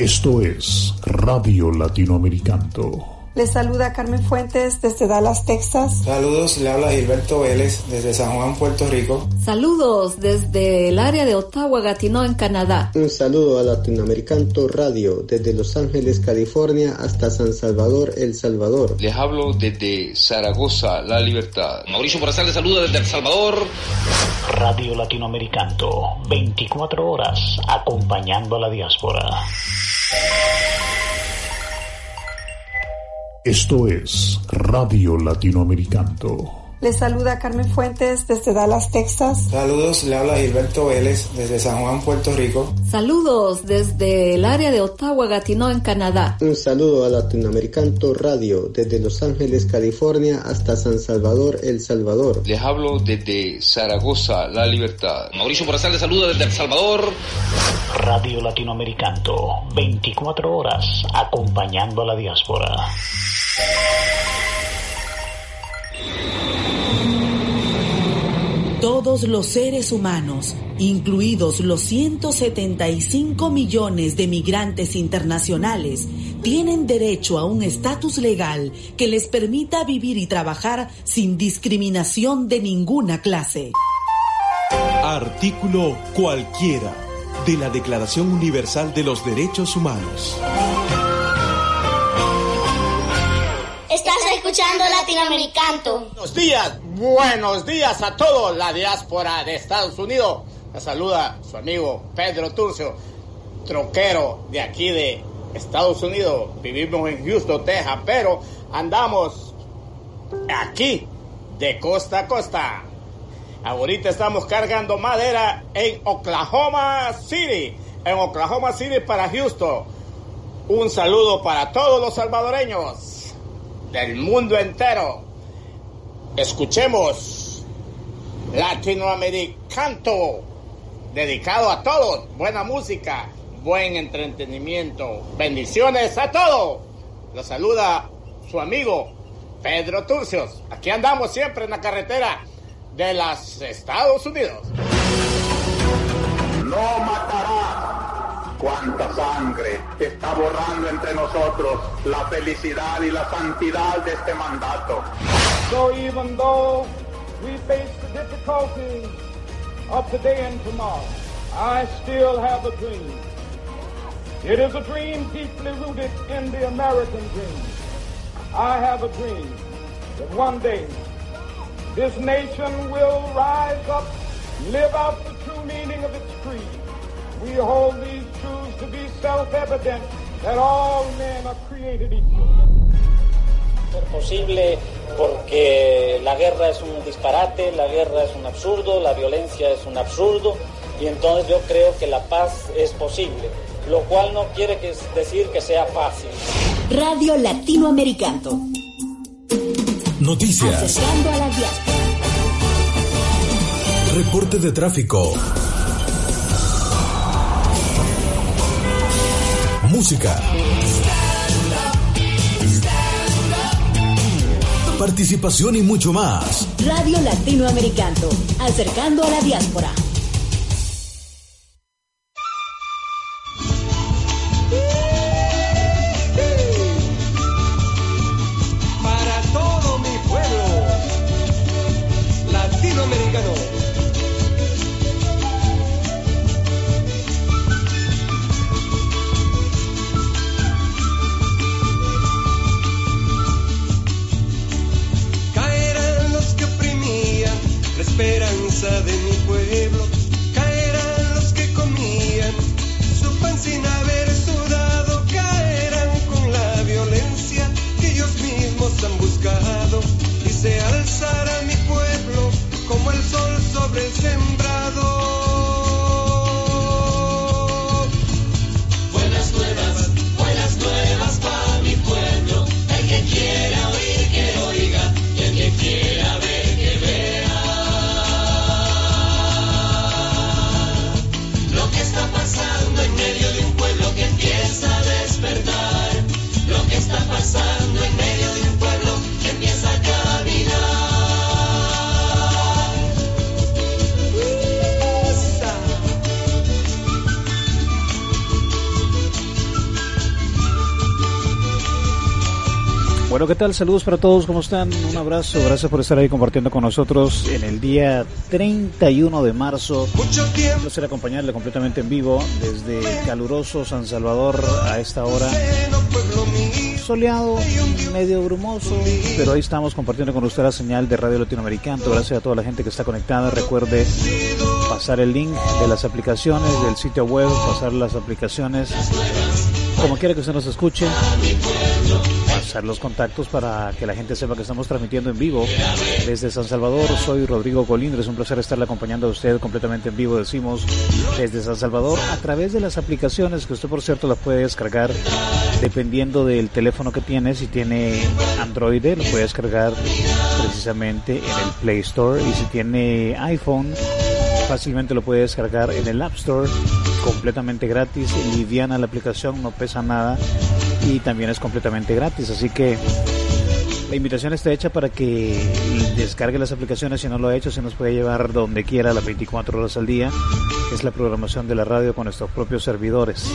Esto es Radio Latinoamericano. Les saluda Carmen Fuentes desde Dallas, Texas. Saludos, le habla Gilberto Vélez desde San Juan, Puerto Rico. Saludos desde el área de Ottawa, Gatineau, en Canadá. Un saludo a Latinoamericano Radio desde Los Ángeles, California hasta San Salvador, El Salvador. Les hablo desde Zaragoza, La Libertad. Mauricio Morazán les saluda desde El Salvador. Radio Latinoamericano, 24 horas acompañando a la diáspora. Esto es Radio Latinoamericano. Les saluda Carmen Fuentes desde Dallas, Texas. Saludos, le habla Gilberto Vélez desde San Juan, Puerto Rico. Saludos desde el área de Ottawa, Gatineau, en Canadá. Un saludo a Latinoamericano Radio desde Los Ángeles, California hasta San Salvador, El Salvador. Les hablo desde Zaragoza, La Libertad. Mauricio Morazán les saluda desde El Salvador. Radio Latinoamericano, 24 horas acompañando a la diáspora. Todos los seres humanos, incluidos los 175 millones de migrantes internacionales, tienen derecho a un estatus legal que les permita vivir y trabajar sin discriminación de ninguna clase. Artículo cualquiera de la Declaración Universal de los Derechos Humanos. Escuchando Latinoamericano. Buenos días, buenos días a todos. La diáspora de Estados Unidos. Saluda su amigo Pedro Turcio, troquero de aquí de Estados Unidos. Vivimos en Houston, Texas, pero andamos aquí de costa a costa. Ahorita estamos cargando madera en Oklahoma City. En Oklahoma City para Houston. Un saludo para todos los salvadoreños del mundo entero. Escuchemos Latinoamericano, dedicado a todos. Buena música, buen entretenimiento. Bendiciones a todos. Los saluda su amigo Pedro Turcios. Aquí andamos siempre en la carretera de los Estados Unidos. No matará cuánta sangre está borrando entre nosotros la felicidad y la santidad de este mandato. So even though we face the difficulties of today and tomorrow, I still have a dream. It is a dream deeply rooted in the American dream. I have a dream that one day this nation will rise up, live out the true meaning of its creed. We hold these truths to be self-evident that all men are created equal. Ser posible porque la guerra es un disparate, la guerra es un absurdo, la violencia es un absurdo y entonces yo creo que la paz es posible, lo cual no quiere que decir que sea fácil. Radio Latinoamericano. Noticias. A la diáspora. Reporte de tráfico. Música. Participación y mucho más. Radio Latinoamericano. Acercando a la diáspora. ¿Qué tal? Saludos para todos, ¿cómo están? Un abrazo, gracias por estar ahí compartiendo con nosotros en el día 31 de marzo. Un placer acompañarle completamente en vivo desde caluroso San Salvador a esta hora. Soleado, medio brumoso, pero ahí estamos compartiendo con usted la señal de Radio Latinoamericano. Gracias a toda la gente que está conectada. Recuerde pasar el link de las aplicaciones del sitio web, pasar las aplicaciones como quiera que usted nos escuche, pasar los contactos para que la gente sepa que estamos transmitiendo en vivo desde San Salvador. Soy Rodrigo Colindres, un placer estarle acompañando a usted completamente en vivo, decimos, desde San Salvador a través de las aplicaciones que usted por cierto las puede descargar dependiendo del teléfono que tiene. Si tiene Android, lo puede descargar precisamente en el Play Store y si tiene iPhone, fácilmente lo puede descargar en el App Store completamente gratis, liviana la aplicación, no pesa nada y también es completamente gratis, así que la invitación está hecha para que descargue las aplicaciones si no lo ha hecho, se nos puede llevar donde quiera las 24 horas al día, es la programación de la radio con nuestros propios servidores.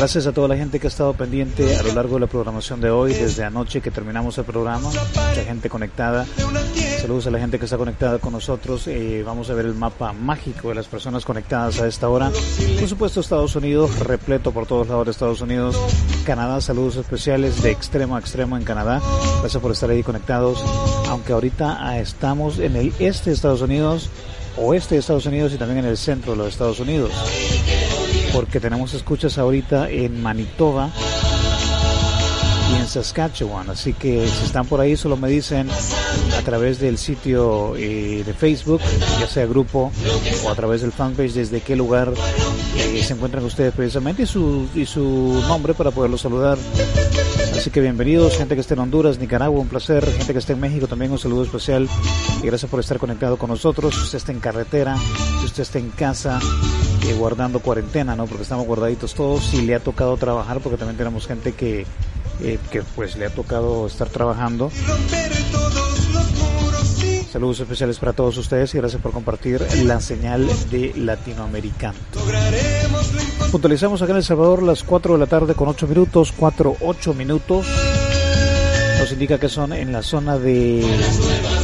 Gracias a toda la gente que ha estado pendiente a lo largo de la programación de hoy, desde anoche que terminamos el programa, mucha gente conectada. Saludos a la gente que está conectada con nosotros. Eh, vamos a ver el mapa mágico de las personas conectadas a esta hora. Por supuesto, Estados Unidos, repleto por todos lados de Estados Unidos. Canadá, saludos especiales de extremo a extremo en Canadá. Gracias por estar ahí conectados. Aunque ahorita ah, estamos en el este de Estados Unidos, oeste de Estados Unidos y también en el centro de los Estados Unidos porque tenemos escuchas ahorita en Manitoba y en Saskatchewan. Así que si están por ahí, solo me dicen a través del sitio eh, de Facebook, ya sea grupo o a través del fanpage, desde qué lugar eh, se encuentran ustedes precisamente y su, y su nombre para poderlos saludar. Así que bienvenidos, gente que esté en Honduras, Nicaragua, un placer. Gente que esté en México, también un saludo especial. Y gracias por estar conectado con nosotros. Si usted está en carretera, si usted está en casa, eh, guardando cuarentena, ¿no? Porque estamos guardaditos todos. Si le ha tocado trabajar, porque también tenemos gente que, eh, que pues le ha tocado estar trabajando. Saludos especiales para todos ustedes y gracias por compartir la señal de Latinoamericano. Puntualizamos acá en El Salvador las 4 de la tarde con 8 minutos, 4, 8 minutos. Nos indica que son en la zona de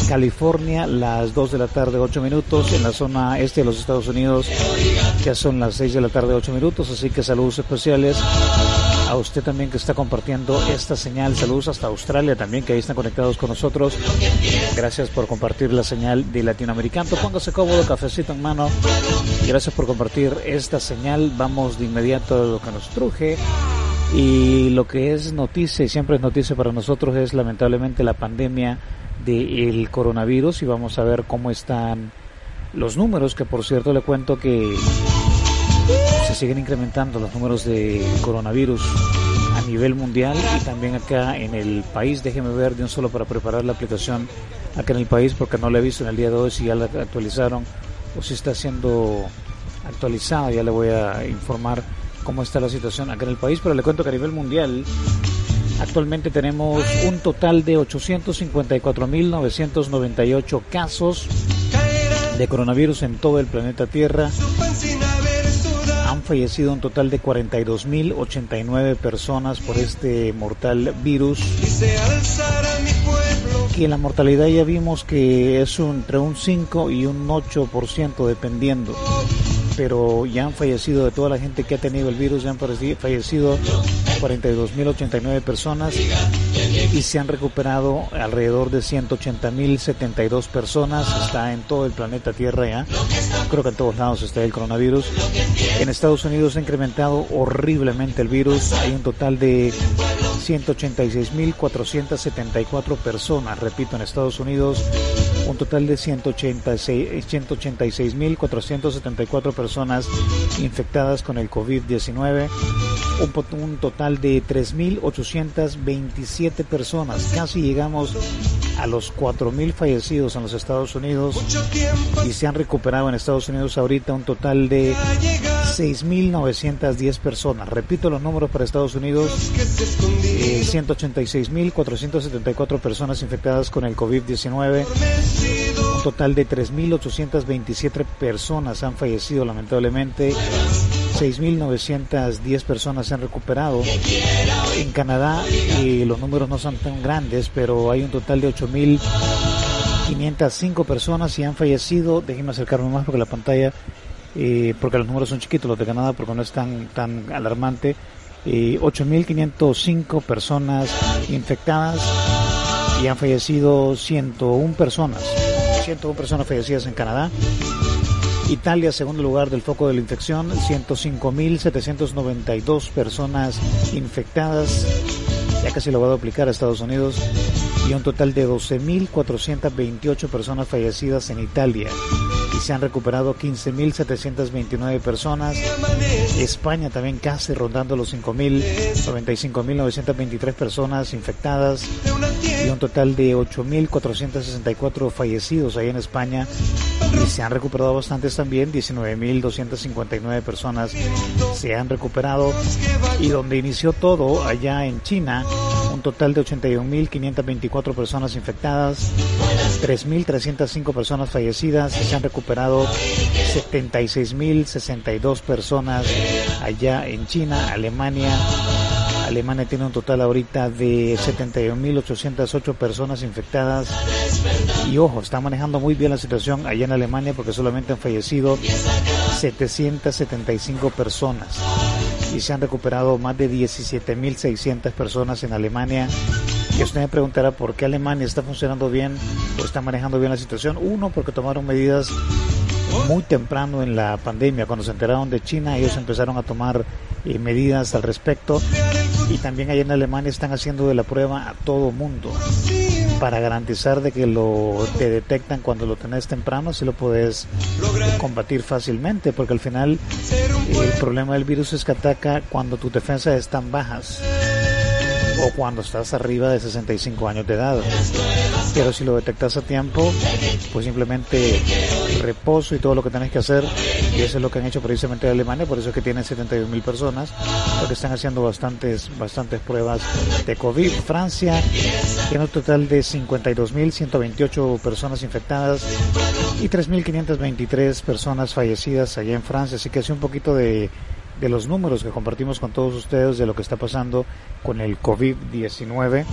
California las 2 de la tarde 8 minutos, en la zona este de los Estados Unidos ya son las 6 de la tarde 8 minutos, así que saludos especiales usted también que está compartiendo esta señal. Saludos hasta Australia también, que ahí están conectados con nosotros. Gracias por compartir la señal de Latinoamericano. Póngase cómodo, cafecito en mano. Gracias por compartir esta señal. Vamos de inmediato a lo que nos truje. Y lo que es noticia, y siempre es noticia para nosotros, es lamentablemente la pandemia del coronavirus. Y vamos a ver cómo están los números, que por cierto le cuento que siguen incrementando los números de coronavirus a nivel mundial y también acá en el país. Déjeme ver de un solo para preparar la aplicación acá en el país porque no la he visto en el día de hoy si ya la actualizaron o si está siendo actualizada. Ya le voy a informar cómo está la situación acá en el país, pero le cuento que a nivel mundial actualmente tenemos un total de 854.998 casos de coronavirus en todo el planeta Tierra fallecido un total de 42.089 personas por este mortal virus. Que la mortalidad ya vimos que es entre un 5 y un 8% dependiendo. Pero ya han fallecido de toda la gente que ha tenido el virus, ya han fallecido 42.089 personas y se han recuperado alrededor de 180.072 personas. Está en todo el planeta Tierra. Creo que en todos lados está el coronavirus. En Estados Unidos se ha incrementado horriblemente el virus. Hay un total de 186.474 personas. Repito, en Estados Unidos un total de 186.474 personas infectadas con el COVID-19, un, total de 3.827 personas, casi llegamos a los 4.000 fallecidos en los Estados Unidos y se han recuperado en Estados Unidos ahorita un total de 6.910 personas. Repito los números para Estados Unidos, eh, 186.474 personas infectadas con el COVID-19. Un total de 3.827 personas han fallecido lamentablemente. 6.910 personas se han recuperado. En Canadá eh, los números no son tan grandes, pero hay un total de 8.505 personas y han fallecido. Déjenme acercarme más porque la pantalla, eh, porque los números son chiquitos los de Canadá, porque no es tan, tan alarmante. Eh, 8.505 personas infectadas y han fallecido 101 personas. 101 personas fallecidas en Canadá. Italia, segundo lugar del foco de la infección, 105.792 personas infectadas, ya casi lo va a duplicar a Estados Unidos, y un total de 12.428 personas fallecidas en Italia. Y se han recuperado 15.729 personas. España también casi rondando los 5.000, 95.923 personas infectadas y un total de 8.464 fallecidos ahí en España y se han recuperado bastantes también, 19.259 personas se han recuperado. Y donde inició todo allá en China, un total de 81.524 personas infectadas, 3.305 personas fallecidas, se han recuperado 76.062 personas allá en China, Alemania, Alemania tiene un total ahorita de 71.808 personas infectadas. Y ojo, está manejando muy bien la situación allá en Alemania porque solamente han fallecido 775 personas. Y se han recuperado más de 17.600 personas en Alemania. Y usted me preguntará por qué Alemania está funcionando bien o está manejando bien la situación. Uno, porque tomaron medidas muy temprano en la pandemia, cuando se enteraron de China, ellos empezaron a tomar eh, medidas al respecto y también allá en Alemania están haciendo de la prueba a todo mundo para garantizar de que lo te detectan cuando lo tenés temprano, si lo puedes combatir fácilmente, porque al final el problema del virus es que ataca cuando tus defensas están bajas o cuando estás arriba de 65 años de edad. Pero si lo detectas a tiempo, pues simplemente reposo y todo lo que tenés que hacer, y eso es lo que han hecho precisamente en Alemania, por eso es que tienen 72 mil personas, porque están haciendo bastantes, bastantes pruebas de COVID. Francia tiene un total de 52 mil 128 personas infectadas y 3.523 personas fallecidas allá en Francia, así que hace un poquito de de los números que compartimos con todos ustedes de lo que está pasando con el COVID-19.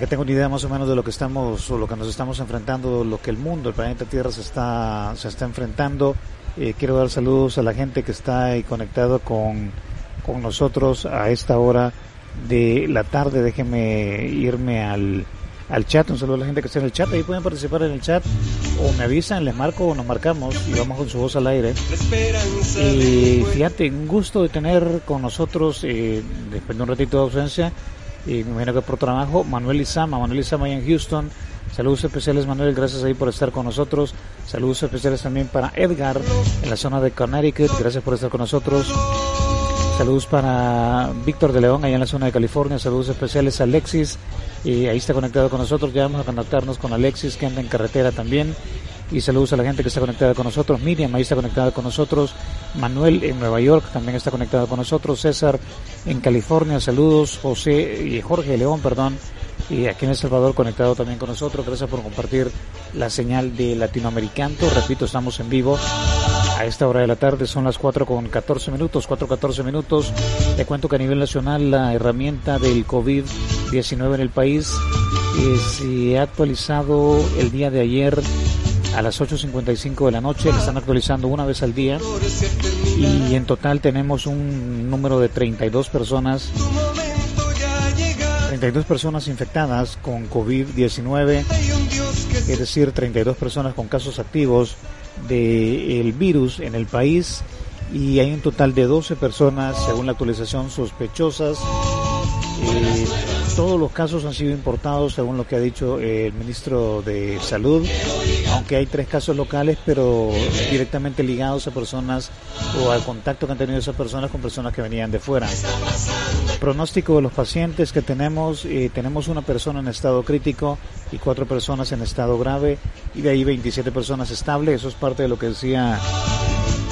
Que tengan una idea más o menos de lo que estamos o lo que nos estamos enfrentando, lo que el mundo, el planeta Tierra se está, se está enfrentando. Eh, quiero dar saludos a la gente que está ahí conectado con, con nosotros a esta hora de la tarde. Déjenme irme al, al chat. Un saludo a la gente que está en el chat. Ahí pueden participar en el chat. O me avisan, les marco o nos marcamos y vamos con su voz al aire. Y fíjate, un gusto de tener con nosotros, eh, después de un ratito de ausencia, y me imagino que por trabajo, Manuel Izama. Manuel Izama ahí en Houston. Saludos especiales Manuel, gracias ahí por estar con nosotros. Saludos especiales también para Edgar en la zona de Connecticut, gracias por estar con nosotros. Saludos para Víctor de León, allá en la zona de California. Saludos especiales a Alexis. Y ahí está conectado con nosotros. Ya vamos a conectarnos con Alexis, que anda en carretera también. Y saludos a la gente que está conectada con nosotros. Miriam ahí está conectada con nosotros. Manuel en Nueva York también está conectado con nosotros. César en California. Saludos. José y Jorge León, perdón. Y aquí en El Salvador conectado también con nosotros. Gracias por compartir la señal de Latinoamericano. Repito, estamos en vivo a esta hora de la tarde son las 4 con 14 minutos, 4 14 minutos. Te cuento que a nivel nacional la herramienta del COVID-19 en el país eh, se ha actualizado el día de ayer a las 8.55 de la noche, le están actualizando una vez al día y en total tenemos un número de 32 personas 32 personas infectadas con COVID-19, es decir, 32 personas con casos activos del virus en el país y hay un total de 12 personas, según la actualización, sospechosas. Eh, todos los casos han sido importados, según lo que ha dicho el ministro de Salud, aunque hay tres casos locales, pero directamente ligados a personas o al contacto que han tenido esas personas con personas que venían de fuera. Pronóstico de los pacientes que tenemos, eh, tenemos una persona en estado crítico y cuatro personas en estado grave y de ahí 27 personas estables, eso es parte de lo que decía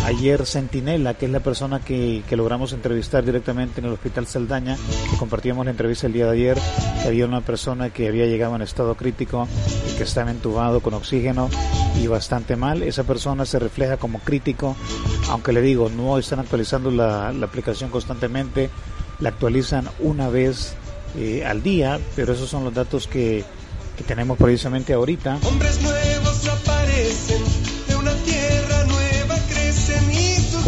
ayer Centinela, que es la persona que, que, logramos entrevistar directamente en el Hospital Saldaña, que compartíamos la entrevista el día de ayer, que había una persona que había llegado en estado crítico y que estaba entubado con oxígeno y bastante mal. Esa persona se refleja como crítico, aunque le digo, no están actualizando la, la aplicación constantemente, la actualizan una vez eh, al día, pero esos son los datos que, que tenemos precisamente ahorita.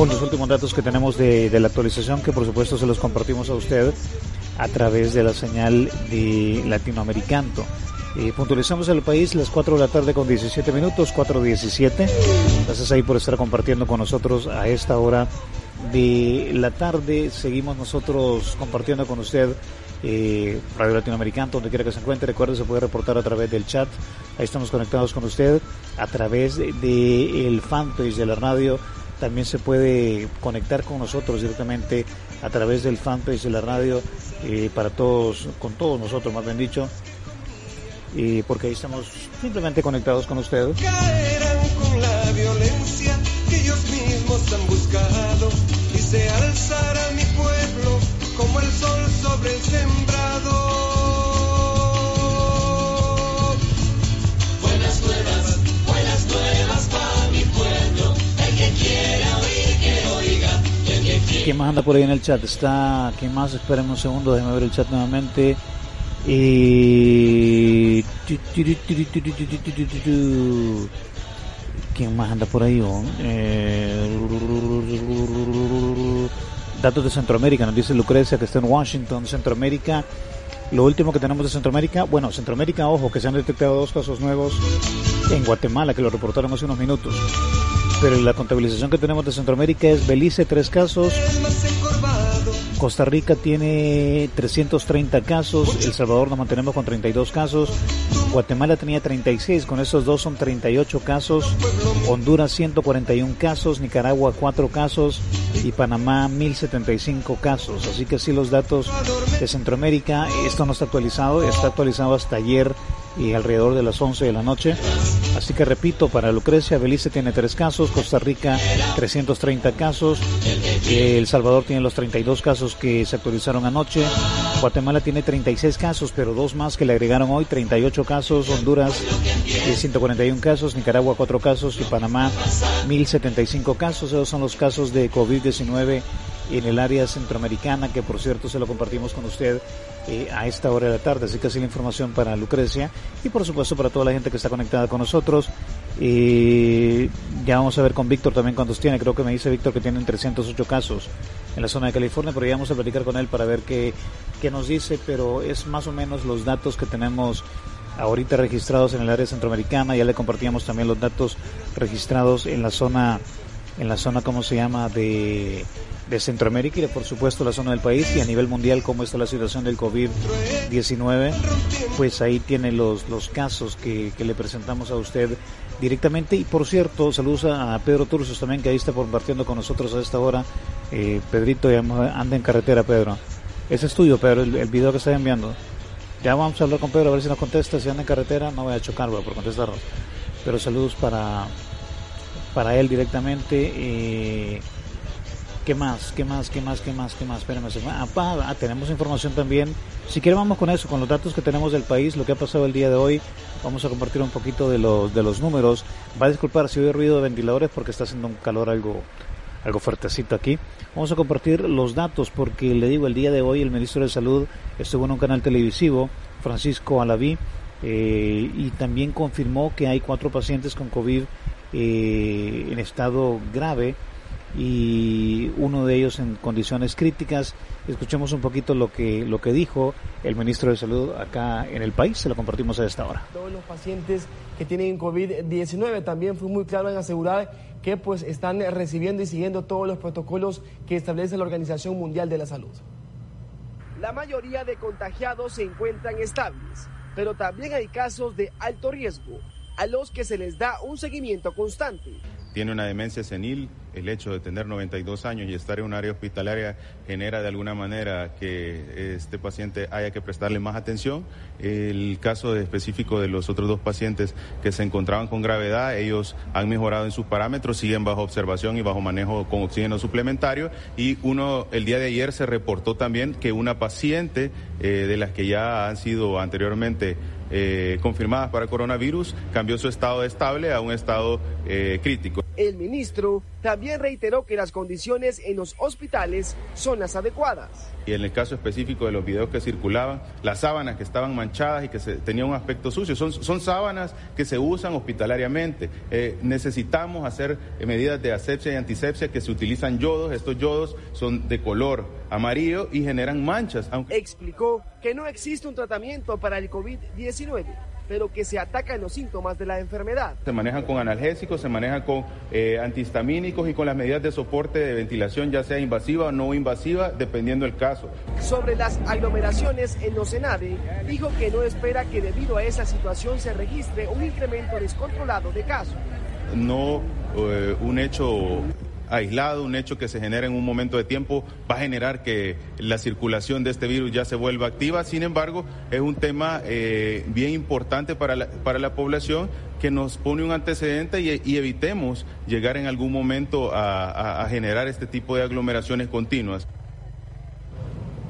Con los últimos datos que tenemos de, de la actualización, que por supuesto se los compartimos a usted a través de la señal de Latinoamericanto. Eh, puntualizamos el país las 4 de la tarde con 17 minutos, 4.17. Gracias ahí por estar compartiendo con nosotros a esta hora de la tarde. Seguimos nosotros compartiendo con usted eh, Radio Latinoamericano, donde quiera que se encuentre. Recuerde, se puede reportar a través del chat. Ahí estamos conectados con usted. A través del de, el fanpage de la radio también se puede conectar con nosotros directamente a través del fanpage de la radio eh, para todos, con todos nosotros, más bien dicho, y porque ahí estamos simplemente conectados con usted. caerán con la violencia que ellos mismos han buscado y se alzará mi pueblo como el sol sobre el sembrado. ¿Quién más anda por ahí en el chat? Está, ¿quién más? Espérenme un segundo, déjeme ver el chat nuevamente. Y... ¿Quién más anda por ahí? oh? Eh, Datos de Centroamérica, nos dice Lucrecia que está en Washington, Centroamérica. Lo último que tenemos de Centroamérica, bueno, Centroamérica, ojo, que se han detectado dos casos nuevos en Guatemala, que lo reportaron hace unos minutos. Pero la contabilización que tenemos de Centroamérica es Belice, tres casos, Costa Rica tiene 330 casos, El Salvador nos mantenemos con 32 casos, Guatemala tenía 36, con esos dos son 38 casos, Honduras 141 casos, Nicaragua 4 casos. Y Panamá 1075 casos. Así que sí los datos de Centroamérica, esto no está actualizado, está actualizado hasta ayer y alrededor de las 11 de la noche. Así que repito, para Lucrecia, Belice tiene 3 casos, Costa Rica 330 casos, El Salvador tiene los 32 casos que se actualizaron anoche, Guatemala tiene 36 casos, pero dos más que le agregaron hoy, 38 casos, Honduras eh, 141 casos, Nicaragua 4 casos y Panamá 1075 casos. Esos son los casos de COVID-19 en el área centroamericana, que por cierto se lo compartimos con usted eh, a esta hora de la tarde. Así que así la información para Lucrecia y por supuesto para toda la gente que está conectada con nosotros. Eh, ya vamos a ver con Víctor también cuántos tiene. Creo que me dice Víctor que tienen 308 casos en la zona de California, pero ya vamos a platicar con él para ver qué, qué nos dice. Pero es más o menos los datos que tenemos ahorita registrados en el área centroamericana. Ya le compartíamos también los datos registrados en la zona, en la zona, ¿cómo se llama? De, de Centroamérica y de, por supuesto la zona del país y a nivel mundial cómo está la situación del COVID-19, pues ahí tiene los, los casos que, que, le presentamos a usted directamente. Y por cierto, saludos a Pedro Turcios también que ahí está compartiendo con nosotros a esta hora. Eh, Pedrito ya anda en carretera, Pedro. Ese es tuyo, Pedro, el, video que está enviando. Ya vamos a hablar con Pedro a ver si nos contesta. Si anda en carretera, no voy a chocar por contestarlo. Pero saludos para, para él directamente. Eh, ¿Qué más? ¿Qué más? ¿Qué más? ¿Qué más? ¿Qué más? Espérame. Ah, ah, tenemos información también. Si quiere vamos con eso, con los datos que tenemos del país, lo que ha pasado el día de hoy. Vamos a compartir un poquito de los, de los números. Va a disculpar si oye ruido de ventiladores porque está haciendo un calor algo, algo fuertecito aquí. Vamos a compartir los datos porque le digo, el día de hoy el ministro de Salud estuvo en un canal televisivo, Francisco Alaví, eh, y también confirmó que hay cuatro pacientes con COVID eh, en estado grave y uno de ellos en condiciones críticas. Escuchemos un poquito lo que lo que dijo el ministro de Salud acá en el país, se lo compartimos a esta hora. Todos los pacientes que tienen COVID-19 también fue muy claro en asegurar que pues están recibiendo y siguiendo todos los protocolos que establece la Organización Mundial de la Salud. La mayoría de contagiados se encuentran estables, pero también hay casos de alto riesgo a los que se les da un seguimiento constante tiene una demencia senil, el hecho de tener 92 años y estar en un área hospitalaria genera de alguna manera que este paciente haya que prestarle más atención. El caso específico de los otros dos pacientes que se encontraban con gravedad, ellos han mejorado en sus parámetros, siguen bajo observación y bajo manejo con oxígeno suplementario. Y uno, el día de ayer se reportó también que una paciente eh, de las que ya han sido anteriormente eh, confirmadas para coronavirus, cambió su estado estable a un estado eh, crítico. El ministro también reiteró que las condiciones en los hospitales son las adecuadas. Y en el caso específico de los videos que circulaban, las sábanas que estaban manchadas y que se, tenían un aspecto sucio, son, son sábanas que se usan hospitalariamente. Eh, necesitamos hacer medidas de asepsia y antisepsia que se utilizan yodos. Estos yodos son de color amarillo y generan manchas. Aunque... Explicó que no existe un tratamiento para el COVID-19 pero que se atacan los síntomas de la enfermedad. Se manejan con analgésicos, se manejan con eh, antihistamínicos y con las medidas de soporte de ventilación, ya sea invasiva o no invasiva, dependiendo del caso. Sobre las aglomeraciones en los Senade, dijo que no espera que debido a esa situación se registre un incremento descontrolado de casos. No eh, un hecho aislado, un hecho que se genera en un momento de tiempo, va a generar que la circulación de este virus ya se vuelva activa. Sin embargo, es un tema eh, bien importante para la, para la población que nos pone un antecedente y, evitemos llegar en algún momento a, a generar este tipo de aglomeraciones continuas.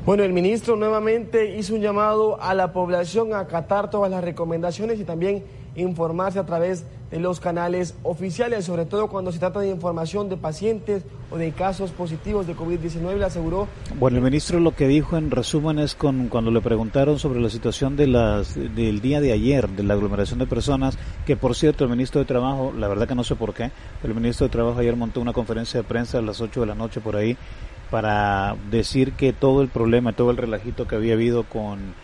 Bueno, el ministro nuevamente hizo un llamado a la población a acatar todas las recomendaciones y también informarse a través de los canales oficiales, sobre todo cuando se trata de información de pacientes o de casos positivos de COVID-19, le aseguró. Bueno, el ministro lo que dijo en resumen es con, cuando le preguntaron sobre la situación de las, del día de ayer, de la aglomeración de personas, que por cierto el ministro de Trabajo, la verdad que no sé por qué, el ministro de Trabajo ayer montó una conferencia de prensa a las 8 de la noche por ahí para decir que todo el problema, todo el relajito que había habido con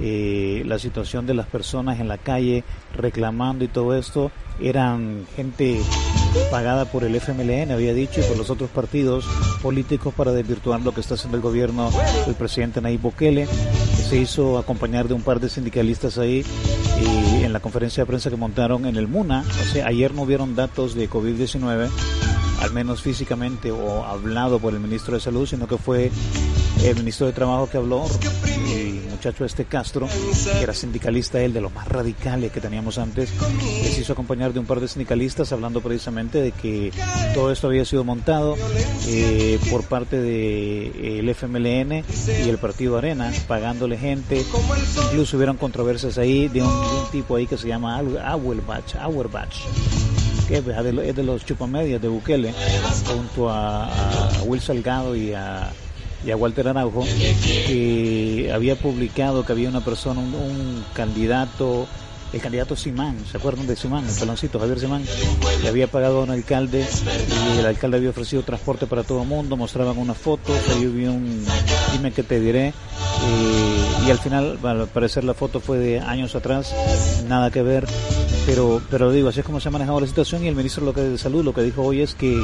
eh, la situación de las personas en la calle reclamando y todo esto eran gente pagada por el FMLN, había dicho, y por los otros partidos políticos para desvirtuar lo que está haciendo el gobierno del presidente Nayib Bukele, se hizo acompañar de un par de sindicalistas ahí y en la conferencia de prensa que montaron en el MUNA. O sea, ayer no hubieron datos de COVID-19 al menos físicamente o hablado por el ministro de Salud, sino que fue el ministro de Trabajo que habló, el muchacho este Castro, que era sindicalista él de los más radicales que teníamos antes, se hizo acompañar de un par de sindicalistas hablando precisamente de que todo esto había sido montado eh, por parte del de, el FMLN y el partido Arena, pagándole gente, incluso hubieron controversias ahí de un, de un tipo ahí que se llama Auerbach, Auerbach que es de los chupamedias de Bukele, junto a, a Will Salgado y a, y a Walter Araujo, que había publicado que había una persona, un, candidato, el candidato Simán, ¿se acuerdan de Simán? El paloncito, Javier Simán, le había pagado a un alcalde y el alcalde había ofrecido transporte para todo el mundo, mostraban una foto, ahí vi un, dime que te diré, y al final, al parecer la foto fue de años atrás, nada que ver, pero pero digo así es como se ha manejado la situación y el ministro de salud lo que dijo hoy es que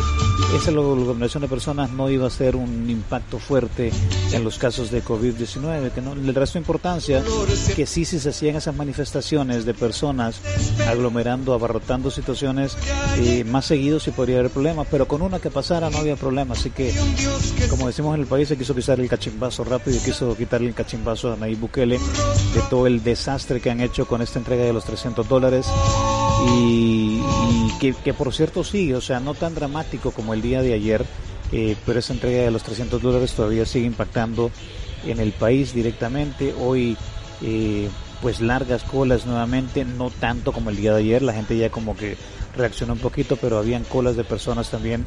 esa aglomeración de personas no iba a ser un impacto fuerte en los casos de COVID-19 que no le restó importancia que sí si se hacían esas manifestaciones de personas aglomerando abarrotando situaciones eh, más seguidos sí podría haber problemas pero con una que pasara no había problema así que como decimos en el país se quiso quitar el cachimbazo rápido y quiso quitarle el cachimbazo a Nayib Bukele de todo el desastre que han hecho con esta entrega de los 300 dólares y, y que, que, por cierto sigue, o sea, no tan dramático como el día de ayer, eh, pero esa entrega de los 300 dólares todavía sigue impactando en el país directamente. Hoy, eh, pues largas colas nuevamente, no tanto como el día de ayer, la gente ya como que reaccionó un poquito, pero habían colas de personas también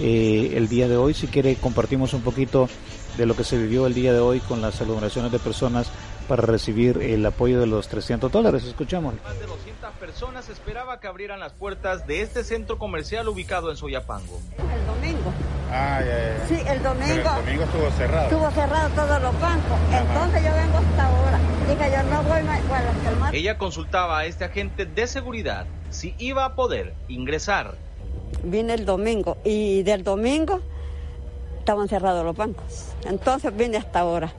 eh, el día de hoy. Si quiere, compartimos un poquito de lo que se vivió el día de hoy con las aglomeraciones de personas para recibir el apoyo de los 300 dólares. Escuchamos. Más de 200 personas esperaba que abrieran las puertas de este centro comercial ubicado en Soyapango. El domingo. Ah, ya, ya. Sí, el domingo. Pero el domingo estuvo cerrado. Estuvo cerrado todos los bancos. Ajá. Entonces yo vengo hasta ahora. Dije, yo no voy más. Bueno, hasta el mar... Ella consultaba a este agente de seguridad si iba a poder ingresar. Vine el domingo y del domingo estaban cerrados los bancos. Entonces vine hasta ahora.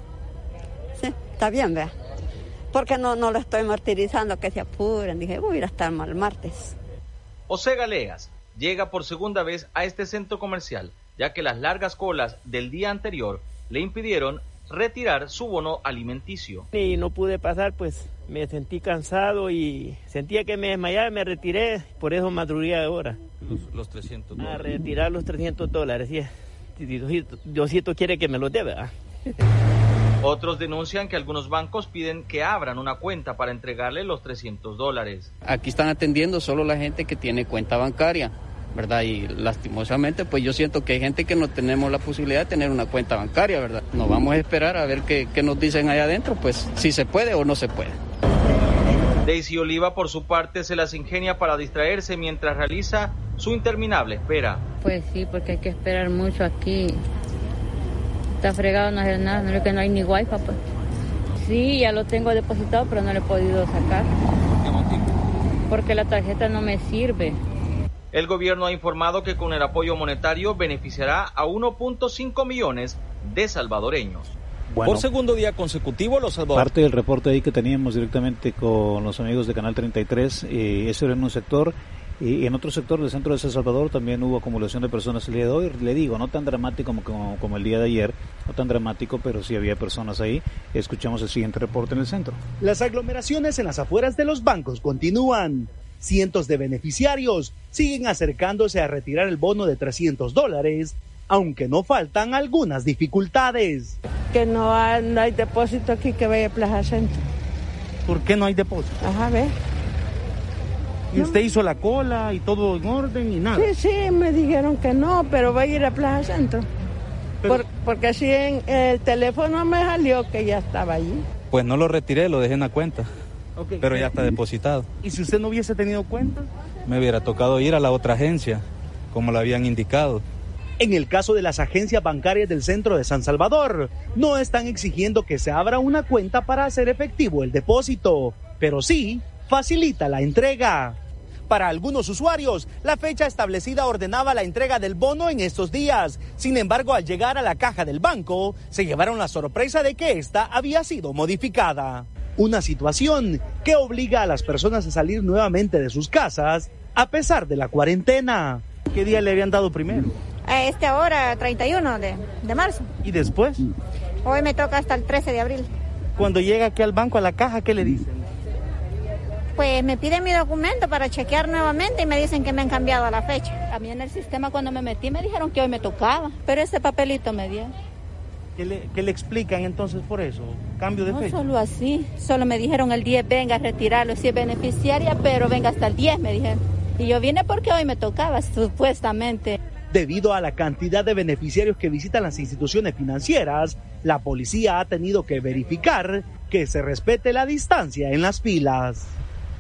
Está bien, vea. Porque no, no lo estoy martirizando, que se apuren. Dije, voy a ir hasta el martes. José Galeas llega por segunda vez a este centro comercial, ya que las largas colas del día anterior le impidieron retirar su bono alimenticio. Y no pude pasar, pues me sentí cansado y sentía que me desmayaba, me retiré, por eso madrugué ahora. Los, los 300 dólares. A retirar los 300 dólares, sí. Diosito, Diosito quiere que me los dé, ¿verdad? Otros denuncian que algunos bancos piden que abran una cuenta para entregarle los 300 dólares. Aquí están atendiendo solo la gente que tiene cuenta bancaria. ¿verdad? Y lastimosamente, pues yo siento que hay gente que no tenemos la posibilidad de tener una cuenta bancaria, ¿verdad? Nos vamos a esperar a ver qué, qué nos dicen allá adentro, pues si se puede o no se puede. Daisy Oliva, por su parte, se las ingenia para distraerse mientras realiza su interminable espera. Pues sí, porque hay que esperar mucho aquí. Está fregado, no hacer nada, no es que no hay ni wifi, pues. Sí, ya lo tengo depositado, pero no lo he podido sacar. Porque la tarjeta no me sirve. El gobierno ha informado que con el apoyo monetario beneficiará a 1.5 millones de salvadoreños. Bueno, Por segundo día consecutivo, los salvadoreños. parte del reporte ahí que teníamos directamente con los amigos de Canal 33, eh, eso era en un sector. Y en otro sector del centro de San Salvador también hubo acumulación de personas el día de hoy. Le digo, no tan dramático como, como, como el día de ayer, no tan dramático, pero sí había personas ahí. Escuchamos el siguiente reporte en el centro. Las aglomeraciones en las afueras de los bancos continúan. Cientos de beneficiarios siguen acercándose a retirar el bono de 300 dólares, aunque no faltan algunas dificultades. Que no hay, no hay depósito aquí que vaya a Plaza Centro. ¿Por qué no hay depósito? Ajá, ve. Y usted hizo la cola y todo en orden y nada. Sí, sí, me dijeron que no, pero va a ir a Plaza Centro. Por- porque así en el teléfono me salió que ya estaba allí. Pues no lo retiré, lo dejé en la cuenta. Pero ya está depositado. ¿Y si usted no hubiese tenido cuenta? Me hubiera tocado ir a la otra agencia, como lo habían indicado. En el caso de las agencias bancarias del centro de San Salvador, no están exigiendo que se abra una cuenta para hacer efectivo el depósito, pero sí facilita la entrega. Para algunos usuarios, la fecha establecida ordenaba la entrega del bono en estos días. Sin embargo, al llegar a la caja del banco, se llevaron la sorpresa de que esta había sido modificada. Una situación que obliga a las personas a salir nuevamente de sus casas a pesar de la cuarentena. ¿Qué día le habían dado primero? A este ahora, 31 de, de marzo. ¿Y después? Hoy me toca hasta el 13 de abril. Cuando llega aquí al banco, a la caja, ¿qué le dicen? Pues me piden mi documento para chequear nuevamente y me dicen que me han cambiado la fecha. A mí en el sistema cuando me metí me dijeron que hoy me tocaba, pero este papelito me dio. ¿Qué le, qué le explican entonces por eso? ¿Cambio de No fecha? solo así, solo me dijeron el 10 venga a retirarlo si es beneficiaria, pero venga hasta el 10 me dijeron. Y yo vine porque hoy me tocaba, supuestamente. Debido a la cantidad de beneficiarios que visitan las instituciones financieras, la policía ha tenido que verificar que se respete la distancia en las filas.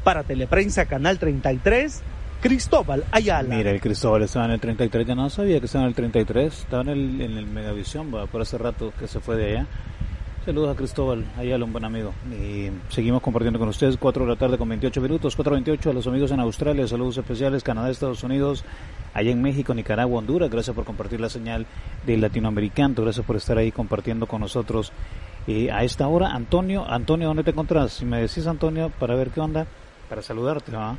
Para Teleprensa Canal 33, Cristóbal Ayala. Mira, el Cristóbal estaba en el 33, ya no sabía que estaba en el 33, estaba en el, en el Megavisión, por hace rato que se fue de allá. Saludos a Cristóbal Ayala, un buen amigo. Y seguimos compartiendo con ustedes, 4 de la tarde con 28 minutos, 4.28 a los amigos en Australia, saludos especiales, Canadá, Estados Unidos, allá en México, Nicaragua, Honduras, gracias por compartir la señal del latinoamericano, gracias por estar ahí compartiendo con nosotros eh, a esta hora. Antonio, Antonio, ¿dónde te encontrás? Si me decís Antonio, para ver qué onda, para saludarte, ¿va?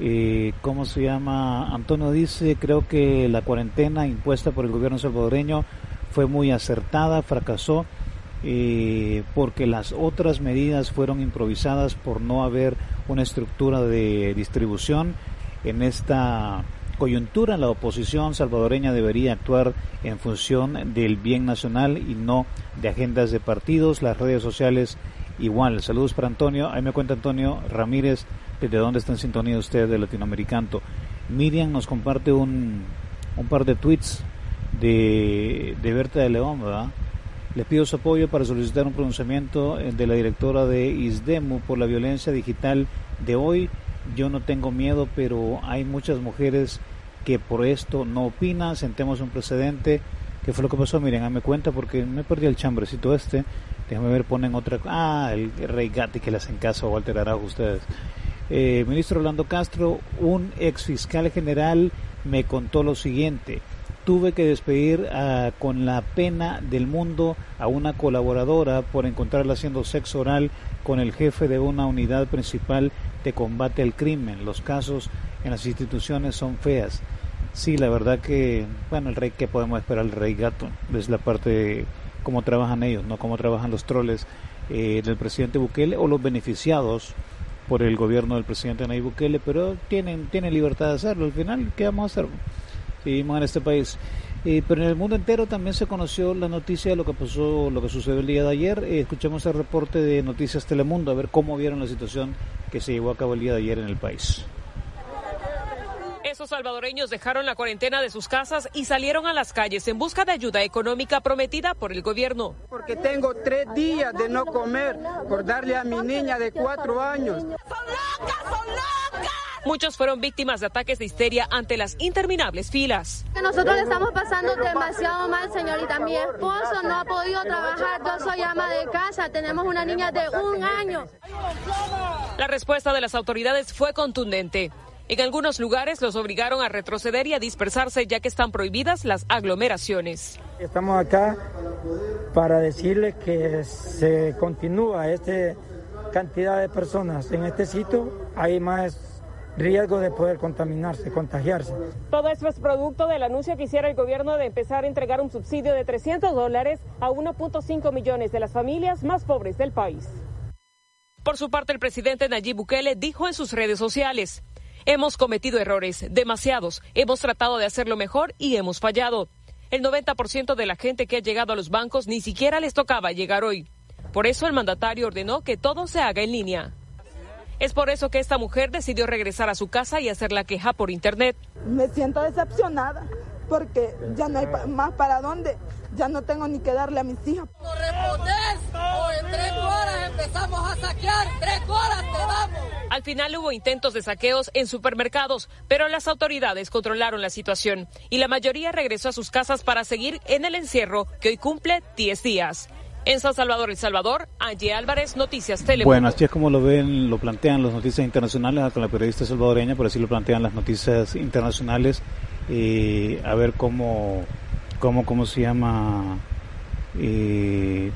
Eh, ¿Cómo se llama? Antonio dice, creo que la cuarentena impuesta por el gobierno salvadoreño fue muy acertada, fracasó eh, porque las otras medidas fueron improvisadas por no haber una estructura de distribución en esta coyuntura la oposición salvadoreña debería actuar en función del bien nacional y no de agendas de partidos las redes sociales igual saludos para Antonio ahí me cuenta Antonio Ramírez desde dónde está en sintonía usted de Latinoamericanto Miriam nos comparte un, un par de tweets de, de Berta de León ¿verdad? Les pido su apoyo para solicitar un pronunciamiento eh, de la directora de ISDEMU por la violencia digital de hoy. Yo no tengo miedo, pero hay muchas mujeres que por esto no opinan. Sentemos un precedente. ¿Qué fue lo que pasó? Miren, me cuenta porque me perdí el chambrecito este. Déjame ver, ponen otra. Ah, el Rey Gatti que le hacen caso a Walter Araujo ustedes. Eh, ministro Orlando Castro, un ex fiscal general me contó lo siguiente tuve que despedir ah, con la pena del mundo a una colaboradora por encontrarla haciendo sexo oral con el jefe de una unidad principal de combate al crimen. Los casos en las instituciones son feas. Sí, la verdad que, bueno, el rey, ¿qué podemos esperar? El rey gato, es la parte de cómo trabajan ellos, no cómo trabajan los troles eh, del presidente Bukele o los beneficiados por el gobierno del presidente Nayib Bukele, pero tienen, tienen libertad de hacerlo. Al final, ¿qué vamos a hacer? vivimos en este país. Eh, pero en el mundo entero también se conoció la noticia de lo que pasó, lo que sucedió el día de ayer. Eh, escuchamos el reporte de Noticias Telemundo a ver cómo vieron la situación que se llevó a cabo el día de ayer en el país. Esos salvadoreños dejaron la cuarentena de sus casas y salieron a las calles en busca de ayuda económica prometida por el gobierno. Porque tengo tres días de no comer por darle a mi niña de cuatro años. Muchos fueron víctimas de ataques de histeria ante las interminables filas. Nosotros le estamos pasando demasiado mal, señorita. Mi esposo no ha podido trabajar, yo soy ama de casa, tenemos una niña de un año. La respuesta de las autoridades fue contundente. En algunos lugares los obligaron a retroceder y a dispersarse ya que están prohibidas las aglomeraciones. Estamos acá para decirles que se continúa esta cantidad de personas en este sitio. Hay más riesgo de poder contaminarse, contagiarse. Todo esto es producto del anuncio que hiciera el gobierno de empezar a entregar un subsidio de 300 dólares a 1.5 millones de las familias más pobres del país. Por su parte, el presidente Nayib Bukele dijo en sus redes sociales, hemos cometido errores, demasiados, hemos tratado de hacerlo mejor y hemos fallado. El 90% de la gente que ha llegado a los bancos ni siquiera les tocaba llegar hoy. Por eso el mandatario ordenó que todo se haga en línea. Es por eso que esta mujer decidió regresar a su casa y hacer la queja por internet. Me siento decepcionada porque ya no hay más para dónde. Ya no tengo ni que darle a mis hijas. o en tres horas empezamos a saquear, tres horas te damos. Al final hubo intentos de saqueos en supermercados, pero las autoridades controlaron la situación y la mayoría regresó a sus casas para seguir en el encierro que hoy cumple 10 días. En San Salvador, El Salvador, Angie Álvarez, Noticias Telemundo. Bueno, así es como lo ven, lo plantean las noticias internacionales con la periodista salvadoreña, por así lo plantean las noticias internacionales. eh, a ver cómo, cómo, cómo se llama, eh,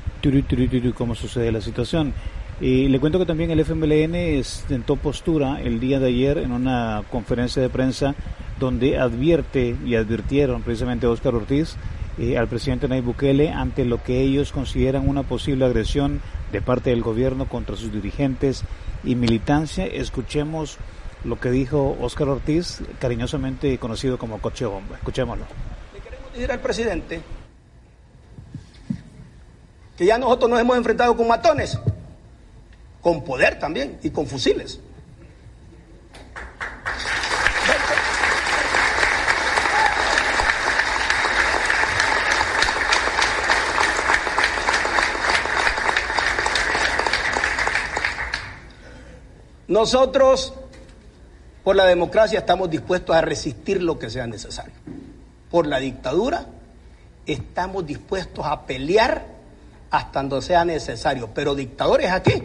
cómo sucede la situación. Y le cuento que también el FMLN sentó postura el día de ayer en una conferencia de prensa donde advierte y advirtieron precisamente a Óscar Ortiz eh, al presidente Nayib Bukele ante lo que ellos consideran una posible agresión de parte del gobierno contra sus dirigentes y militancia. Escuchemos lo que dijo Óscar Ortiz, cariñosamente conocido como Coche Bomba. Escuchémoslo. Decir al presidente que ya nosotros nos hemos enfrentado con matones, con poder también y con fusiles. Nosotros, por la democracia, estamos dispuestos a resistir lo que sea necesario. Por la dictadura, estamos dispuestos a pelear hasta donde sea necesario. Pero dictadores aquí,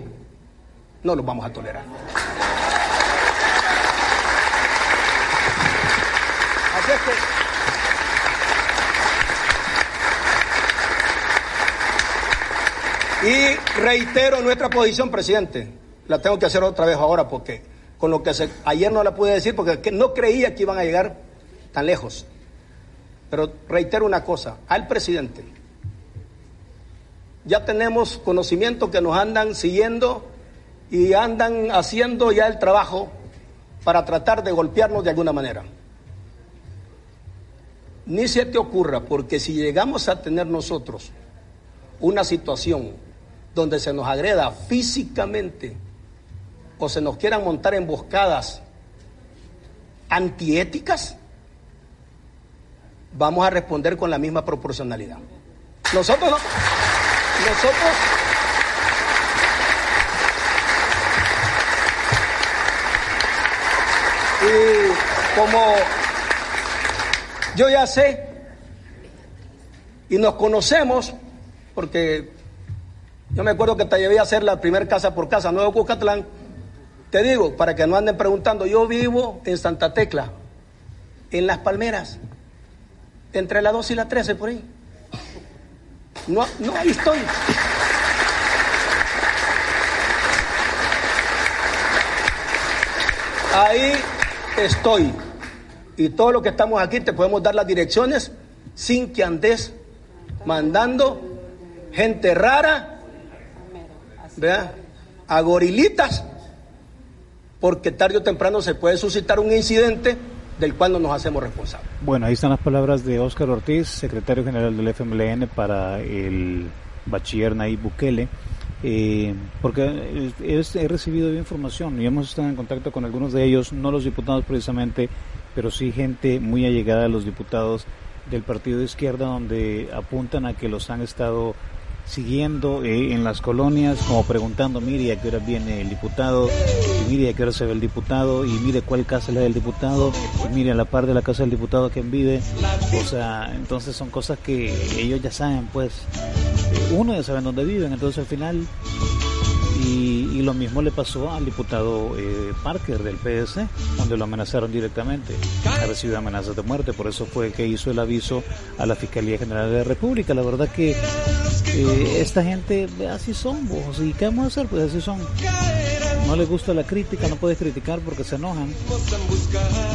no los vamos a tolerar. Y reitero nuestra posición, presidente. La tengo que hacer otra vez ahora porque con lo que se, ayer no la pude decir porque que no creía que iban a llegar tan lejos. Pero reitero una cosa, al presidente. Ya tenemos conocimiento que nos andan siguiendo y andan haciendo ya el trabajo para tratar de golpearnos de alguna manera. Ni se te ocurra, porque si llegamos a tener nosotros una situación donde se nos agreda físicamente o se nos quieran montar emboscadas antiéticas, vamos a responder con la misma proporcionalidad. Nosotros no. Nosotros. Y como yo ya sé y nos conocemos, porque yo me acuerdo que te llevé a hacer la primera casa por casa, Nuevo Cucatlán. Te digo, para que no anden preguntando, yo vivo en Santa Tecla, en Las Palmeras, entre la 2 y la 13 por ahí. No, no, ahí estoy. Ahí estoy. Y todo lo que estamos aquí te podemos dar las direcciones sin que andes mandando gente rara, ¿verdad? A gorilitas, porque tarde o temprano se puede suscitar un incidente del cual no nos hacemos responsables. Bueno, ahí están las palabras de Óscar Ortiz, secretario general del FMLN para el bachiller Nayib Bukele. Eh, porque he recibido información y hemos estado en contacto con algunos de ellos, no los diputados precisamente, pero sí gente muy allegada a los diputados del partido de izquierda donde apuntan a que los han estado siguiendo eh, en las colonias, como preguntando, mire a qué hora viene el diputado, y mire a qué hora se ve el diputado, y mire cuál casa es la del diputado, y mire a la par de la casa del diputado quien vive. O sea, entonces son cosas que ellos ya saben, pues, uno ya sabe dónde viven, entonces al final y, lo mismo le pasó al diputado eh, Parker del PS, donde lo amenazaron directamente. Ha recibido amenazas de muerte, por eso fue que hizo el aviso a la Fiscalía General de la República. La verdad que eh, esta gente así son, vos, ¿y qué vamos a hacer? Pues así son. No les gusta la crítica, no puedes criticar porque se enojan.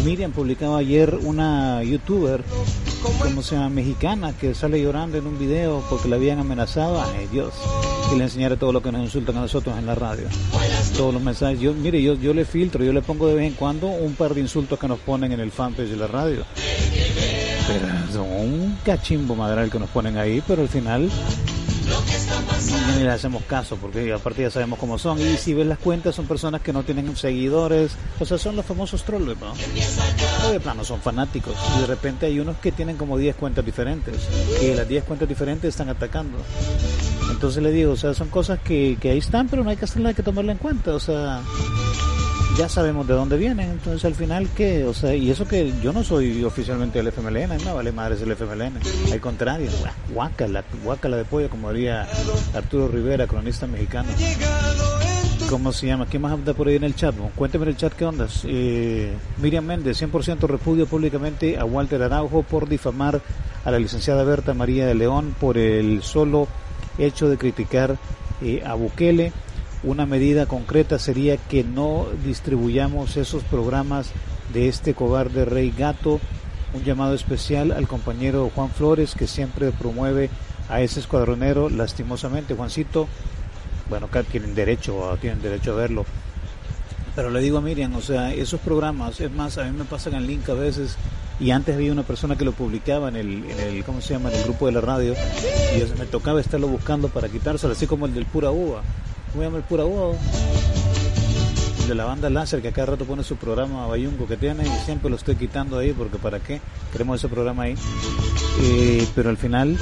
Miriam publicaba ayer una youtuber, como se llama, mexicana, que sale llorando en un video porque la habían amenazado. Ay Dios, y le enseñaré todo lo que nos insultan a nosotros en la radio. Todos los mensajes. Yo, mire, yo, yo le filtro, yo le pongo de vez en cuando un par de insultos que nos ponen en el fanpage de la radio. Pero son un cachimbo madral que nos ponen ahí, pero al final ni le hacemos caso porque aparte ya sabemos cómo son y si ves las cuentas son personas que no tienen seguidores o sea son los famosos trolls ¿no? de plano son fanáticos y de repente hay unos que tienen como 10 cuentas diferentes y las 10 cuentas diferentes están atacando entonces le digo, o sea, son cosas que, que ahí están, pero no hay que hacerlas, hay que tomarla en cuenta, o sea, ya sabemos de dónde vienen, entonces al final, ¿qué? O sea, y eso que yo no soy oficialmente del FMLN, no vale madre es el FMLN, al contrario, guácala, guácala de pollo, como diría Arturo Rivera, cronista mexicano. ¿Cómo se llama? ¿Quién más anda por ahí en el chat? cuénteme en el chat qué ondas. Eh, Miriam Méndez, 100% repudio públicamente a Walter Araujo por difamar a la licenciada Berta María de León por el solo hecho de criticar eh, a Bukele. Una medida concreta sería que no distribuyamos esos programas de este cobarde rey gato. Un llamado especial al compañero Juan Flores que siempre promueve a ese escuadronero. Lastimosamente, Juancito, bueno, acá tienen derecho, tienen derecho a verlo. Pero le digo a Miriam, o sea, esos programas, es más, a mí me pasan el link a veces y antes había una persona que lo publicaba en el, en el ¿cómo se llama?, en el grupo de la radio y me tocaba estarlo buscando para quitárselo, así como el del Pura Uva. ¿Cómo se llama el Pura Uva? El de la banda Láser que cada rato pone su programa Bayunco que tiene y siempre lo estoy quitando ahí porque para qué queremos ese programa ahí. Eh, pero al final,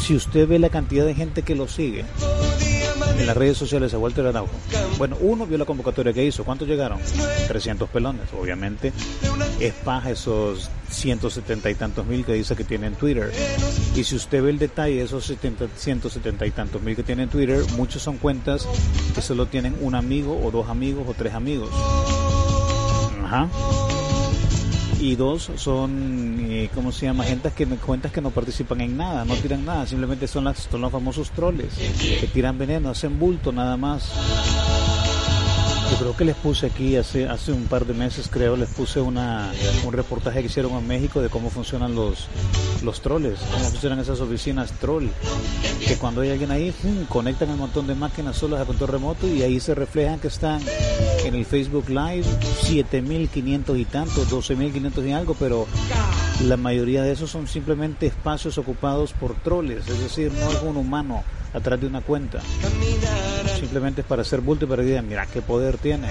si usted ve la cantidad de gente que lo sigue, en las redes sociales a Walter Araujo. Bueno, uno vio la convocatoria que hizo. ¿Cuántos llegaron? 300 pelones. Obviamente es paja esos 170 y tantos mil que dice que tiene en Twitter. Y si usted ve el detalle de esos 70, 170 y tantos mil que tiene en Twitter, muchos son cuentas que solo tienen un amigo o dos amigos o tres amigos. Ajá y dos son, eh, ¿cómo se llama? Gente que me cuentas que no participan en nada, no tiran nada, simplemente son, las, son los famosos troles que tiran veneno, hacen bulto nada más. Yo creo que les puse aquí hace hace un par de meses, creo, les puse una, un reportaje que hicieron en México de cómo funcionan los, los troles, cómo funcionan esas oficinas troll. Que cuando hay alguien ahí, conectan un montón de máquinas solas a control remoto y ahí se reflejan que están en el Facebook Live 7500 y tantos, 12500 y algo, pero la mayoría de esos son simplemente espacios ocupados por troles, es decir, no un humano atrás de una cuenta. Simplemente es para hacer bulto y para decir, mira qué poder tiene.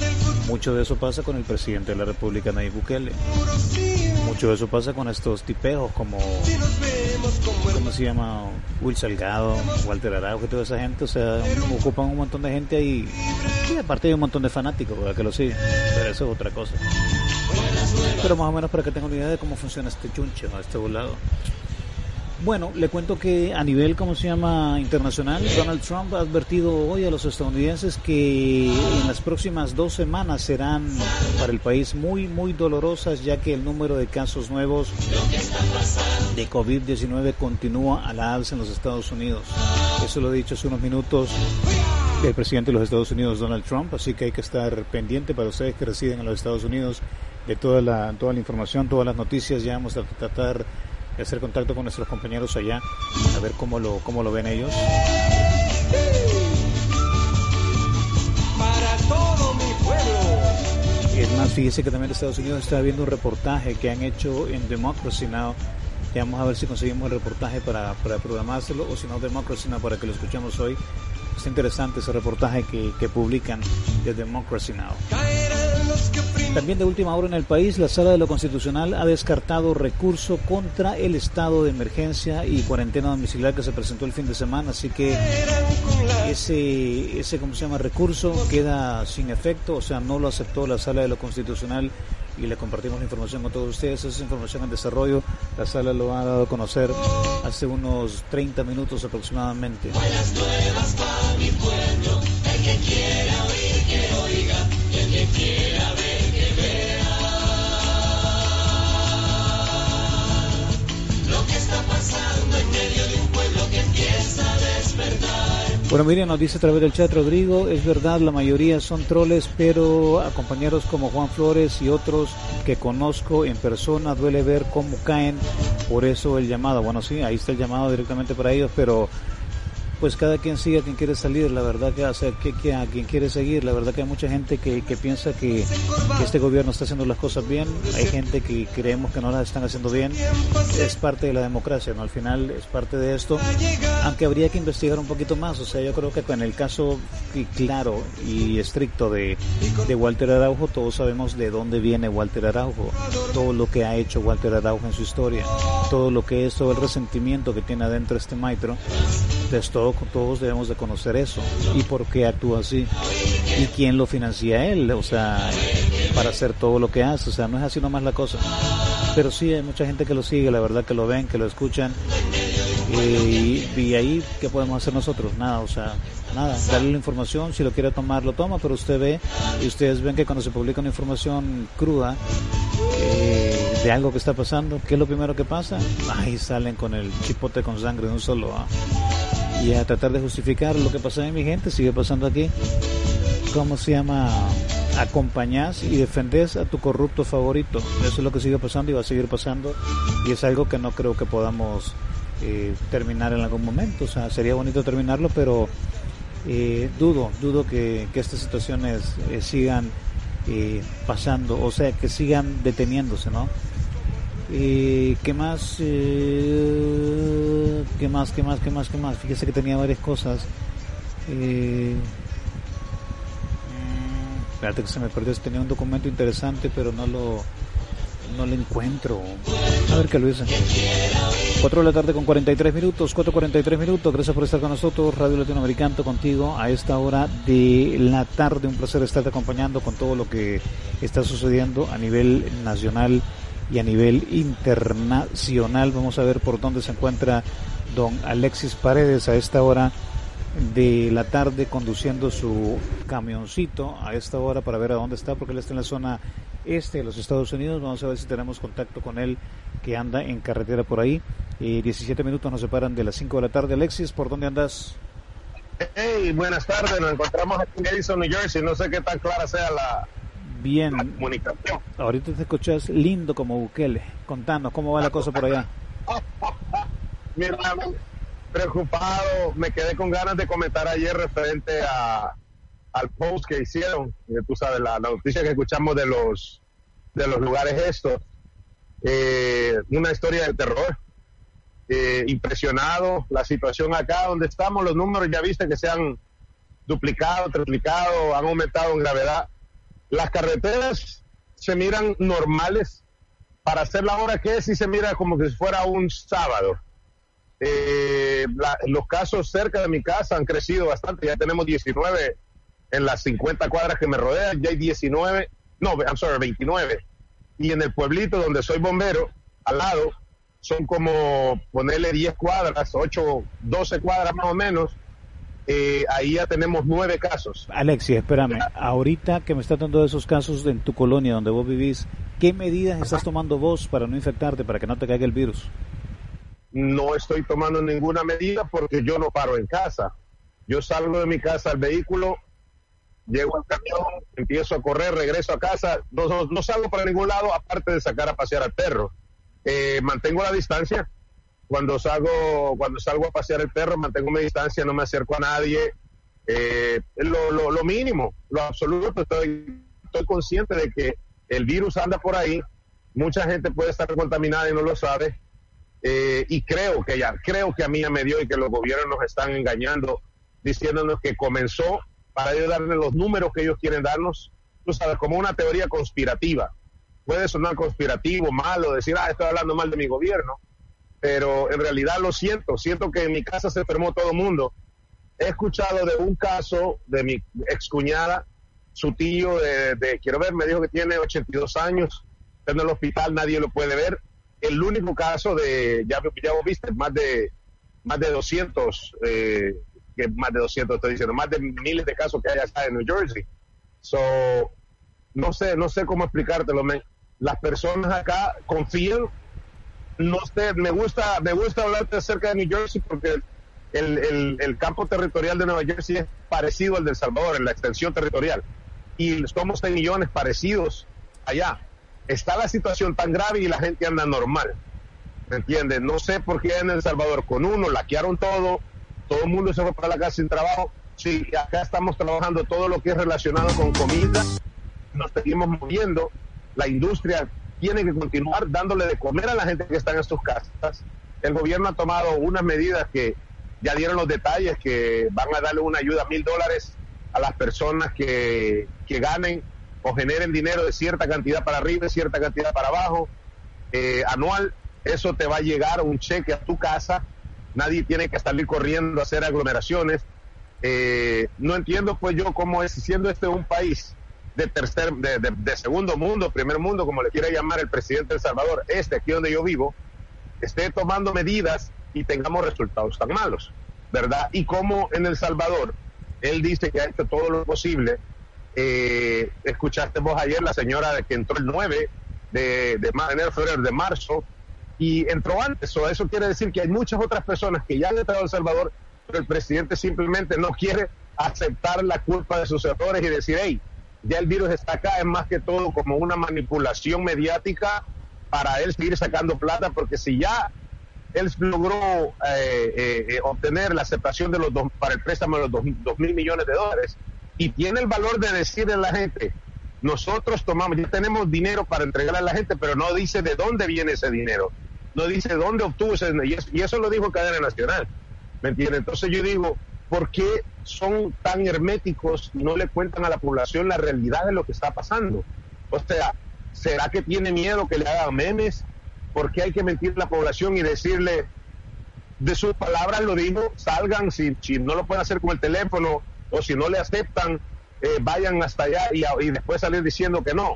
Mucho de eso pasa con el presidente de la República, Nayib Bukele. Mucho de eso pasa con estos tipejos como, ¿cómo se llama? Will Salgado, Walter Araujo y toda esa gente. O sea, ocupan un montón de gente ahí. Y aparte hay un montón de fanáticos que lo siguen. Pero eso es otra cosa. Pero más o menos para que tengan una idea de cómo funciona este chunche, este volado. Bueno, le cuento que a nivel, ¿cómo se llama?, internacional, Donald Trump ha advertido hoy a los estadounidenses que en las próximas dos semanas serán para el país muy, muy dolorosas, ya que el número de casos nuevos de COVID-19 continúa a la alza en los Estados Unidos. Eso lo he dicho hace unos minutos el presidente de los Estados Unidos, Donald Trump, así que hay que estar pendiente para ustedes que residen en los Estados Unidos de toda la, toda la información, todas las noticias. Ya vamos a tratar hacer contacto con nuestros compañeros allá, a ver cómo lo, cómo lo ven ellos. Para todo mi pueblo, Es más, fíjese que también Estados Unidos está viendo un reportaje que han hecho en Democracy Now. Ya vamos a ver si conseguimos el reportaje para, para programárselo o si no Democracy Now para que lo escuchemos hoy. Está interesante ese reportaje que, que publican de Democracy Now. También de última hora en el país, la Sala de lo Constitucional ha descartado recurso contra el estado de emergencia y cuarentena domiciliar que se presentó el fin de semana, así que ese, ese ¿cómo se llama?, recurso queda sin efecto, o sea, no lo aceptó la Sala de lo Constitucional y le compartimos la información con todos ustedes. Esa información en desarrollo, la sala lo ha dado a conocer hace unos 30 minutos aproximadamente. Buenas nuevas para mi pueblo, el que quiera Bueno, Miriam nos dice a través del chat, Rodrigo, es verdad, la mayoría son troles, pero a compañeros como Juan Flores y otros que conozco en persona duele ver cómo caen, por eso el llamado. Bueno, sí, ahí está el llamado directamente para ellos, pero pues cada quien sigue a quien quiere salir, la verdad que, que, a quien quiere seguir, la verdad que hay mucha gente que, que piensa que, este gobierno está haciendo las cosas bien, hay gente que creemos que no las están haciendo bien, es parte de la democracia, ¿no? Al final es parte de esto, aunque habría que investigar un poquito más, o sea, yo creo que con el caso claro y estricto de, de Walter Araujo, todos sabemos de dónde viene Walter Araujo, todo lo que ha hecho Walter Araujo en su historia, todo lo que es, todo el resentimiento que tiene adentro este maestro, pues todo, todos debemos de conocer eso y por qué actúa así y quién lo financia él, o sea, para hacer todo lo que hace, o sea, no es así nomás la cosa. Pero sí hay mucha gente que lo sigue, la verdad que lo ven, que lo escuchan. eh, y, ahí, ¿qué podemos hacer nosotros? Nada, o sea, nada, darle la información, si lo quiere tomar, lo toma, pero usted ve, y ustedes ven que cuando se publica una información cruda, eh, de algo que está pasando, ¿qué es lo primero que pasa? Ahí salen con el chipote con sangre de un solo. ¿ah? Y a tratar de justificar lo que pasa en mi gente, sigue pasando aquí. ¿Cómo se llama? Acompañás y defendés a tu corrupto favorito. Eso es lo que sigue pasando y va a seguir pasando. Y es algo que no creo que podamos eh, terminar en algún momento. O sea, sería bonito terminarlo, pero eh, dudo, dudo que, que estas situaciones eh, sigan eh, pasando, o sea, que sigan deteniéndose, ¿no? Eh, ¿Qué más? Eh, ¿Qué más? ¿Qué más? ¿Qué más? ¿Qué más? Fíjese que tenía varias cosas. Eh, mm, espérate que se me perdió. Tenía un documento interesante, pero no lo, no lo encuentro. A ver qué lo hice. 4 de la tarde con 43 minutos, 4.43 minutos. Gracias por estar con nosotros. Radio Latinoamericano contigo a esta hora de la tarde. Un placer estarte acompañando con todo lo que está sucediendo a nivel nacional y a nivel internacional. Vamos a ver por dónde se encuentra don Alexis Paredes a esta hora de la tarde conduciendo su camioncito a esta hora para ver a dónde está porque él está en la zona este de los Estados Unidos. Vamos a ver si tenemos contacto con él que anda en carretera por ahí. Eh, 17 minutos nos separan de las 5 de la tarde. Alexis, ¿por dónde andas? Hey, buenas tardes. Nos encontramos aquí en Edison, New Jersey. No sé qué tan clara sea la, Bien. la comunicación. Ahorita te escuchas lindo como Bukele. Contanos, ¿cómo va la cosa por allá? Mira, preocupado. Me quedé con ganas de comentar ayer referente a, al post que hicieron. Tú sabes, la, la noticia que escuchamos de los, de los lugares estos. Eh, una historia de terror. Eh, impresionado la situación acá donde estamos, los números ya viste que se han duplicado, triplicado, han aumentado en gravedad. Las carreteras se miran normales para hacer la hora que es y se mira como si fuera un sábado. Eh, la- los casos cerca de mi casa han crecido bastante, ya tenemos 19 en las 50 cuadras que me rodean, ya hay 19, no, I'm sorry, 29. Y en el pueblito donde soy bombero, al lado, son como ponerle 10 cuadras, 8, 12 cuadras más o menos. Eh, ahí ya tenemos nueve casos. Alexis, espérame. Ahorita que me está dando esos casos en tu colonia donde vos vivís, ¿qué medidas estás tomando vos para no infectarte, para que no te caiga el virus? No estoy tomando ninguna medida porque yo no paro en casa. Yo salgo de mi casa al vehículo, llego al camión, empiezo a correr, regreso a casa. No, no- no salgo para ningún lado aparte de sacar a pasear al perro. Eh, mantengo la distancia. Cuando salgo, cuando salgo a pasear el perro, mantengo mi distancia, no me acerco a nadie. Eh, lo, lo, lo mínimo, lo absoluto. Estoy estoy consciente de que el virus anda por ahí, mucha gente puede estar contaminada y no lo sabe, eh, y creo que ya, creo que a mí ya me dio y que los gobiernos nos están engañando, diciéndonos que comenzó para ellos darle los números que ellos quieren darnos, tú sabes, como una teoría conspirativa. Puede sonar conspirativo, malo, decir, ah, estoy hablando mal de mi gobierno, pero en realidad lo siento, siento que en mi casa se enfermó todo el mundo. He escuchado de un caso de mi excuñada, su tío de, de, quiero ver, me dijo que tiene 82 años, está en el hospital, nadie lo puede ver. El único caso de, ya, ya vos viste, más de, más de 200, eh, que más de 200 estoy diciendo, más de miles de casos que hay acá en New Jersey. So, no sé, no sé cómo explicártelo, man. Las personas acá confían, no sé, me gusta, me gusta hablarte acerca de New Jersey porque el, el, el campo territorial de Nueva Jersey es parecido al de El Salvador, en la extensión territorial. Y somos 6 millones parecidos allá. Está la situación tan grave y la gente anda normal. ¿Me entiendes? No sé por qué en El Salvador con uno laquearon todo, todo el mundo se fue para la casa sin trabajo. Sí, acá estamos trabajando todo lo que es relacionado con comida, nos seguimos moviendo, la industria tiene que continuar dándole de comer a la gente que está en sus casas. El gobierno ha tomado unas medidas que ya dieron los detalles, que van a darle una ayuda mil dólares a las personas que, que, ganen o generen dinero de cierta cantidad para arriba, de cierta cantidad para abajo, eh, anual. Eso te va a llegar un cheque a tu casa. Nadie tiene que salir corriendo a hacer aglomeraciones. Eh, no entiendo pues yo cómo es, siendo este un país de tercer, de, de, segundo mundo, primer mundo, como le quiera llamar el presidente de El Salvador, este aquí donde yo vivo, esté tomando medidas y tengamos resultados tan malos, ¿verdad? Y como en El Salvador, él dice que ha hecho todo lo posible. Eh, escuchaste vos ayer la señora que entró el 9 de, de enero, febrero, de marzo, y entró antes. O eso quiere decir que hay muchas otras personas que ya han entrado a El Salvador, pero el presidente simplemente no quiere aceptar la culpa de sus errores y decir, hey, ya el virus está acá, es más que todo como una manipulación mediática para él seguir sacando plata, porque si ya él logró eh, eh, obtener la aceptación de los dos, para el préstamo de los dos, mil millones de dólares y tiene el valor de decirle a la gente, nosotros tomamos, ya tenemos dinero para entregar a la gente, pero no dice de dónde viene ese dinero, no dice dónde obtuvo ese dinero, y eso, y eso lo dijo Cadena Nacional, ¿me entiende? Entonces yo digo, ¿por qué son tan herméticos y no le cuentan a la población la realidad de lo que está pasando? O sea, ¿será que tiene miedo que le hagan memes? ¿Por qué hay que mentir a la población y decirle, de sus palabras lo dijo, salgan, si, no lo pueden hacer con el teléfono o si no le aceptan, eh, vayan hasta allá y, y, después salir diciendo que no?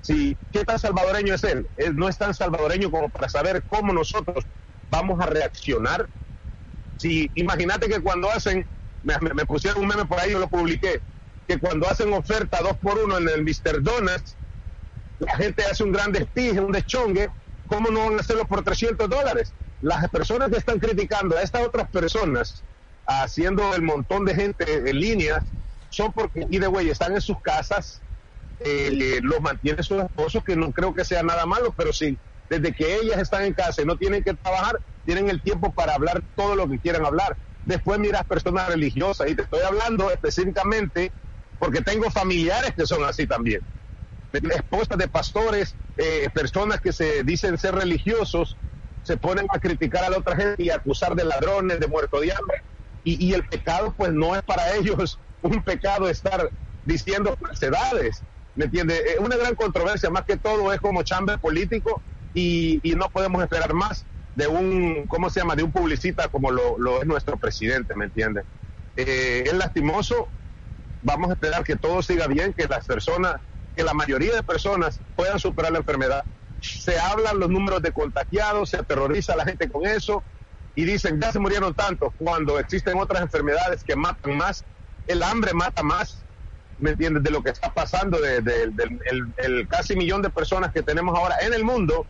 Si, ¿Qué tan salvadoreño es él? Él no es tan salvadoreño como para saber cómo nosotros vamos a reaccionar. Si imagínate que cuando hacen, me, pusieron un meme por ahí, yo lo publiqué, que cuando hacen oferta dos por uno en el Mr. Donuts, la gente hace un gran despije, un deschongue, ¿cómo no van a hacerlo por 300 dólares? Las personas que están criticando a estas otras personas, haciendo el montón de gente en línea, son porque, y de güey, están en sus casas, eh, los mantiene sus esposos, que no creo que sea nada malo, pero sí, desde que ellas están en casa y no tienen que trabajar, tienen el tiempo para hablar todo lo que quieran hablar. Después miras personas religiosas, y te estoy hablando específicamente porque tengo familiares que son así también esposas de pastores, eh, personas que se dicen ser religiosos, se ponen a criticar a la otra gente y a acusar de ladrones, de muerto de hambre. Y, y, el pecado, pues no es para ellos un pecado estar diciendo falsedades. ¿Me entiende? Es una gran controversia, más que todo es como chamber político y, no podemos esperar más de un, ¿cómo se llama?, de un publicista como lo, es nuestro presidente, ¿me entiende? Eh, es lastimoso, vamos a esperar que todo siga bien, que las personas que la mayoría de personas puedan superar la enfermedad. Se hablan los números de contagiados, se aterroriza la gente con eso y dicen, ya se murieron tantos, cuando existen otras enfermedades que matan más, el hambre mata más, ¿me entiendes? De lo que está pasando, de, de, de el, el, casi millón de personas que tenemos ahora en el mundo,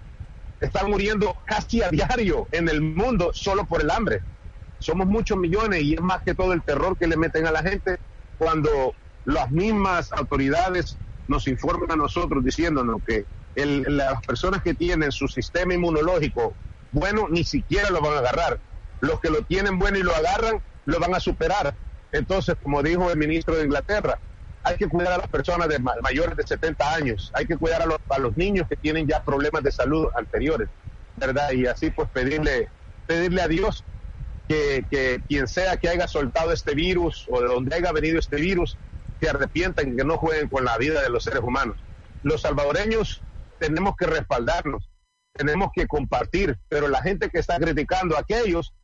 están muriendo casi a diario en el mundo solo por el hambre. Somos muchos millones y es más que todo el terror que le meten a la gente cuando las mismas autoridades nos informan a nosotros diciéndonos que el, las personas que tienen su sistema inmunológico bueno ni siquiera lo van a agarrar. Los que lo tienen bueno y lo agarran, lo van a superar. Entonces, como dijo el ministro de Inglaterra, hay que cuidar a las personas de ma- mayores de 70 años, hay que cuidar a los, niños que tienen ya problemas de salud anteriores, ¿verdad? Y así pues pedirle, pedirle a Dios que, que quien sea que haya soltado este virus o de donde haya venido este virus, se arrepientan y que no jueguen con la vida de los seres humanos. Los salvadoreños tenemos que respaldarnos, tenemos que compartir, pero la gente que está criticando a aquellos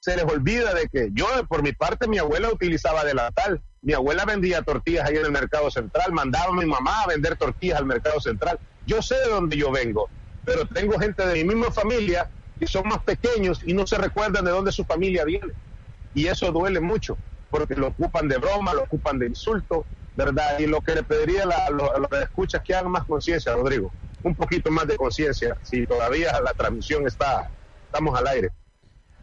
se les olvida de que yo, por mi parte, mi abuela utilizaba delantal. Mi abuela vendía tortillas ahí en el mercado central, mandaba a mi mamá a vender tortillas al mercado central. Yo sé de dónde yo vengo, pero tengo gente de mi misma familia que son más pequeños y no se recuerdan de dónde su familia viene. Y eso duele mucho, porque lo ocupan de broma, lo ocupan de insulto, ¿verdad? Y lo que le pediría a, los que escuchas que hagan más conciencia, Rodrigo, un poquito más de conciencia, si todavía la transmisión está, estamos al aire.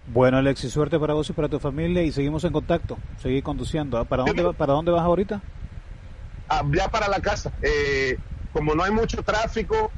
Bueno, Alexis, suerte para vos y para tu familia y seguimos en contacto. Seguí conduciendo. ¿ah? ¿Para dónde, ¿Para dónde vas ahorita? Ah, ya para la casa. Eh, como no hay mucho tráfico,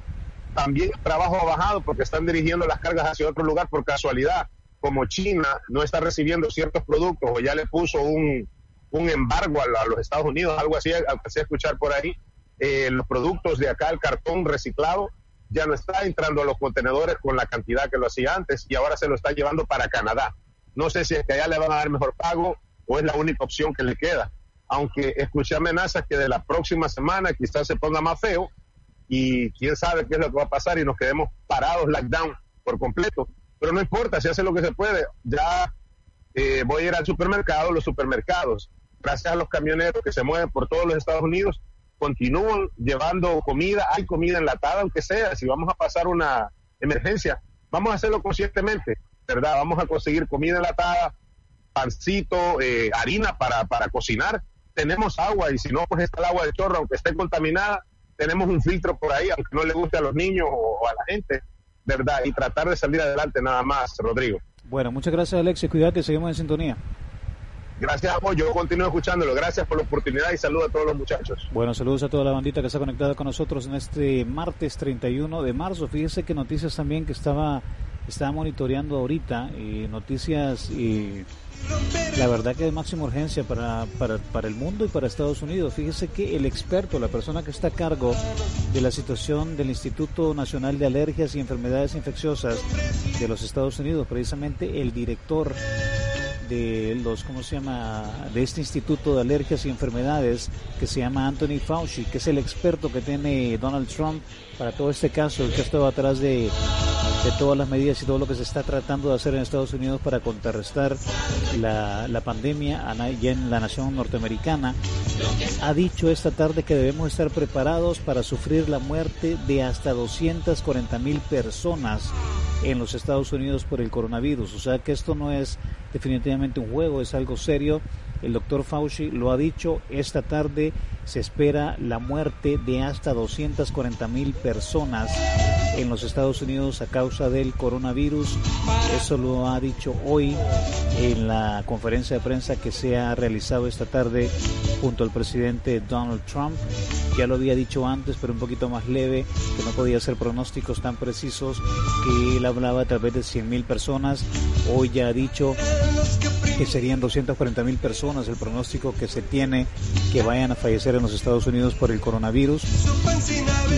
también el trabajo ha bajado porque están dirigiendo las cargas hacia otro lugar por casualidad. Como China no está recibiendo ciertos productos o ya le puso un, un embargo a los Estados Unidos, algo así, alcancé a escuchar por ahí, eh, los productos de acá, el cartón reciclado, ya no está entrando a los contenedores con la cantidad que lo hacía antes y ahora se lo está llevando para Canadá. No sé si es que allá le van a dar mejor pago o es la única opción que le queda. Aunque escuché amenazas que de la próxima semana quizás se ponga más feo y quién sabe qué es lo que va a pasar y nos quedemos parados, lockdown por completo. Pero no importa, se hace lo que se puede. Ya eh, voy a ir al supermercado, los supermercados, gracias a los camioneros que se mueven por todos los Estados Unidos, continúan llevando comida, hay comida enlatada, aunque sea, si vamos a pasar una emergencia, vamos a hacerlo conscientemente, ¿verdad? Vamos a conseguir comida enlatada, pancito, eh, harina para, para cocinar, tenemos agua y si no, pues está el agua de chorro, aunque esté contaminada, tenemos un filtro por ahí, aunque no le guste a los niños o, o a la gente, ¿verdad? Y tratar de salir adelante nada más, Rodrigo. Bueno, muchas gracias, Alexis. Cuídate, seguimos en sintonía. Gracias a vos, yo continúo escuchándolo. Gracias por la oportunidad y saludo a todos los muchachos. Bueno, saludos a toda la bandita que está conectada con nosotros en este martes 31 de marzo. Fíjese que noticias también que estaba, estaba monitoreando ahorita, eh, noticias, eh, la verdad que de máxima urgencia para, para, para el mundo y para Estados Unidos. Fíjese que el experto, la persona que está a cargo de la situación del Instituto Nacional de Alergias y Enfermedades Infecciosas de los Estados Unidos, precisamente el director de los, ¿cómo se llama? De este Instituto de Alergias y Enfermedades que se llama Anthony Fauci, que es el experto que tiene Donald Trump para todo este caso, que ha estado atrás de, de todas las medidas y todo lo que se está tratando de hacer en Estados Unidos para contrarrestar la, la pandemia ya en la nación norteamericana, ha dicho esta tarde que debemos estar preparados para sufrir la muerte de hasta 240 mil personas en los Estados Unidos por el coronavirus. O sea que esto no es definitivamente un juego, es algo serio. El doctor Fauci lo ha dicho, esta tarde se espera la muerte de hasta 240 mil personas en los Estados Unidos a causa del coronavirus. Eso lo ha dicho hoy en la conferencia de prensa que se ha realizado esta tarde junto al presidente Donald Trump. Ya lo había dicho antes, pero un poquito más leve, que no podía hacer pronósticos tan precisos, que él hablaba a través de 100 mil personas. Hoy ya ha dicho que serían 240 mil personas el pronóstico que se tiene que vayan a fallecer en los Estados Unidos por el coronavirus.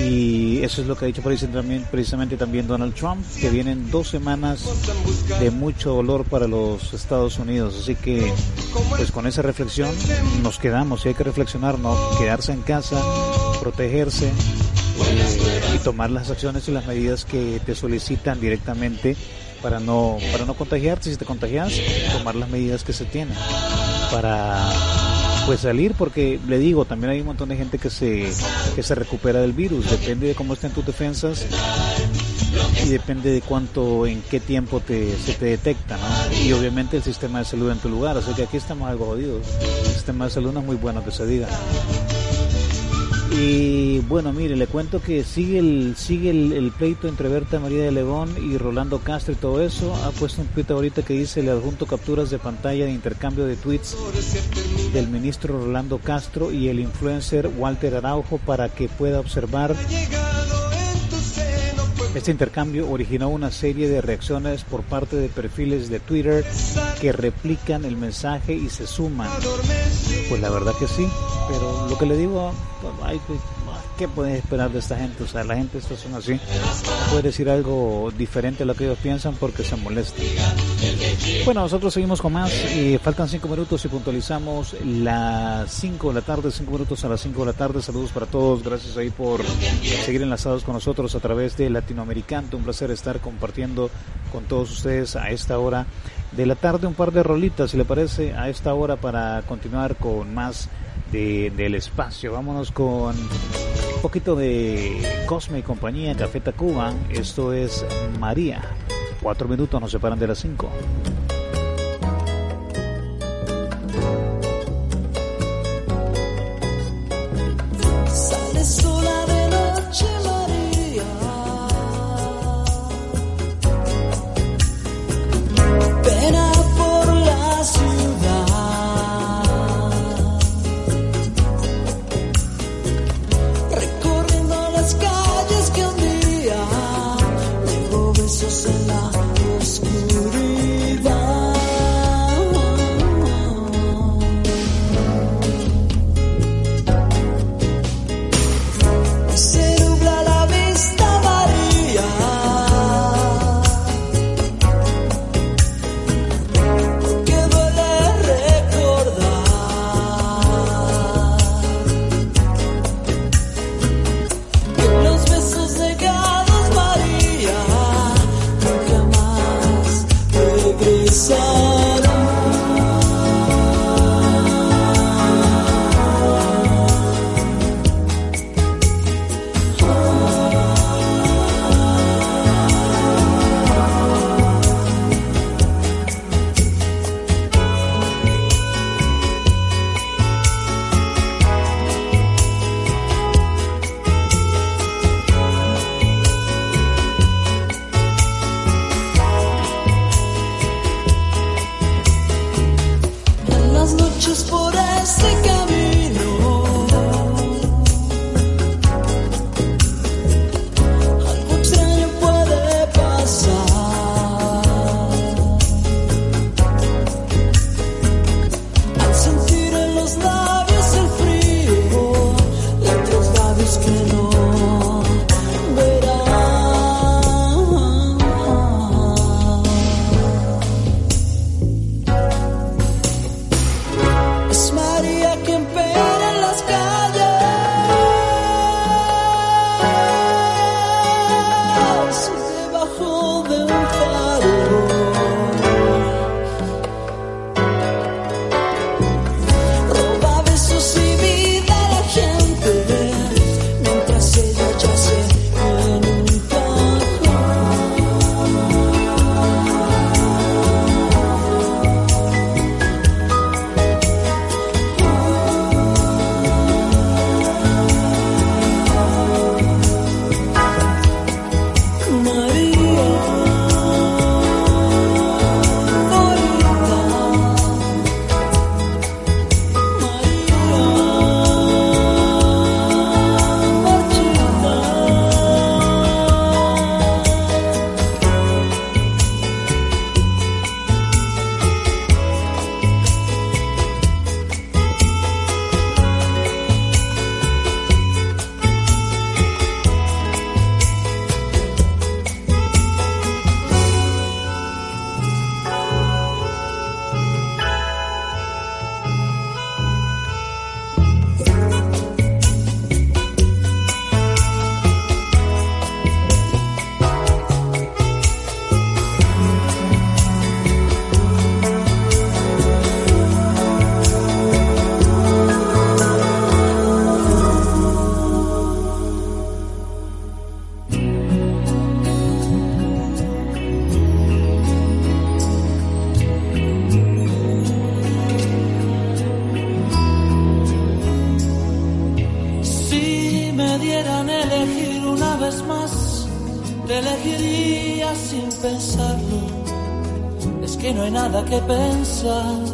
Y eso es lo que ha dicho precisamente, también Donald Trump, que vienen dos semanas de mucho dolor para los Estados Unidos. Así que, pues con esa reflexión nos quedamos y hay que reflexionar, no quedarse en casa, protegerse eh, y tomar las acciones y las medidas que te solicitan directamente para no para no contagiarte. Si te contagias, tomar las medidas que se tienen para pues salir porque le digo también hay un montón de gente que se que se recupera del virus depende de cómo estén tus defensas y depende de cuánto en qué tiempo te, se te detecta ¿no? y obviamente el sistema de salud en tu lugar así que aquí estamos algo jodidos el sistema de salud no es muy bueno que se diga y bueno, mire, le cuento que sigue el sigue el, pleito entre Berta María de León y Rolando Castro y todo eso. Ha puesto un tweet ahorita que dice le adjunto capturas de pantalla de intercambio de tweets del ministro Rolando Castro y el influencer Walter Araujo para que pueda observar Este intercambio originó una serie de reacciones por parte de perfiles de Twitter que replican el mensaje y se suman. Pues la verdad que sí, pero lo que le digo, pues, ay, pues, ¿qué puedes esperar de esta gente? O sea, la gente estos son así. No puede decir algo diferente a lo que ellos piensan porque se molestan. Bueno, nosotros seguimos con más. y faltan cinco minutos y puntualizamos las 5 de la tarde, cinco minutos a las 5 de la tarde. Saludos para todos. Gracias ahí por seguir enlazados con nosotros a través de Latinoamericano. Un placer estar compartiendo con todos ustedes a esta hora de la tarde un par de rolitas, si le parece, a esta hora para continuar con más de, del espacio. Vámonos con un poquito de Cosme y compañía, Café Tacuba. Esto es María. Cuatro minutos nos separan de las cinco. Por la que pensar,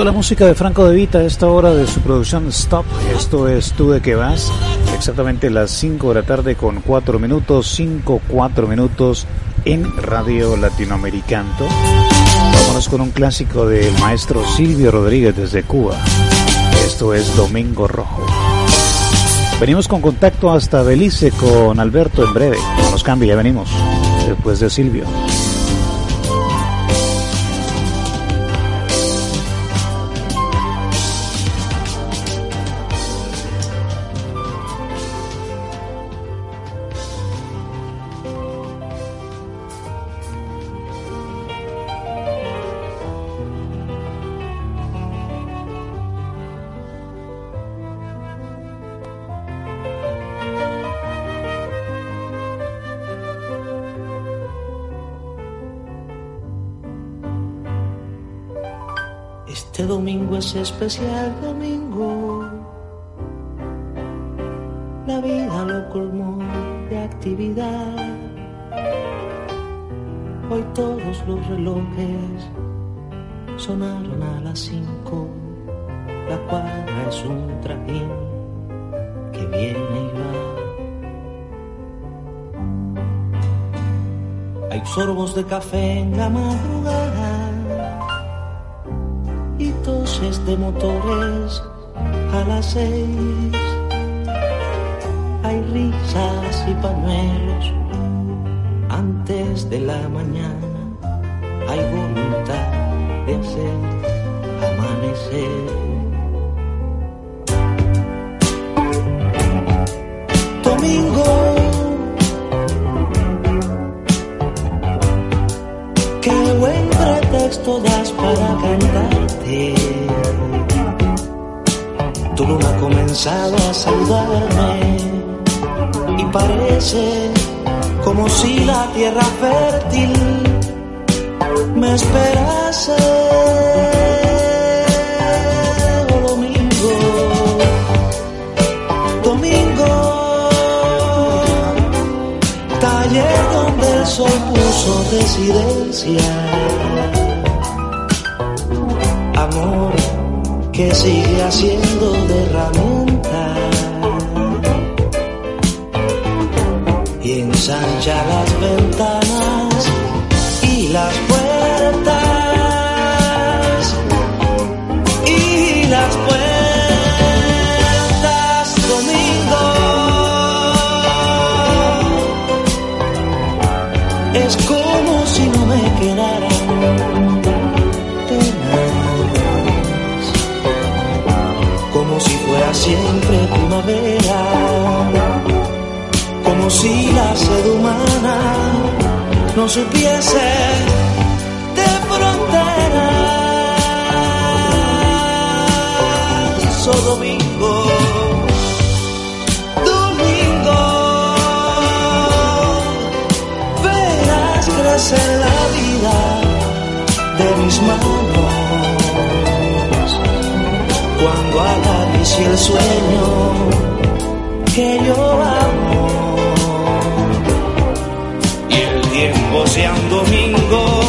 poquito la música de Franco De Vita a esta hora de su producción Stop. Esto es Tú de qué vas. Exactamente las 5 de la tarde con 4 minutos, 5, 4 minutos en Radio Latinoamericanto. Vámonos con un clásico del maestro Silvio Rodríguez desde Cuba. Esto es Domingo Rojo. Venimos con contacto hasta Belice con Alberto en breve. No nos cambie, ya venimos. Después de Silvio. Este domingo es especial domingo. La vida lo colmó de actividad. Hoy todos los relojes sonaron a las cinco. La cuadra es un trajín que viene y va. Hay sorbos de café en la madrugada luces de motores a las seis. Hay risas y pañuelos antes de la mañana. Hay voluntad de hacer amanecer. Domingo. Qué buen pretexto das para cantarte. Luna ha comenzado a saludarme y parece como si la tierra fértil me esperase. Oh, domingo, domingo, taller donde el sol puso residencia. Que sigue haciendo de herramienta. Y ensancha las ventanas y las siempre primavera como si la sed humana no supiese de fronteras. Oh, domingo, domingo, verás crecer la vida de mis manos cuando acaricie el sueño que yo amo. Y el tiempo sea un domingo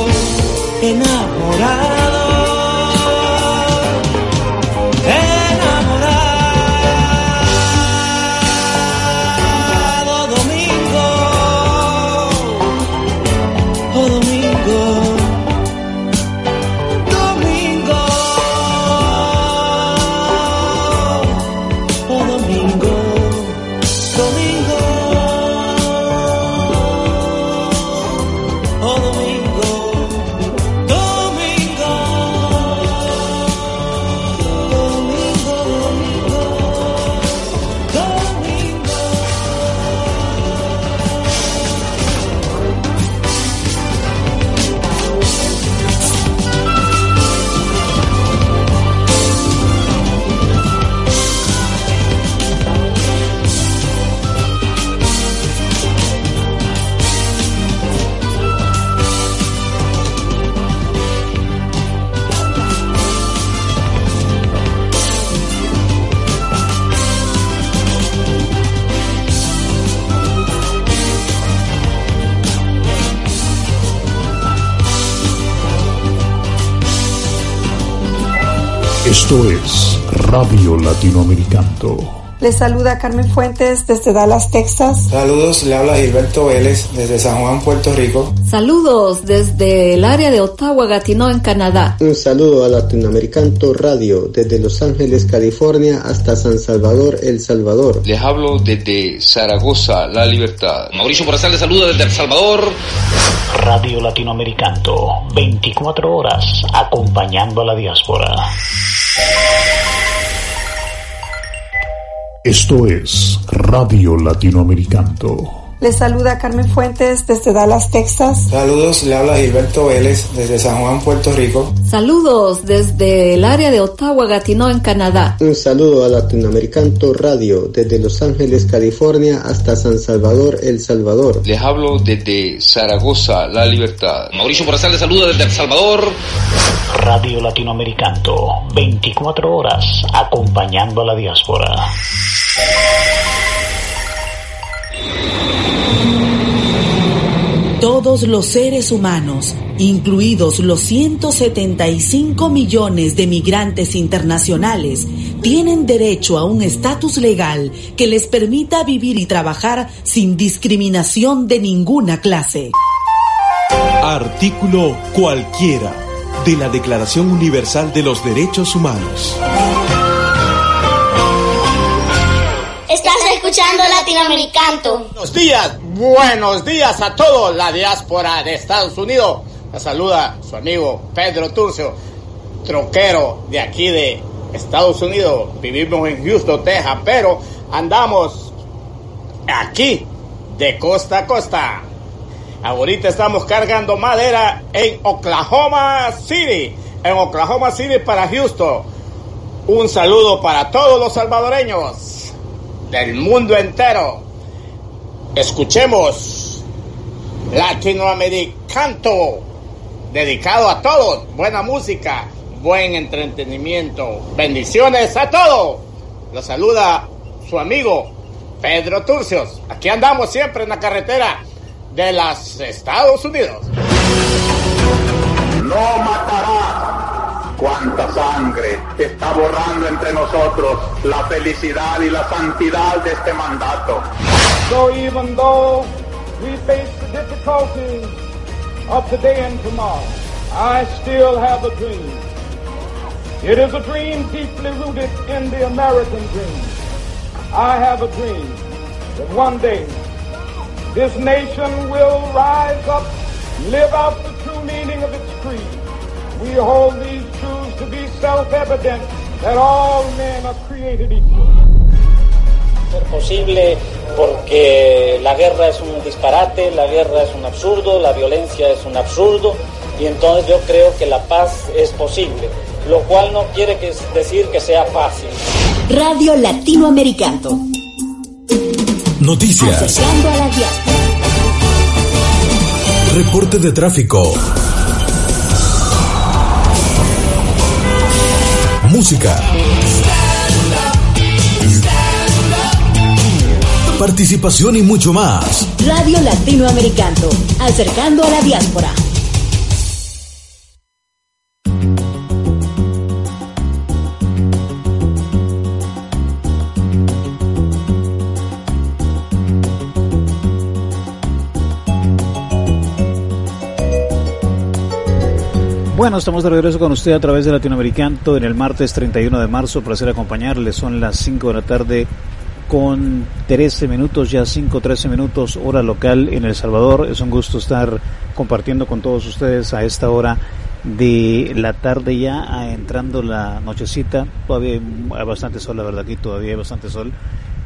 Esto es Radio Latinoamericano. Les saluda Carmen Fuentes desde Dallas, Texas. Saludos, le habla Gilberto Vélez desde San Juan, Puerto Rico. Saludos desde el área de Ottawa, Gatineau, en Canadá. Un saludo a Latinoamericano Radio desde Los Ángeles, California hasta San Salvador, El Salvador. Les hablo desde Zaragoza, La Libertad. Mauricio Morazal les saluda desde El Salvador. Radio Latinoamericano, 24 horas acompañando a la diáspora. Esto es Radio Latinoamericano. Les saluda Carmen Fuentes desde Dallas, Texas. Saludos, le habla Gilberto Vélez desde San Juan, Puerto Rico. Saludos desde el área de Ottawa, Gatineau, en Canadá. Un saludo a Latinoamericano Radio desde Los Ángeles, California hasta San Salvador, El Salvador. Les hablo desde Zaragoza, La Libertad. Mauricio Morazal les saluda desde El Salvador. Radio Latinoamericano, 24 horas acompañando a la diáspora. Todos los seres humanos, incluidos los 175 millones de migrantes internacionales, tienen derecho a un estatus legal que les permita vivir y trabajar sin discriminación de ninguna clase. Artículo cualquiera de la Declaración Universal de los Derechos Humanos. Escuchando. Buenos días, buenos días a todos la diáspora de Estados Unidos. La saluda su amigo Pedro Turcio, troquero de aquí de Estados Unidos. Vivimos en Houston, Texas, pero andamos aquí de costa a costa. Ahorita estamos cargando madera en Oklahoma City, en Oklahoma City para Houston. Un saludo para todos los salvadoreños del mundo entero. Escuchemos Latinoamericanto, dedicado a todos. Buena música, buen entretenimiento. Bendiciones a todos. Los saluda su amigo Pedro Turcios. Aquí andamos siempre en la carretera de los Estados Unidos. No matará cuánta sangre está borrando entre nosotros la felicidad y la santidad de este mandato. So even though we face the difficulties of today and tomorrow, I still have a dream. It is a dream deeply rooted in the American dream. I have a dream that one day this nation will rise up, live out the true meaning of its creed. We hold these to be self-evident that all men are created equal. Ser posible porque la guerra es un disparate, la guerra es un absurdo, la violencia es un absurdo y entonces yo creo que la paz es posible, lo cual no quiere que decir que sea fácil. Radio Latinoamericano. Noticias. Asociando a la diáspora. Reporte de tráfico. Música. Participación y mucho más. Radio Latinoamericano. Acercando a la diáspora. Bueno, estamos de regreso con usted a través de Latinoamericano en el martes 31 de marzo. Placer acompañarle. Son las 5 de la tarde con 13 minutos, ya 5, 13 minutos, hora local en El Salvador. Es un gusto estar compartiendo con todos ustedes a esta hora de la tarde ya, entrando la nochecita. Todavía hay bastante sol, la verdad, aquí todavía hay bastante sol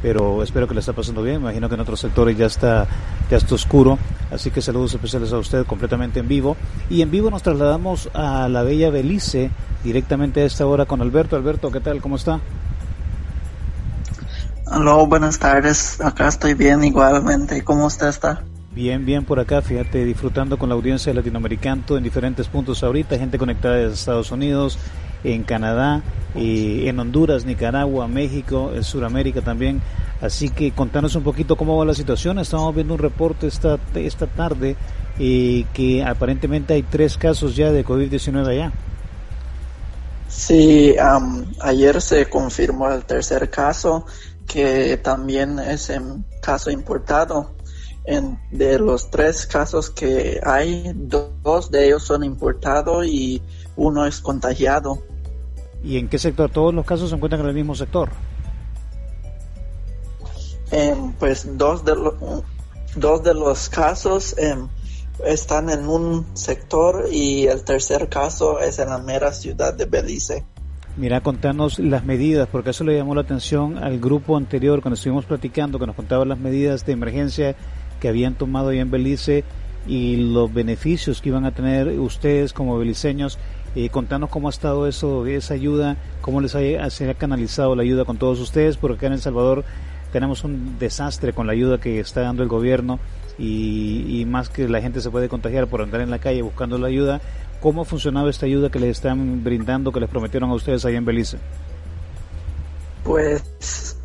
pero espero que le está pasando bien. Me imagino que en otros sectores ya está, ya está oscuro. Así que saludos especiales a usted completamente en vivo. Y en vivo nos trasladamos a la bella Belice directamente a esta hora con Alberto. Alberto, ¿qué tal? ¿Cómo está? Hola, buenas tardes. Acá estoy bien igualmente. ¿Cómo usted está? Bien, bien por acá, fíjate, disfrutando con la audiencia de Latinoamericano en diferentes puntos ahorita, gente conectada desde Estados Unidos, en Canadá, y en Honduras, Nicaragua, México, en Sudamérica también. Así que contanos un poquito cómo va la situación. Estamos viendo un reporte esta, esta tarde eh, que aparentemente hay tres casos ya de COVID-19 allá. Sí, ayer se confirmó el tercer caso, que también es un caso importado. En, de los tres casos que hay, dos de ellos son importados y uno es contagiado. ¿Y en qué sector? ¿Todos los casos se encuentran en el mismo sector? Em, pues dos de, los dos de los casos em, están en un sector y el tercer caso es en la mera ciudad de Belice. Mira, contanos las medidas, porque eso le llamó la atención al grupo anterior cuando estuvimos platicando, que nos contaban las medidas de emergencia que habían tomado ya en Belice y los beneficios que iban a tener ustedes como beliceños eh, contanos cómo ha estado eso, esa ayuda, cómo les ha, se ha canalizado la ayuda con todos ustedes, porque acá en El Salvador tenemos un desastre con la ayuda que está dando el gobierno y, más que la gente se puede contagiar por andar en la calle buscando la ayuda. ¿Cómo ha funcionado esta ayuda que les están brindando, que les prometieron a ustedes ahí en Belice? Pues,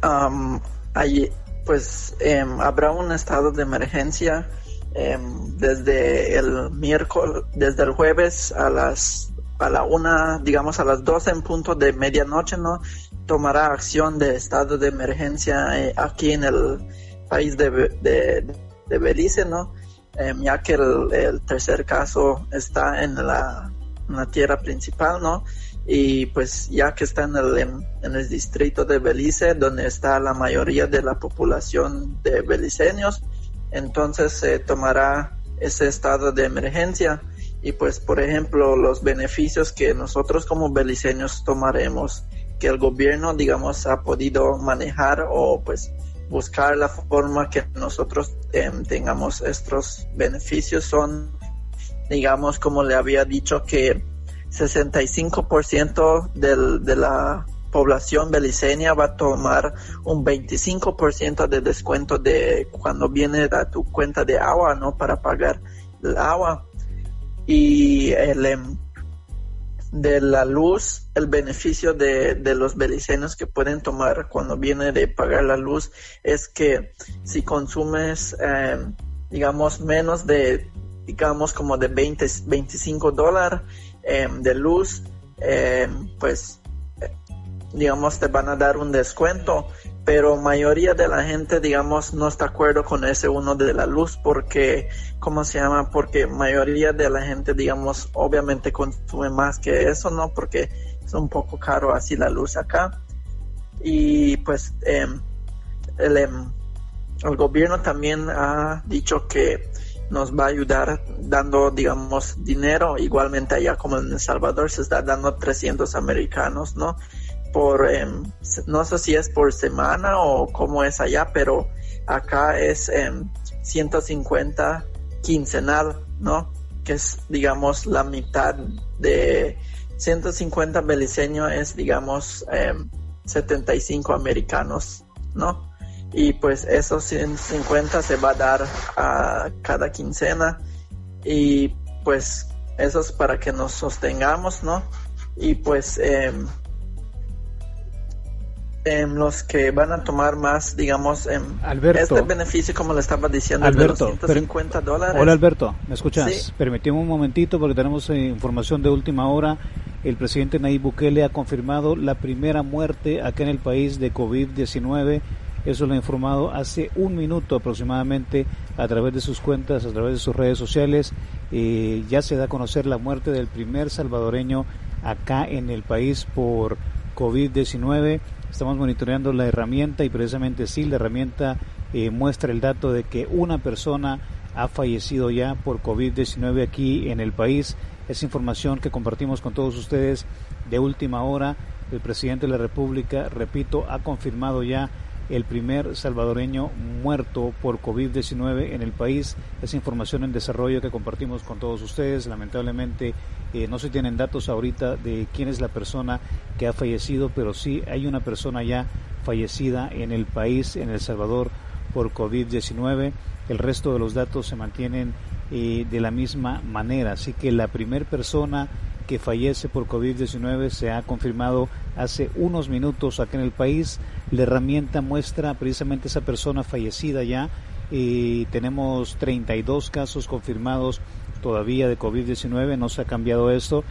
allí, pues em, habrá un estado de emergencia em, desde el miércoles, desde el jueves a las a la una, digamos a las 12 en punto de medianoche, ¿no? Tomará acción de estado de emergencia eh, aquí en el país de, de, Belice, ¿no? Em, ya que el, tercer caso está en la, tierra principal, ¿no? Y pues ya que está en el, en, el distrito de Belice, donde está la mayoría de la población de beliceños, entonces se tomará ese estado de emergencia y pues por ejemplo los beneficios que nosotros como beliceños tomaremos que el gobierno digamos ha podido manejar o pues buscar la forma que nosotros em, tengamos estos beneficios son, digamos, como le había dicho, que 65% del, de la población beliceña va a tomar un 25% de descuento de cuando viene a tu cuenta de agua, ¿no? Para pagar el agua. Y el, em, de la luz, el beneficio de, de, los beliceños que pueden tomar cuando viene de pagar la luz es que si consumes, em, digamos, menos de, digamos, como de 20, 25 dólares em, de luz, pues digamos, te van a dar un descuento, pero mayoría de la gente, digamos, no está de acuerdo con ese uno de la luz porque, ¿cómo se llama? Porque mayoría de la gente, digamos, obviamente consume más que eso, ¿no? Porque es un poco caro así la luz acá. Y pues em, el, em, el gobierno también ha dicho que nos va a ayudar dando, digamos, dinero. Igualmente allá como en El Salvador se está dando 300 americanos, ¿no? Por, em, no sé si es por semana o cómo es allá, pero acá es 150 em, quincenal, ¿no? Que es, digamos, la mitad de 150 beliceño es, digamos, 75 em, americanos, ¿no? Y pues esos 150 se va a dar a cada quincena y pues eso es para que nos sostengamos, ¿no? Y pues en los que van a tomar más, digamos, en este beneficio, como le estaba diciendo, Alberto, de 150 dólares. Hola Alberto, ¿me escuchas? Sí. un momentito porque tenemos eh, información de última hora. El presidente Nayib Bukele ha confirmado la primera muerte acá en el país de COVID-19. Eso lo ha informado hace un minuto aproximadamente a través de sus cuentas, a través de sus redes sociales. Eh, ya se da a conocer la muerte del primer salvadoreño acá en el país por COVID-19 Estamos monitoreando la herramienta y precisamente sí, la herramienta eh, muestra el dato de que una persona ha fallecido ya por COVID-19 aquí en el país. Es información que compartimos con todos ustedes de última hora. El presidente de la República, repito, ha confirmado ya el primer salvadoreño muerto por COVID-19 en el país. Es información en desarrollo que compartimos con todos ustedes. Lamentablemente eh, no se tienen datos ahorita de quién es la persona que ha fallecido, pero sí hay una persona ya fallecida en el país, en El Salvador, por COVID-19. El resto de los datos se mantienen eh, de la misma manera. Así que la primera persona que fallece por COVID-19 se ha confirmado hace unos minutos acá en el país. La herramienta muestra precisamente esa persona fallecida ya. y tenemos 32 casos confirmados todavía de COVID-19, no se ha cambiado esto,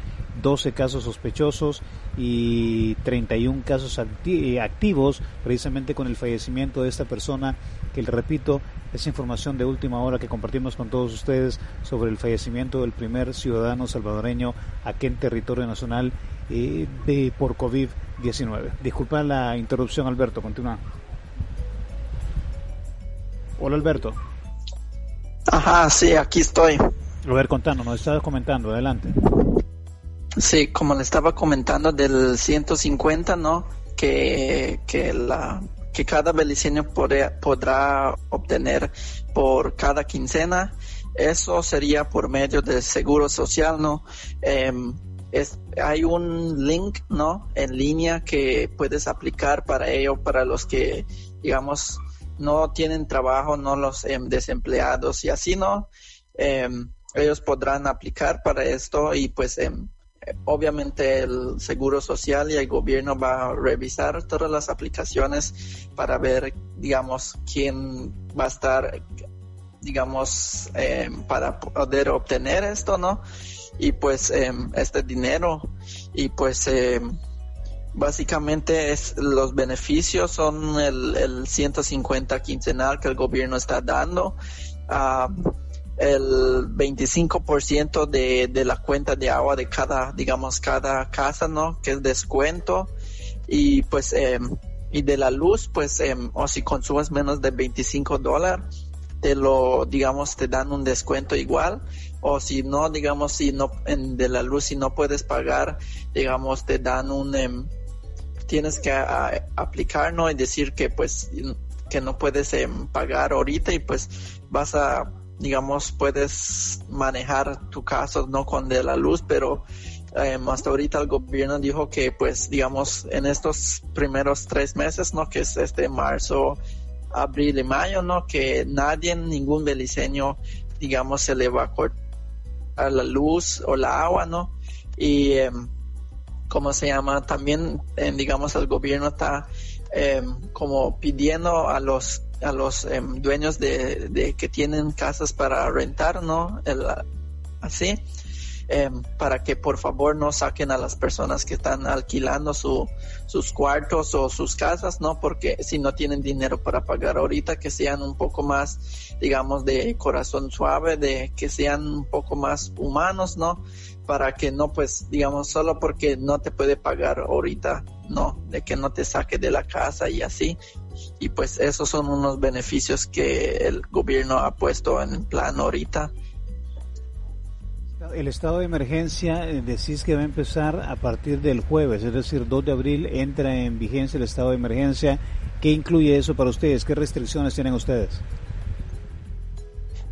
12 casos sospechosos y 31 casos activos precisamente con el fallecimiento de esta persona que le repito es información de última hora que compartimos con todos ustedes sobre el fallecimiento del primer ciudadano salvadoreño aquí en territorio nacional eh, de, por COVID-19. Disculpa la interrupción Alberto, continúa. Hola Alberto. Ajá, sí, aquí estoy. A ver, contando, nos estabas comentando, adelante. Sí, como le estaba comentando del 150, ¿no? Que, que, la, que cada beliceño podrá obtener por cada quincena. Eso sería por medio del seguro social, ¿no? Em, es, hay un link, ¿no? En línea que puedes aplicar para ello, para los que, digamos, no tienen trabajo, no los em, desempleados y así, ¿no? Em, ellos podrán aplicar para esto y pues obviamente el Seguro Social y el gobierno va a revisar todas las aplicaciones para ver, digamos, quién va a estar, digamos, em, para poder obtener esto, ¿no? Y pues em, este dinero y pues básicamente es los beneficios son el, el 150 quincenal que el gobierno está dando. Uh, el 25% de, de la cuenta de agua de cada, digamos, cada casa, ¿no? Que es descuento. Y pues, eh, y de la luz, pues, eh, o si consumes menos de 25 dólares, te lo, digamos, te dan un descuento igual. O si no, digamos, si no, de la luz, si no puedes pagar, digamos, te dan un, em, tienes que aplicar, ¿no? Y decir que, pues, que no puedes em, pagar ahorita y pues vas a digamos puedes manejar tu caso no con de la luz pero em, hasta ahorita el gobierno dijo que pues digamos en estos primeros tres meses no que es este marzo abril y mayo no que nadie ningún beliceño digamos se le va a cortar la luz o la agua no y em, cómo se llama también digamos el gobierno está como pidiendo a los a los em, dueños de, que tienen casas para rentar, ¿no? El, así, em, para que por favor no saquen a las personas que están alquilando su, sus cuartos o sus casas, ¿no? Porque si no tienen dinero para pagar ahorita, que sean un poco más, digamos, de corazón suave, de que sean un poco más humanos, ¿no? Para que no, pues, digamos, solo porque no te puede pagar ahorita, ¿no? De que no te saque de la casa y así, y pues esos son unos beneficios que el gobierno ha puesto en plan ahorita. El estado de emergencia eh, decís que va a empezar a partir del jueves, es decir, 2 de abril entra en vigencia el estado de emergencia. ¿Qué incluye eso para ustedes? ¿Qué restricciones tienen ustedes?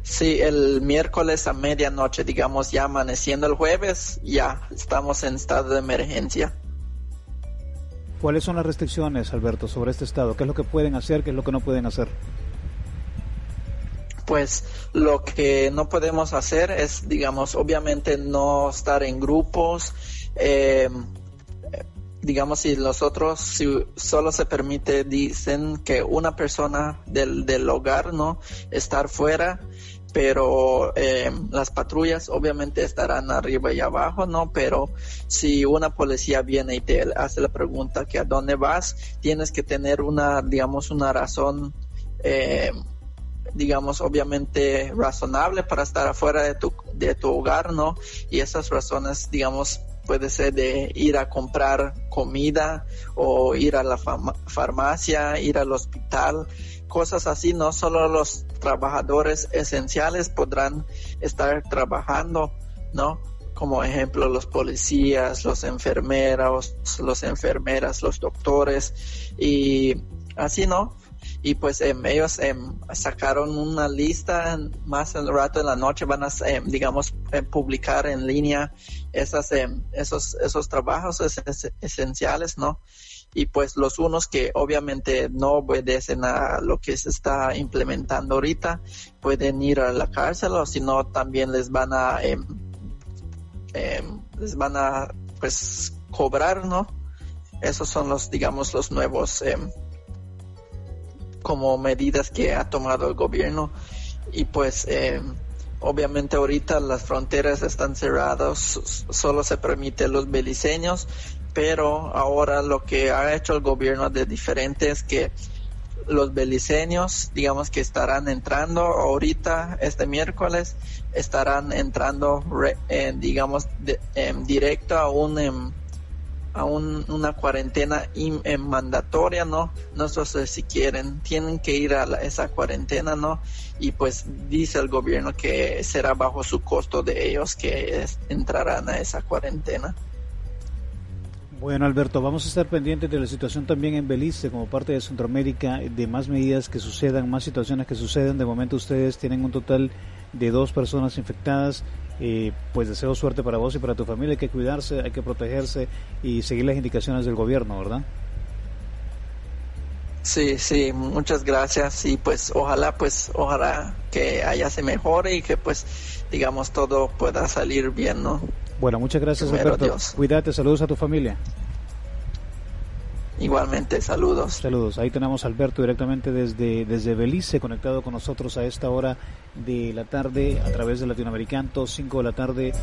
Sí, el miércoles a medianoche, digamos, ya amaneciendo el jueves, ya estamos en estado de emergencia. ¿Cuáles son las restricciones, Alberto, sobre este estado? ¿Qué es lo que pueden hacer? ¿Qué es lo que no pueden hacer? Pues lo que no podemos hacer es, digamos, obviamente no estar en grupos. Eh, digamos, si nosotros, si solo se permite, dicen que una persona del, del hogar, ¿no? Estar fuera pero eh, las patrullas obviamente estarán arriba y abajo, ¿no? Pero si una policía viene y te hace la pregunta que a dónde vas, tienes que tener una, digamos, una razón, eh, digamos, obviamente razonable para estar afuera de tu, de tu hogar, ¿no? Y esas razones, digamos, puede ser de ir a comprar comida o ir a la farmacia, ir al hospital, cosas así, no solo los trabajadores esenciales podrán estar trabajando, ¿no? Como ejemplo los policías, los enfermeros, los enfermeras, los doctores y así, ¿no? Y pues em, ellos em, sacaron una lista más el rato de la noche, van a, em, digamos, publicar en línea esas, esos, esos trabajos esenciales, ¿no? Y pues los unos que obviamente no obedecen a lo que se está implementando ahorita pueden ir a la cárcel o si no también les van a eh, les van a pues cobrar no esos son los digamos los nuevos em, como medidas que ha tomado el gobierno. Y pues em, Obviamente ahorita las fronteras están cerradas, solo se permite los beliceños pero ahora lo que ha hecho el gobierno de diferente es que los beliceños, digamos que estarán entrando ahorita, este miércoles, estarán entrando, digamos, en directo a un em, a una cuarentena em, mandatoria, ¿no? No sé si quieren, tienen que ir a esa cuarentena, ¿no? Y pues dice el gobierno que será bajo su costo de ellos que entrarán a esa cuarentena. Bueno, Alberto, vamos a estar pendientes de la situación también en Belice como parte de Centroamérica, de más medidas que sucedan, más situaciones que sucedan. De momento ustedes tienen un total de dos personas infectadas. Eh, pues deseo suerte para vos y para tu familia. Hay que cuidarse, hay que protegerse y seguir las indicaciones del gobierno, ¿verdad? Sí, sí, muchas gracias y pues ojalá, pues ojalá que allá se mejore y que pues digamos todo pueda salir bien, ¿no? Bueno, muchas gracias Alberto. Cuídate, saludos a tu familia. Igualmente, saludos. Saludos. Ahí tenemos a Alberto directamente desde, desde Belice, conectado con nosotros a esta hora de la tarde a través de Latinoamericano, 5 de la tarde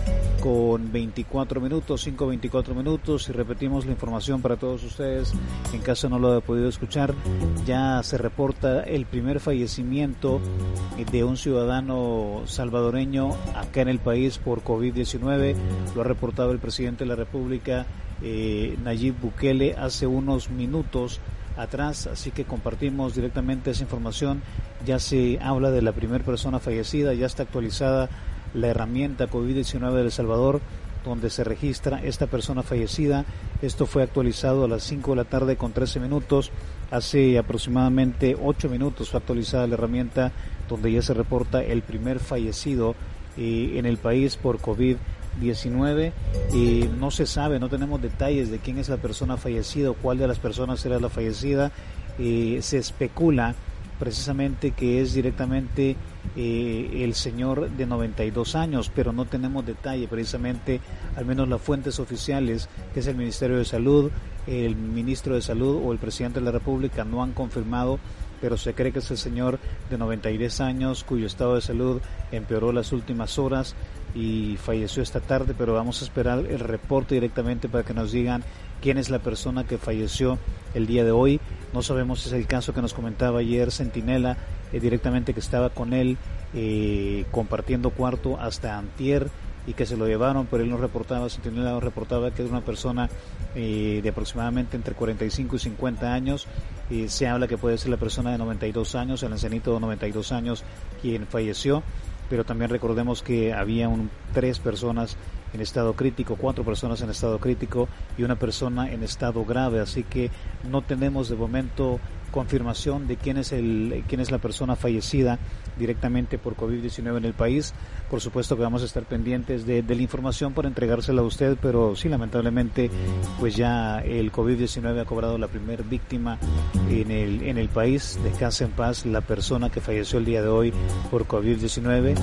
con 24 minutos, 5 24 minutos. Y repetimos la información para todos ustedes, en caso no lo haya podido escuchar, ya se reporta el primer fallecimiento de un ciudadano salvadoreño acá en el país por COVID-19. Lo ha reportado el presidente de la República eh, Nayib Bukele hace unos minutos atrás, así que compartimos directamente esa información. Ya se habla de la primera persona fallecida, ya está actualizada la herramienta COVID-19 de El Salvador donde se registra esta persona fallecida. Esto fue actualizado a las 5 de la tarde con 13 minutos. Hace aproximadamente 8 minutos fue actualizada la herramienta donde ya se reporta el primer fallecido eh, en el país por COVID-19. Y no se sabe, no tenemos detalles de quién es la persona fallecida o cuál de las personas era la fallecida. Eh, se especula precisamente que es directamente eh, el señor de 92 años, pero no tenemos detalle, precisamente al menos las fuentes oficiales, que es el Ministerio de Salud, el ministro de Salud o el presidente de la República, no han confirmado pero se cree que es el señor de 93 años cuyo estado de salud empeoró las últimas horas y falleció esta tarde, pero vamos a esperar el reporte directamente para que nos digan quién es la persona que falleció el día de hoy. No sabemos si es el caso que nos comentaba ayer Centinela, eh, directamente que estaba con él eh, compartiendo cuarto hasta Antier y que se lo llevaron, pero él nos reportaba, Centinela nos reportaba que es una persona eh, de aproximadamente entre 45 y 50 años. y se habla que puede ser la persona de 92 años, el ancianito de 92 años, quien falleció, pero también recordemos que había un, tres personas en estado crítico, cuatro personas en estado crítico y una persona en estado grave, así que no tenemos de momento confirmación de quién es el quién es la persona fallecida directamente por COVID-19 en el país. Por supuesto que vamos a estar pendientes de, la información para entregársela a usted, pero sí, lamentablemente, pues ya el COVID-19 ha cobrado la primera víctima en el, en el país. Descansa en paz la persona que falleció el día de hoy por COVID-19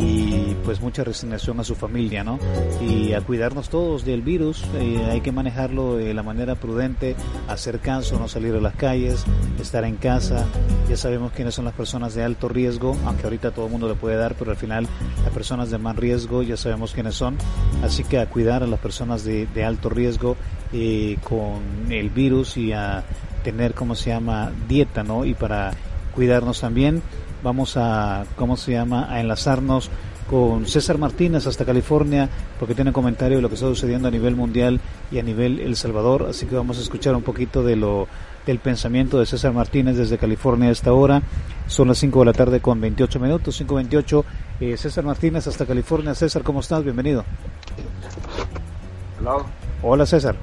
y pues mucha resignación a su familia, ¿no? Y a cuidarnos todos del virus, eh, hay que manejarlo de la manera prudente, hacer caso, no salir a las calles, estar en casa. Ya sabemos quiénes son las personas de alto riesgo, aunque ahorita todo el mundo le puede dar, pero al final las personas de más riesgo ya sabemos quiénes son. Así que a cuidar a las personas de, alto riesgo eh, con el virus y a tener, ¿cómo se llama?, dieta, ¿no? Y para cuidarnos también, vamos a, ¿cómo se llama?, a enlazarnos con César Martínez hasta California porque tiene comentario de lo que está sucediendo a nivel mundial y a nivel El Salvador, así que vamos a escuchar un poquito de lo del pensamiento de César Martínez desde California a esta hora. Son las 5 de la tarde con 28 minutos, 5.28. Eh, César Martínez hasta California. César, ¿cómo estás? Bienvenido. Hola. Hola, César.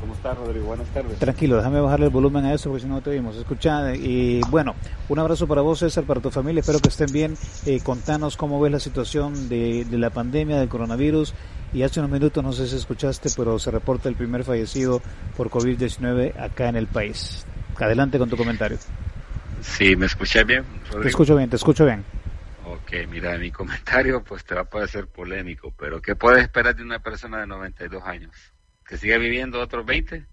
¿Cómo estás, Rodrigo? Buenas tardes. Tranquilo, déjame bajarle el volumen a eso porque si no te oímos. Escucha, y bueno, un abrazo para vos, César, para tu familia. Espero que estén bien. Eh, contanos cómo ves la situación de, de la pandemia del coronavirus y hace unos minutos, no sé si escuchaste, pero se reporta el primer fallecido por COVID-19 acá en el país. Adelante con tu comentario. Sí, ¿me escuché bien? Te escucho bien, te escucho bien. Ok, mira, mi comentario pues te va a parecer polémico, pero ¿qué puedes esperar de una persona de 92 años? ¿Que siga viviendo otros 20?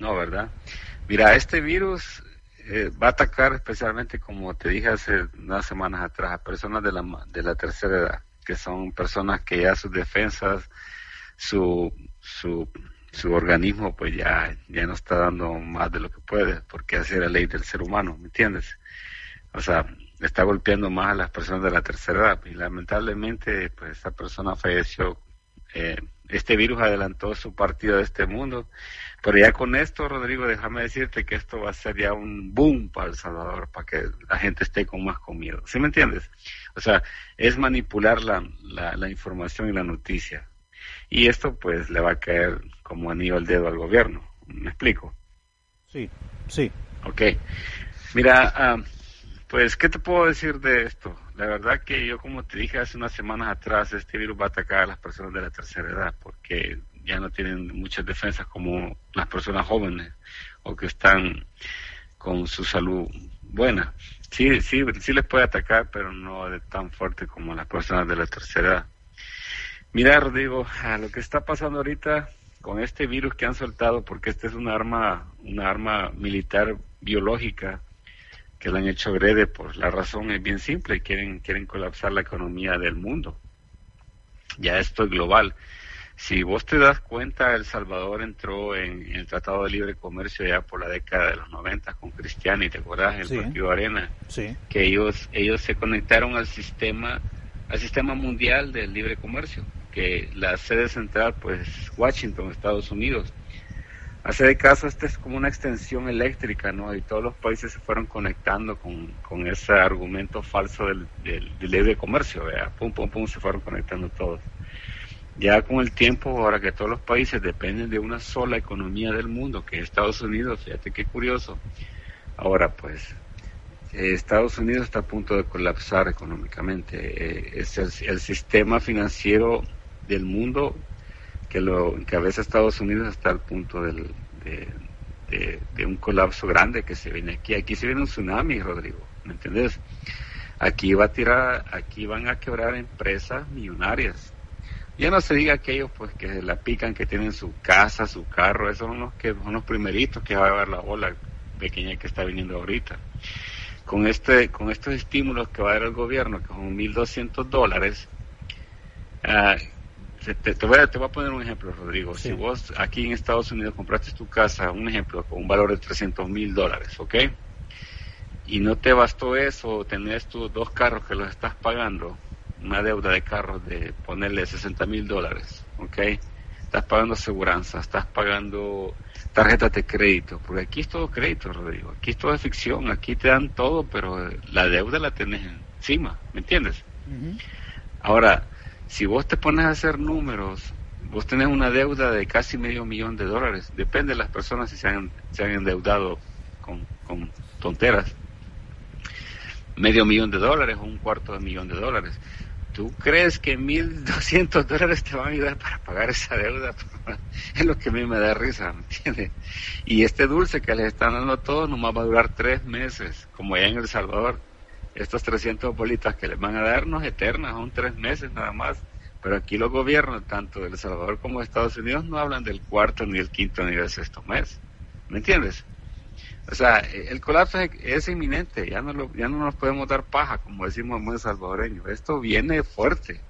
No, ¿verdad? Mira, este virus eh, va a atacar especialmente, como te dije hace unas semanas atrás, a personas de la, de la tercera edad que son personas que ya sus defensas, su, su, su organismo pues ya, ya no está dando más de lo que puede, porque así es la ley del ser humano, ¿me entiendes? O sea, está golpeando más a las personas de la tercera edad y lamentablemente pues esta persona falleció. Eh, este virus adelantó su partida de este mundo pero ya con esto, Rodrigo, déjame decirte que esto va a ser ya un boom para El Salvador, para que la gente esté con más comida. ¿Sí me entiendes? O sea, es manipular la, la, información y la noticia. Y esto pues le va a caer como anillo al dedo al gobierno. ¿Me explico? Sí, sí. Ok. Mira, ah, pues, ¿qué te puedo decir de esto? La verdad que yo, como te dije hace unas semanas atrás, este virus va a atacar a las personas de la tercera edad, porque ya no tienen muchas defensas como las personas jóvenes o que están con su salud buena. Sí, sí, sí les puede atacar, pero no de tan fuerte como las personas de la tercera edad. Mira, Rodrigo, a lo que está pasando ahorita con este virus que han soltado, porque este es una arma, una arma militar biológica que la han hecho agrede, pues la razón es bien simple, quieren, quieren colapsar la economía del mundo. Ya esto es global. Si vos te das cuenta, El Salvador entró en, el Tratado de Libre Comercio ya por la década de los 90 con Cristiani, ¿te acordás? El Partido Arena. Sí. Que ellos, ellos se conectaron al sistema, al sistema mundial del libre comercio, que la sede central, pues, Washington, Estados Unidos. Hace de caso, esta es como una extensión eléctrica, ¿no? Y todos los países se fueron conectando con, con ese argumento falso del, del, libre comercio, ¿verdad? Pum, pum, pum, se fueron conectando todos. Ya con el tiempo, ahora que todos los países dependen de una sola economía del mundo, que es Estados Unidos, fíjate qué curioso. Ahora pues, eh, Estados Unidos está a punto de colapsar económicamente. Eh, es el, sistema financiero del mundo que, lo, que a veces Estados Unidos está al punto del, de, un colapso grande que se viene aquí. Aquí se viene un tsunami, Rodrigo, ¿me entiendes? Aquí va a tirar, aquí van a quebrar empresas millonarias. Ya no se diga aquellos pues que la pican, que tienen su casa, su carro, esos son los que son los primeritos que va a ver la ola pequeña que está viniendo ahorita. Con este, con estos estímulos que va a dar el gobierno, que son 1.200 dólares, uh, te, voy a, te, voy a, poner un ejemplo, Rodrigo. Si vos aquí en Estados Unidos compraste tu casa, un ejemplo, con un valor de 300 mil dólares, ¿ok? Y no te bastó eso, tenés tus dos carros que los estás pagando, una deuda de carros de ponerle 60 mil dólares, ¿ok? Estás pagando aseguranza, estás pagando tarjetas de crédito, porque aquí es todo crédito, Rodrigo. Aquí es todo ficción, aquí te dan todo, pero la deuda la tenés encima, ¿me entiendes? Ahora, si vos te pones a hacer números, vos tenés una deuda de casi medio millón de dólares. Depende de las personas si se han, se han endeudado con, con tonteras. Medio millón de dólares o un cuarto de millón de dólares. ¿Tú crees que 1.200 dólares te van a ayudar para pagar esa deuda? es lo que a mí me da risa, ¿me entiendes? Y este dulce que les están dando a todos nomás va a durar tres meses, como allá en El Salvador estas 300 bolitas que les van a darnos eternas, son tres meses nada más. Pero aquí los gobiernos, tanto de El Salvador como de Estados Unidos, no hablan del cuarto, ni el quinto, ni del sexto mes. ¿Me entiendes? O sea, el colapso es, inminente, ya no, lo, ya no nos podemos dar paja, como decimos en buen salvadoreño. Esto viene fuerte,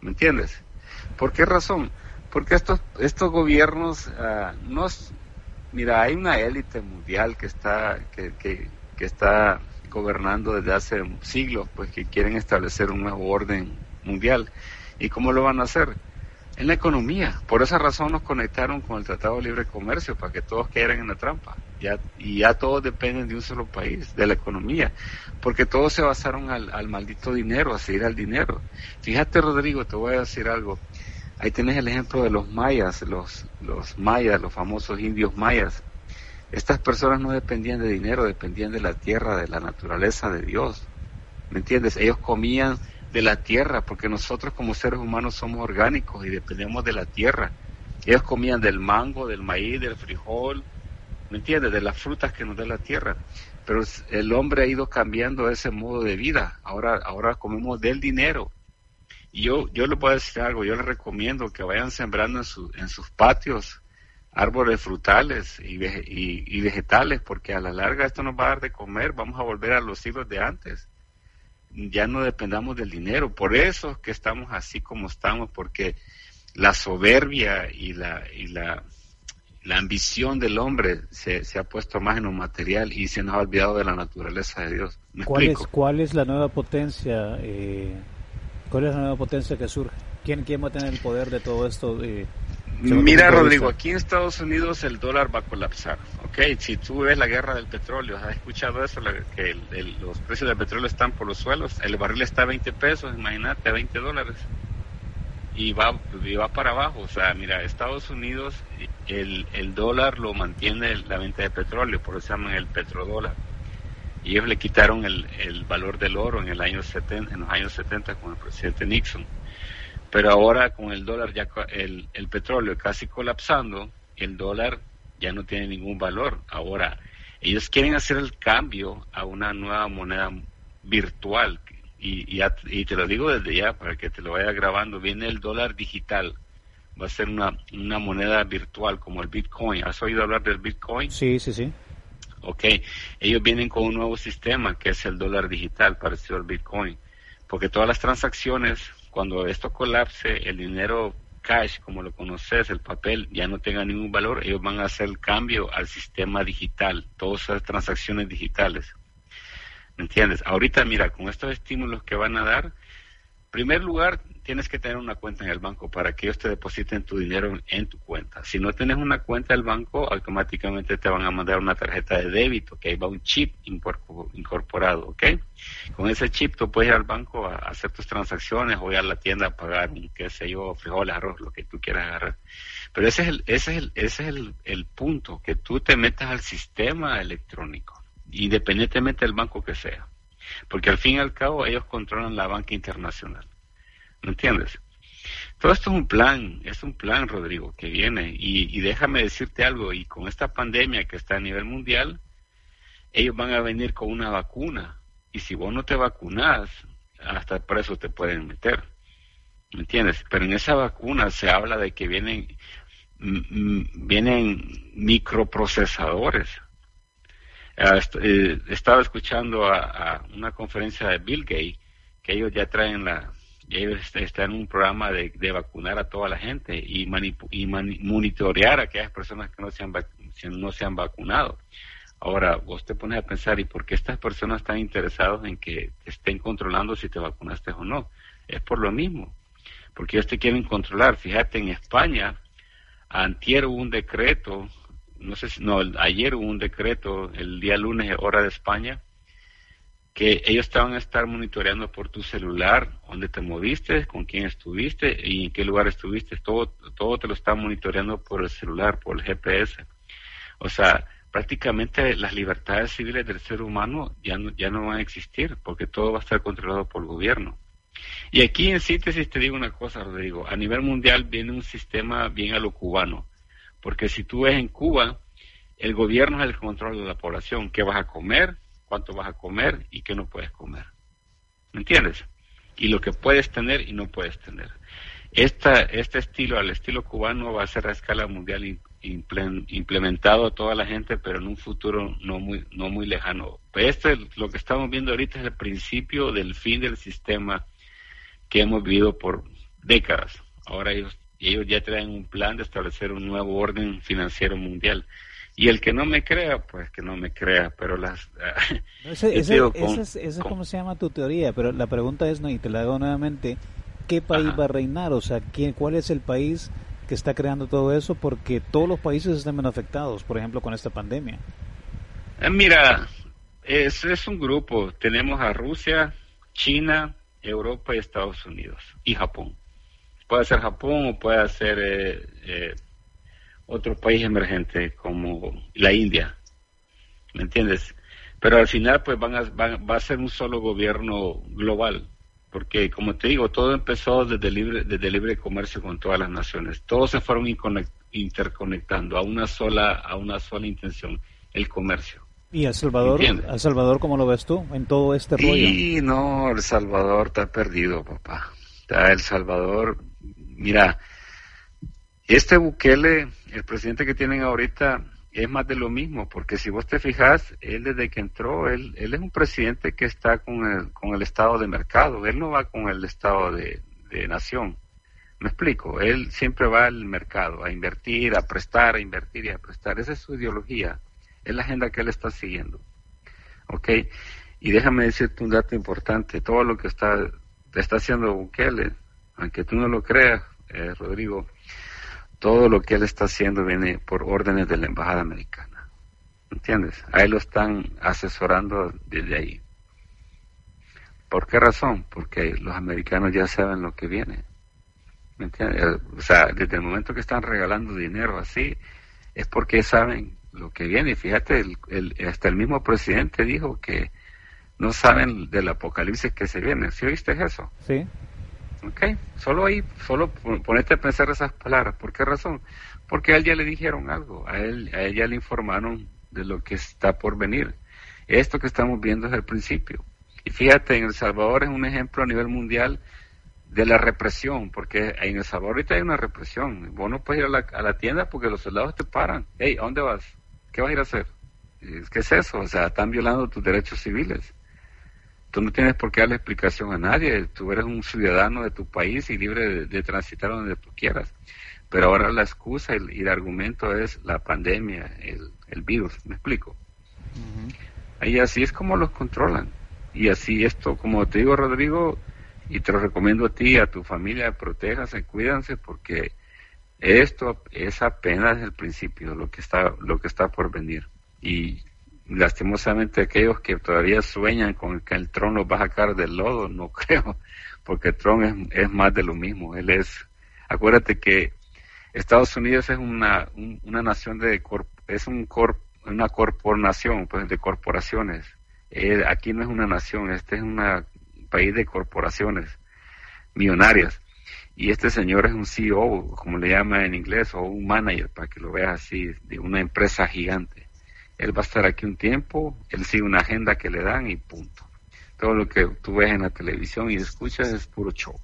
¿me entiendes? ¿Por qué razón? Porque estos, estos gobiernos, uh, nos, mira, hay una élite mundial que está, que, que, que está gobernando desde hace siglos, pues que quieren establecer un nuevo orden mundial. ¿Y cómo lo van a hacer? En la economía. Por esa razón nos conectaron con el Tratado de Libre Comercio, para que todos quieran en la trampa. Y ya todos dependen de un solo país, de la economía. Porque todos se basaron al, al maldito dinero, a seguir al dinero. Fíjate, Rodrigo, te voy a decir algo. Ahí tienes el ejemplo de los mayas, los, los mayas, los famosos indios mayas estas personas no dependían de dinero, dependían de la tierra, de la naturaleza de Dios. ¿Me entiendes? Ellos comían de la tierra, porque nosotros como seres humanos somos orgánicos y dependemos de la tierra. Ellos comían del mango, del maíz, del frijol, ¿me entiendes? De las frutas que nos da la tierra. Pero el hombre ha ido cambiando ese modo de vida. Ahora, ahora comemos del dinero. Y yo, yo les voy a decir algo, yo les recomiendo que vayan sembrando en, en sus patios árboles frutales y, y, vegetales, porque a la larga esto nos va a dar de comer, vamos a volver a los siglos de antes. Ya no dependamos del dinero, por eso que estamos así como estamos, porque la soberbia y la, y la, la ambición del hombre se, se, ha puesto más en lo material y se nos ha olvidado de la naturaleza de Dios. ¿Cuál, es, ¿Cuál es la nueva potencia? Eh, ¿Cuál es la nueva potencia que surge? ¿Quién, quién va a tener el poder de todo esto? Eh, Mira, Rodrigo, aquí en Estados Unidos el dólar va a colapsar. Ok, si tú ves la guerra del petróleo, ¿has escuchado eso? que los precios del petróleo están por los suelos. El barril está a 20 pesos, imagínate, a 20 dólares. Y va, y va para abajo. O sea, mira, Estados Unidos, el, el dólar lo mantiene la venta de petróleo, por eso se llaman el petrodólar. Y ellos le quitaron el, el valor del oro en, el año 70, en los años 70 con el presidente Nixon pero ahora con el dólar, ya el, el petróleo casi colapsando, el dólar ya no tiene ningún valor. Ahora, ellos quieren hacer el cambio a una nueva moneda virtual. Y, y, te lo digo desde ya para que te lo vaya grabando. Viene el dólar digital. Va a ser una, una moneda virtual como el Bitcoin. ¿Has oído hablar del Bitcoin? Sí, sí, sí. Ok. Ellos vienen con un nuevo sistema que es el dólar digital, parecido al Bitcoin. Porque todas las transacciones cuando esto colapse, el dinero cash, como lo conoces, el papel, ya no tenga ningún valor, ellos van a hacer el cambio al sistema digital, todas esas transacciones digitales. ¿Me entiendes? Ahorita, mira, con estos estímulos que van a dar, primer lugar, tienes que tener una cuenta en el banco para que ellos te depositen tu dinero en tu cuenta. Si no tienes una cuenta del banco, automáticamente te van a mandar una tarjeta de débito, que ahí va un chip incorporado, ¿ok? Con ese chip tú puedes ir al banco a hacer tus transacciones o ir a la tienda a pagar, qué sé yo, frijoles, arroz, lo que tú quieras agarrar. Pero ese es el, ese es el, ese es el, el punto, que tú te metas al sistema electrónico, independientemente del banco que sea. Porque al fin y al cabo ellos controlan la banca internacional. ¿Me entiendes? Todo esto es un plan, es un plan, Rodrigo, que viene. Y, déjame decirte algo, y con esta pandemia que está a nivel mundial, ellos van a venir con una vacuna. Y si vos no te vacunas, hasta preso te pueden meter. ¿Me entiendes? Pero en esa vacuna se habla de que vienen, vienen microprocesadores. Ah, eh, estaba escuchando a una conferencia de Bill Gates que ellos ya traen la, ellos están en un programa de, vacunar a toda la gente y, y monitorear a aquellas personas que no se, han no se han vacunado. Ahora, vos te pones a pensar, ¿y por qué estas personas están interesadas en que estén controlando si te vacunaste o no? Es por lo mismo, porque ellos te quieren controlar. Fíjate, en España, antier hubo un decreto, no sé si, no, ayer hubo un decreto, el día lunes, hora de España, que ellos te van a estar monitoreando por tu celular, dónde te moviste, con quién estuviste y en qué lugar estuviste. Todo, todo te lo están monitoreando por el celular, por el GPS. O sea, prácticamente las libertades civiles del ser humano ya no, ya no van a existir porque todo va a estar controlado por el gobierno. Y aquí en síntesis te digo una cosa, Rodrigo, a nivel mundial viene un sistema bien a lo cubano, porque si tú ves en Cuba, el gobierno es el control de la población, qué vas a comer, cuánto vas a comer y qué no puedes comer. ¿Me entiendes? Y lo que puedes tener y no puedes tener. Esta, este estilo, al estilo cubano, va a ser a escala mundial implementado a toda la gente, pero en un futuro no muy, no muy lejano. Este, lo que estamos viendo ahorita es el principio del fin del sistema que hemos vivido por décadas. Ahora ellos, ellos ya traen un plan de establecer un nuevo orden financiero mundial. Y el que no me crea, pues que no me crea, pero las... esa es, como se llama tu teoría, pero la pregunta es, no, y te la hago nuevamente, ¿qué país va a reinar? O sea, ¿quién, ¿cuál es el país que está creando todo eso? Porque todos los países están menos afectados, por ejemplo, con esta pandemia. Eh, mira, es, es un grupo. Tenemos a Rusia, China, Europa y Estados Unidos, y Japón. Puede ser Japón o puede ser... Eh, eh, otro país emergente como la India, ¿me entiendes? Pero al final pues van a, va a ser un solo gobierno global, porque como te digo, todo empezó desde libre, desde libre comercio con todas las naciones, todos se fueron interconectando a una sola, a una sola intención, el comercio. ¿Y El Salvador? ¿El Salvador cómo lo ves tú en todo este rollo? Sí, no, El Salvador está perdido, papá. Está El Salvador, mira, este Bukele, el presidente que tienen ahorita, es más de lo mismo, porque si vos te fijas, él desde que entró, él, él es un presidente que está con el, con el estado de mercado, él no va con el estado de, nación. Me explico, él siempre va al mercado, a invertir, a prestar, a invertir y a prestar. Esa es su ideología, es la agenda que él está siguiendo. ¿Ok? Y déjame decirte un dato importante, todo lo que está, está haciendo Bukele, aunque tú no lo creas, eh, Rodrigo, todo lo que él está haciendo viene por órdenes de la embajada americana. ¿Entiendes? A él lo están asesorando desde ahí. ¿Por qué razón? Porque los americanos ya saben lo que viene. ¿Me entiendes? O sea, desde el momento que están regalando dinero así, es porque saben lo que viene. Fíjate, el, hasta el mismo presidente dijo que no saben del apocalipsis que se viene. ¿Sí oíste eso? Sí. Ok, solo ahí, solo ponete a pensar esas palabras. ¿Por qué razón? Porque a él ya le dijeron algo, a él, a él ya le informaron de lo que está por venir. Esto que estamos viendo es el principio. Y fíjate, en El Salvador es un ejemplo a nivel mundial de la represión, porque en El Salvador ahorita hay una represión. Vos no puedes ir a la, a la tienda porque los soldados te paran. Hey, ¿a dónde vas? ¿Qué vas a ir a hacer? ¿Qué es eso? O sea, están violando tus derechos civiles. Tú no tienes por qué darle explicación a nadie. Tú eres un ciudadano de tu país y libre de, transitar donde tú quieras. Pero ahora la excusa y el, argumento es la pandemia, el, virus. ¿Me explico? Y así es como los controlan. Y así esto, como te digo, Rodrigo, Y te lo recomiendo a ti y a tu familia, protéjanse, cuídense, porque esto es apenas el principio, lo que está, lo que está por venir. Y lastimosamente aquellos que todavía sueñan con que el trono va a sacar del lodo, no creo, porque Trump es, es más de lo mismo. Él es, acuérdate que Estados Unidos es una, una nación de, es un corp, una corporación, pues de corporaciones. Eh, aquí no es una nación, este es un país de corporaciones millonarias. Y este señor es un CEO, como le llama en inglés, o un manager, para que lo veas así, de una empresa gigante. Él va a estar aquí un tiempo, él sigue una agenda que le dan y punto. Todo lo que tú ves en la televisión y escuchas es puro show.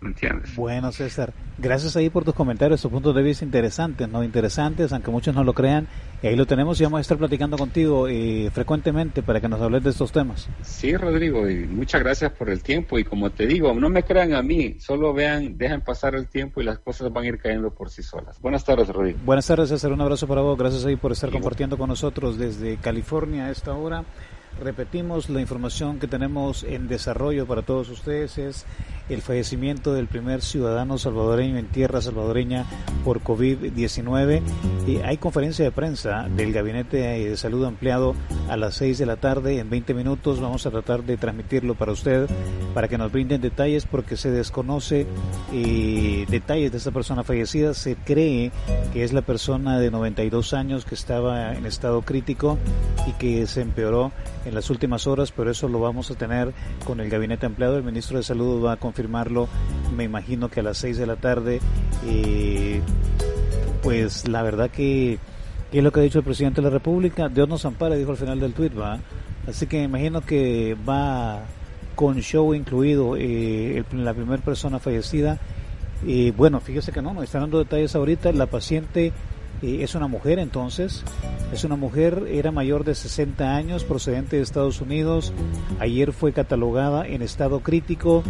¿Me entiendes? Bueno, César, gracias ahí por tus comentarios, tus puntos de vista interesantes, no interesantes, aunque muchos no lo crean. Y ahí lo tenemos y vamos a estar platicando contigo eh, frecuentemente para que nos hables de estos temas. Sí, Rodrigo, y muchas gracias por el tiempo. Y como te digo, no me crean a mí, solo vean, dejen pasar el tiempo y las cosas van a ir cayendo por sí solas. Buenas tardes, Rodrigo. Buenas tardes, César. Un abrazo para vos. Gracias ahí por estar compartiendo con nosotros desde California a esta hora. Repetimos la información que tenemos en desarrollo para todos ustedes es el fallecimiento del primer ciudadano salvadoreño en tierra salvadoreña por COVID-19. hay conferencia de prensa del Gabinete de Salud ampliado a las 6 de la tarde. En 20 minutos vamos a tratar de transmitirlo para usted, para que nos brinden detalles, porque se desconoce detalles de esta persona fallecida. Se cree que es la persona de 92 años que estaba en estado crítico y que se empeoró en las últimas horas, pero eso lo vamos a tener con el gabinete ampliado. El ministro de Salud va a confirmarlo, me imagino que a las 6 de la tarde. Eh, pues la verdad que, es lo que ha dicho el presidente de la República. Dios nos ampara, dijo al final del tuit, va. Así que me imagino que va con show incluido eh, la primera persona fallecida. y bueno, fíjese que no, nos están dando detalles ahorita. La paciente es una mujer entonces, es una mujer, era mayor de 60 años, procedente de Estados Unidos. Ayer fue catalogada en estado crítico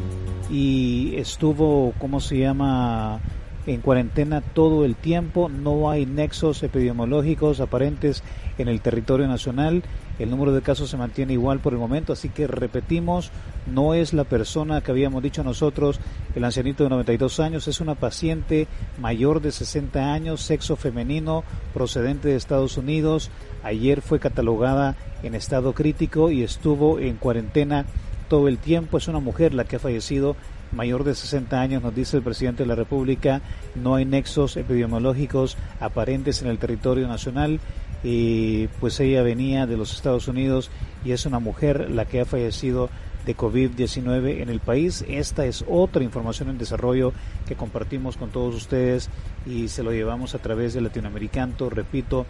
y estuvo, ¿cómo se llama? en cuarentena todo el tiempo, no hay nexos epidemiológicos aparentes en el territorio nacional, el número de casos se mantiene igual por el momento, así que repetimos, no es la persona que habíamos dicho nosotros, el ancianito de 92 años, es una paciente mayor de 60 años, sexo femenino, procedente de Estados Unidos, ayer fue catalogada en estado crítico y estuvo en cuarentena todo el tiempo, es una mujer la que ha fallecido mayor de 60 años, nos dice el presidente de la República, no hay nexos epidemiológicos aparentes en el territorio nacional. Y pues ella venía de los Estados Unidos y es una mujer la que ha fallecido de COVID-19 en el país. Esta es otra información en desarrollo que compartimos con todos ustedes y se lo llevamos a través de Latinoamericano. Repito,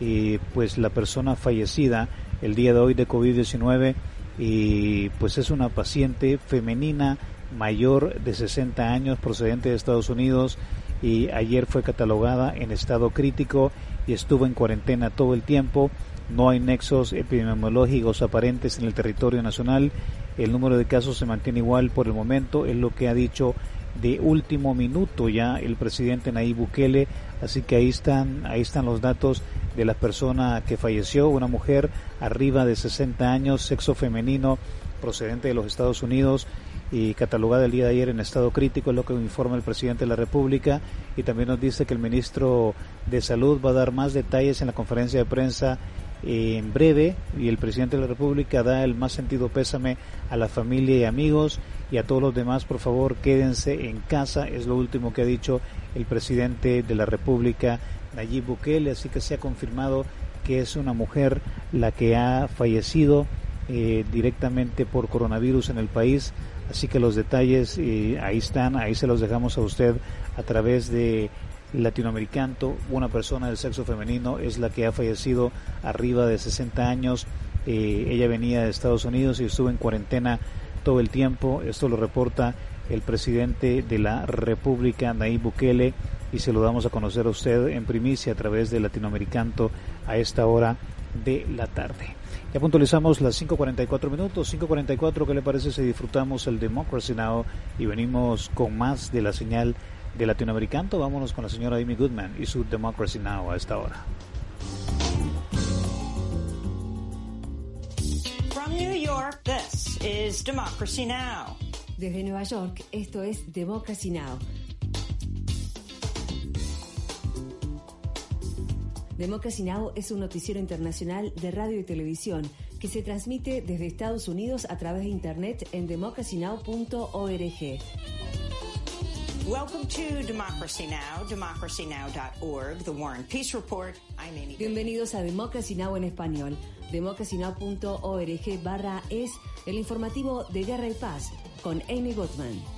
y pues la persona fallecida el día de hoy de COVID-19 y pues es una paciente femenina mayor de 60 años procedente de Estados Unidos y ayer fue catalogada en estado crítico y estuvo en cuarentena todo el tiempo. No hay nexos epidemiológicos aparentes en el territorio nacional. El número de casos se mantiene igual por el momento, es lo que ha dicho de último minuto ya el presidente Nayib Bukele, así que ahí están ahí están los datos de la persona que falleció, una mujer arriba de 60 años, sexo femenino, procedente de los Estados Unidos, y catalogada el día de ayer en estado crítico, es lo que informa el presidente de la República y también nos dice que el ministro de Salud va a dar más detalles en la conferencia de prensa en breve y el presidente de la República da el más sentido pésame a la familia y amigos y a todos los demás, por favor, quédense en casa, es lo último que ha dicho el presidente de la República, Nayib Bukele, así que se ha confirmado que es una mujer la que ha fallecido eh, directamente por coronavirus en el país Así que los detalles eh, ahí están, ahí se los dejamos a usted a través de Latinoamericano. Una persona del sexo femenino es la que ha fallecido arriba de 60 años. Eh, ella venía de Estados Unidos y estuvo en cuarentena todo el tiempo. Esto lo reporta el presidente de la República, Nayib Bukele, y se lo damos a conocer a usted en primicia a través de Latinoamericano a esta hora de la tarde. Ya puntualizamos las 5.44 minutos, 5.44, ¿qué le parece si disfrutamos el Democracy Now? Y venimos con más de la señal de latinoamericano? Vámonos con la señora Amy Goodman y su Democracy Now a esta hora. From New York, this is Democracy Now! Desde Nueva York, esto es Democracy Now! Democracy Now! es un noticiero internacional de radio y televisión que se transmite desde Estados Unidos a través de Internet en democracynow.org. Welcome to Democracy Now!, democracynow.org, The War and Peace Report. I'm Amy. Bienvenidos a Democracy Now! en español. democracynow.org barra es el informativo de Guerra y Paz con Amy Goodman.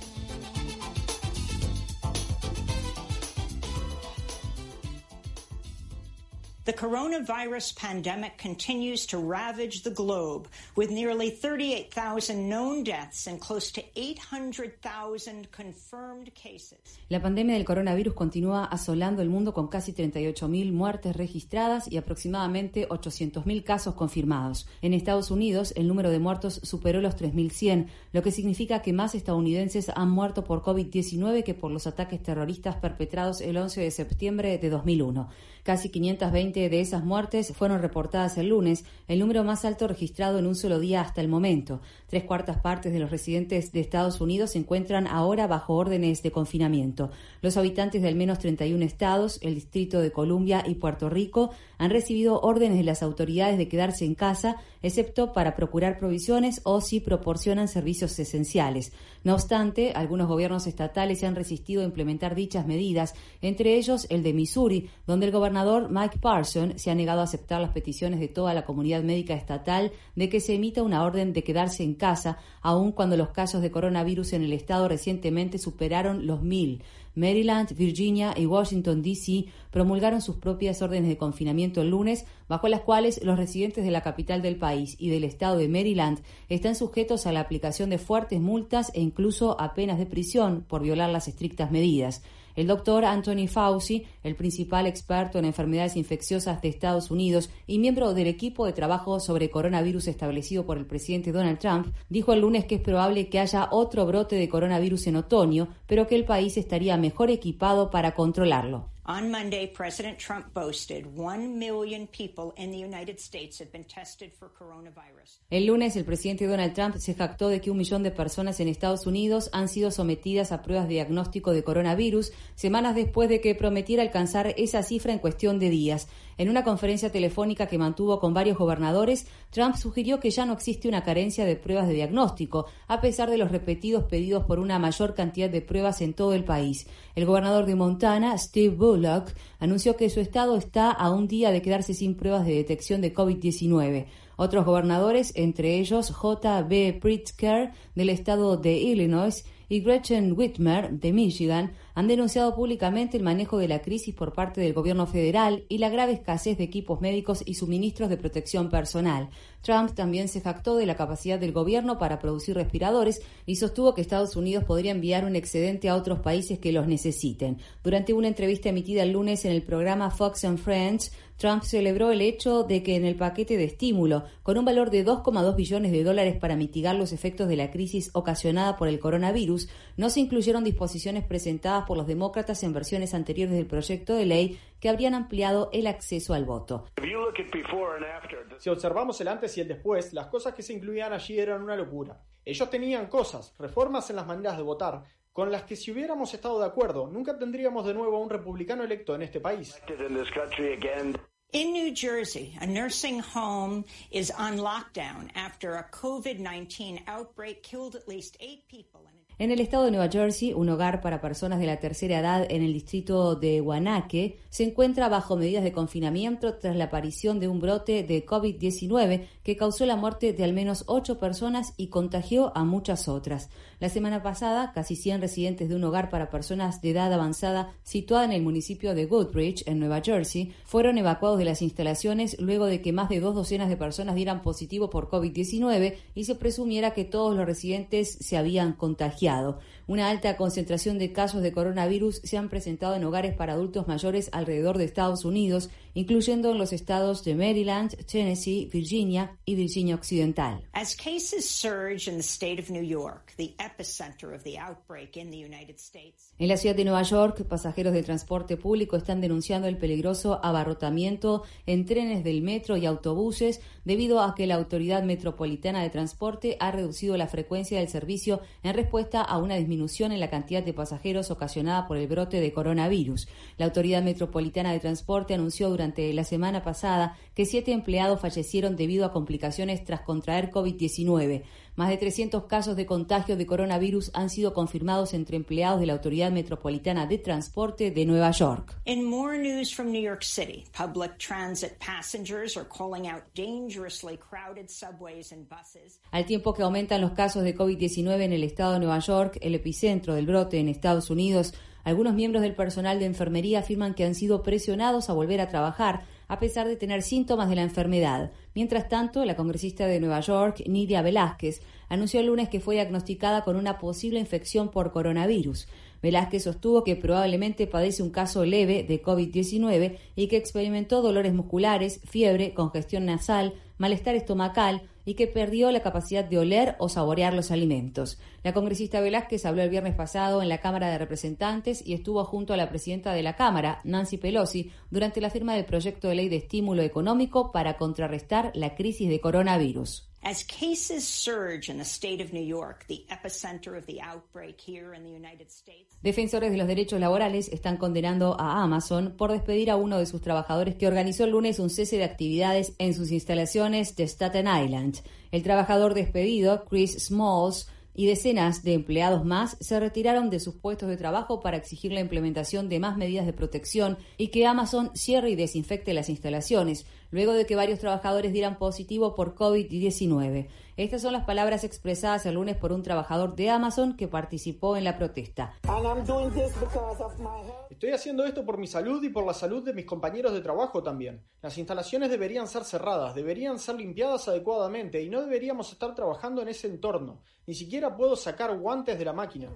The coronavirus pandemic continues to ravage the globe with nearly 38,000 known deaths and close to 800,000 confirmed cases. La pandemia del coronavirus continúa asolando el mundo con casi 38.000 muertes registradas y aproximadamente 800.000 casos confirmados. En Estados Unidos, el número de muertos superó los 3.100, lo que significa que más estadounidenses han muerto por COVID-19 que por los ataques terroristas perpetrados el 11 de septiembre de 2001. Casi 520 de esas muertes fueron reportadas el lunes, el número más alto registrado en un solo día hasta el momento. Tres cuartas partes de los residentes de Estados Unidos se encuentran ahora bajo órdenes de confinamiento. Los habitantes de al menos 31 estados, el Distrito de Columbia y Puerto Rico han recibido órdenes de las autoridades de quedarse en casa, excepto para procurar provisiones o si proporcionan servicios esenciales. No obstante, algunos gobiernos estatales se han resistido a implementar dichas medidas, entre ellos el de Missouri, donde el gobernador Mike Parsons se ha negado a aceptar las peticiones de toda la comunidad médica estatal de que se emita una orden de quedarse en casa, aun cuando los casos de coronavirus en el estado recientemente superaron los mil. Maryland, Virginia y Washington, D.C. promulgaron sus propias órdenes de confinamiento el lunes, bajo las cuales los residentes de la capital del país y del estado de Maryland están sujetos a la aplicación de fuertes multas e incluso a penas de prisión por violar las estrictas medidas. El doctor Anthony Fauci, el principal experto en enfermedades infecciosas de Estados Unidos y miembro del equipo de trabajo sobre coronavirus establecido por el presidente Donald Trump, dijo el lunes que es probable que haya otro brote de coronavirus en otoño, pero que el país estaría mejor equipado para controlarlo. On Monday, President Trump boasted 1 million people in the United States have been tested for coronavirus. El lunes, el presidente Donald Trump se jactó de que un millón de personas en Estados Unidos han sido sometidas a pruebas de diagnóstico de coronavirus, semanas después de que prometiera alcanzar esa cifra en cuestión de días. En una conferencia telefónica que mantuvo con varios gobernadores, Trump sugirió que ya no existe una carencia de pruebas de diagnóstico, a pesar de los repetidos pedidos por una mayor cantidad de pruebas en todo el país. El gobernador de Montana, Steve Bull, anunció que su estado está a un día de quedarse sin pruebas de detección de COVID-19. Otros gobernadores, entre ellos J.B. Pritzker del estado de Illinois y Gretchen Whitmer de Michigan, han denunciado públicamente el manejo de la crisis por parte del gobierno federal y la grave escasez de equipos médicos y suministros de protección personal. Trump también se jactó de la capacidad del gobierno para producir respiradores y sostuvo que Estados Unidos podría enviar un excedente a otros países que los necesiten. Durante una entrevista emitida el lunes en el programa Fox and Friends, Trump celebró el hecho de que en el paquete de estímulo, con un valor de 2,2 billones de dólares para mitigar los efectos de la crisis ocasionada por el coronavirus, no se incluyeron disposiciones presentadas por los demócratas en versiones anteriores del proyecto de ley que habrían ampliado el acceso al voto. Si observamos el antes y el después, las cosas que se incluían allí eran una locura. Ellos tenían cosas, reformas en las maneras de votar, con las que si hubiéramos estado de acuerdo, nunca tendríamos de nuevo a un republicano electo en este país. In New Jersey, a nursing home is on lockdown after a COVID-19 outbreak killed at least eight people. En el estado de Nueva Jersey, un hogar para personas de la tercera edad en el distrito de Guanaque se encuentra bajo medidas de confinamiento tras la aparición de un brote de COVID-19 que causó la muerte de al menos ocho personas y contagió a muchas otras. La semana pasada, casi 100 residentes de un hogar para personas de edad avanzada situada en el municipio de Goodrich, en Nueva Jersey, fueron evacuados de las instalaciones luego de que más de dos docenas de personas dieran positivo por COVID-19 y se presumiera que todos los residentes se habían contagiado. Una alta concentración de casos de coronavirus se han presentado en hogares para adultos mayores alrededor de Estados Unidos, incluyendo en los estados de Maryland, Tennessee, Virginia y Virginia Occidental. As cases surge in the state of New York, the epicenter of the outbreak in the United States. En la ciudad de Nueva York, pasajeros de transporte público están denunciando el peligroso abarrotamiento en trenes del metro y autobuses debido a que la Autoridad Metropolitana de Transporte ha reducido la frecuencia del servicio en respuesta a una disminución en la cantidad de pasajeros ocasionada por el brote de coronavirus. La Autoridad Metropolitana de Transporte anunció durante la semana pasada que siete empleados fallecieron debido a complicaciones tras contraer COVID-19. Más de 300 casos de contagio de coronavirus han sido confirmados entre empleados de la Autoridad Metropolitana de Transporte de Nueva York. Al tiempo que aumentan los casos de COVID-19 en el estado de Nueva York, el epicentro del brote en Estados Unidos, algunos miembros del personal de enfermería afirman que han sido presionados a volver a trabajar a pesar de tener síntomas de la enfermedad. Mientras tanto, la congresista de Nueva York, Nidia Velázquez, anunció el lunes que fue diagnosticada con una posible infección por coronavirus. Velázquez sostuvo que probablemente padece un caso leve de COVID-19 y que experimentó dolores musculares, fiebre, congestión nasal, malestar estomacal y que perdió la capacidad de oler o saborear los alimentos. La congresista Velázquez habló el viernes pasado en la Cámara de Representantes y estuvo junto a la presidenta de la Cámara, Nancy Pelosi, durante la firma del proyecto de ley de estímulo económico para contrarrestar la crisis de coronavirus. Defensores de los derechos laborales están condenando a Amazon por despedir a uno de sus trabajadores que organizó el lunes un cese de actividades en sus instalaciones de Staten Island. El trabajador despedido, Chris Smalls, y decenas de empleados más se retiraron de sus puestos de trabajo para exigir la implementación de más medidas de protección y que Amazon cierre y desinfecte las instalaciones, luego de que varios trabajadores dieran positivo por COVID-19. Estas son las palabras expresadas el lunes por un trabajador de Amazon que participó en la protesta. Estoy haciendo esto por mi salud y por la salud de mis compañeros de trabajo también. Las instalaciones deberían ser cerradas, deberían ser limpiadas adecuadamente y no deberíamos estar trabajando en ese entorno. Ni siquiera puedo sacar guantes de la máquina.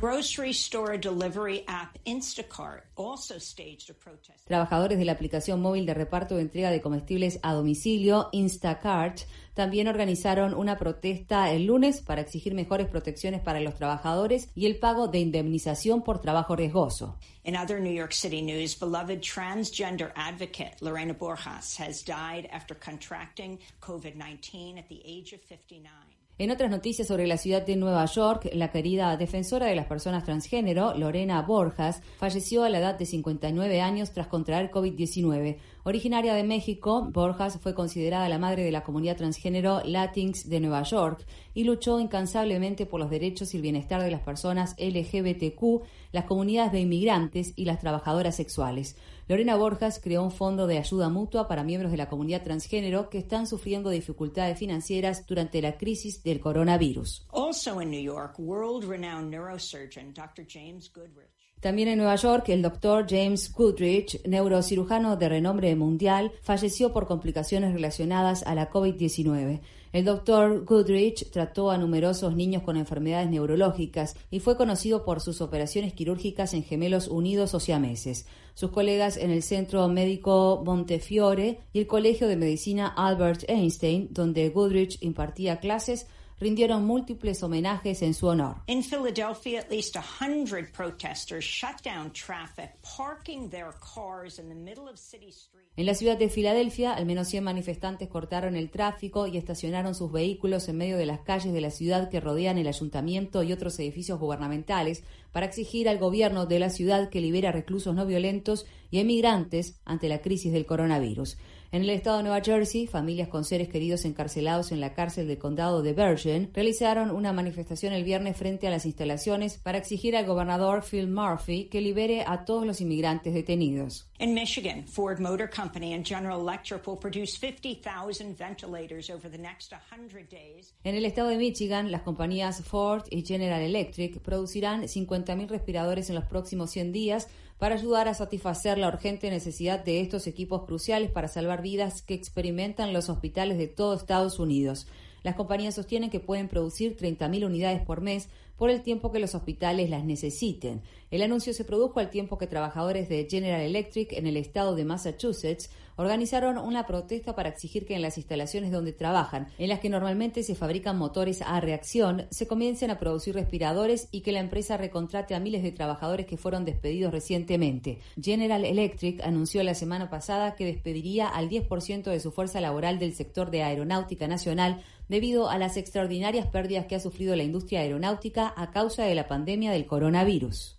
Grocery store delivery app Instacart also staged a protest. Trabajadores de la aplicación móvil de reparto de entrega de comestibles a domicilio Instacart también organizaron una protesta el lunes para exigir mejores protecciones para los trabajadores y el pago de indemnización por trabajo riesgoso. In other New York City news, beloved transgender advocate Lorena Borjas has died after contracting COVID-19 at the age of 59. En otras noticias sobre la ciudad de Nueva York, la querida defensora de las personas transgénero, Lorena Borjas, falleció a la edad de 59 años tras contraer COVID-19. Originaria de México, Borjas fue considerada la madre de la comunidad transgénero Latinx de Nueva York y luchó incansablemente por los derechos y el bienestar de las personas LGBTQ, las comunidades de inmigrantes y las trabajadoras sexuales. Lorena Borjas creó un fondo de ayuda mutua para miembros de la comunidad transgénero que están sufriendo dificultades financieras durante la crisis del coronavirus. Also in New York, world-renowned neurosurgeon Dr. James Goodrich también en Nueva York, el doctor James Goodrich, neurocirujano de renombre mundial, falleció por complicaciones relacionadas a la COVID-19. El doctor Goodrich trató a numerosos niños con enfermedades neurológicas y fue conocido por sus operaciones quirúrgicas en gemelos unidos o siameses. Sus colegas en el Centro Médico Montefiore y el Colegio de Medicina Albert Einstein, donde Goodrich impartía clases, rindieron múltiples homenajes en su honor. In Philadelphia, at least 100 protesters shut down traffic, parking their cars in the middle of city streets. En la ciudad de Filadelfia, al menos 100 manifestantes cortaron el tráfico y estacionaron sus vehículos en medio de las calles de la ciudad que rodean el ayuntamiento y otros edificios gubernamentales para exigir al gobierno de la ciudad que libere a reclusos no violentos y emigrantes ante la crisis del coronavirus. En el estado de Nueva Jersey, familias con seres queridos encarcelados en la cárcel del condado de Bergen realizaron una manifestación el viernes frente a las instalaciones para exigir al gobernador Phil Murphy que libere a todos los inmigrantes detenidos. In Michigan, Ford Motor Company and General Electric will produce 50,000 ventilators over the next 100 days. En el estado de Michigan, las compañías Ford y General Electric producirán 50.000 respiradores en los próximos 100 días para ayudar a satisfacer la urgente necesidad de estos equipos cruciales para salvar vidas que experimentan los hospitales de todo Estados Unidos. Las compañías sostienen que pueden producir 30.000 unidades por mes por el tiempo que los hospitales las necesiten. El anuncio se produjo al tiempo que trabajadores de General Electric en el estado de Massachusetts organizaron una protesta para exigir que en las instalaciones donde trabajan, en las que normalmente se fabrican motores a reacción, se comiencen a producir respiradores y que la empresa recontrate a miles de trabajadores que fueron despedidos recientemente. General Electric anunció la semana pasada que despediría al 10% de su fuerza laboral del sector de aeronáutica nacional debido a las extraordinarias pérdidas que ha sufrido la industria aeronáutica a causa de la pandemia del coronavirus.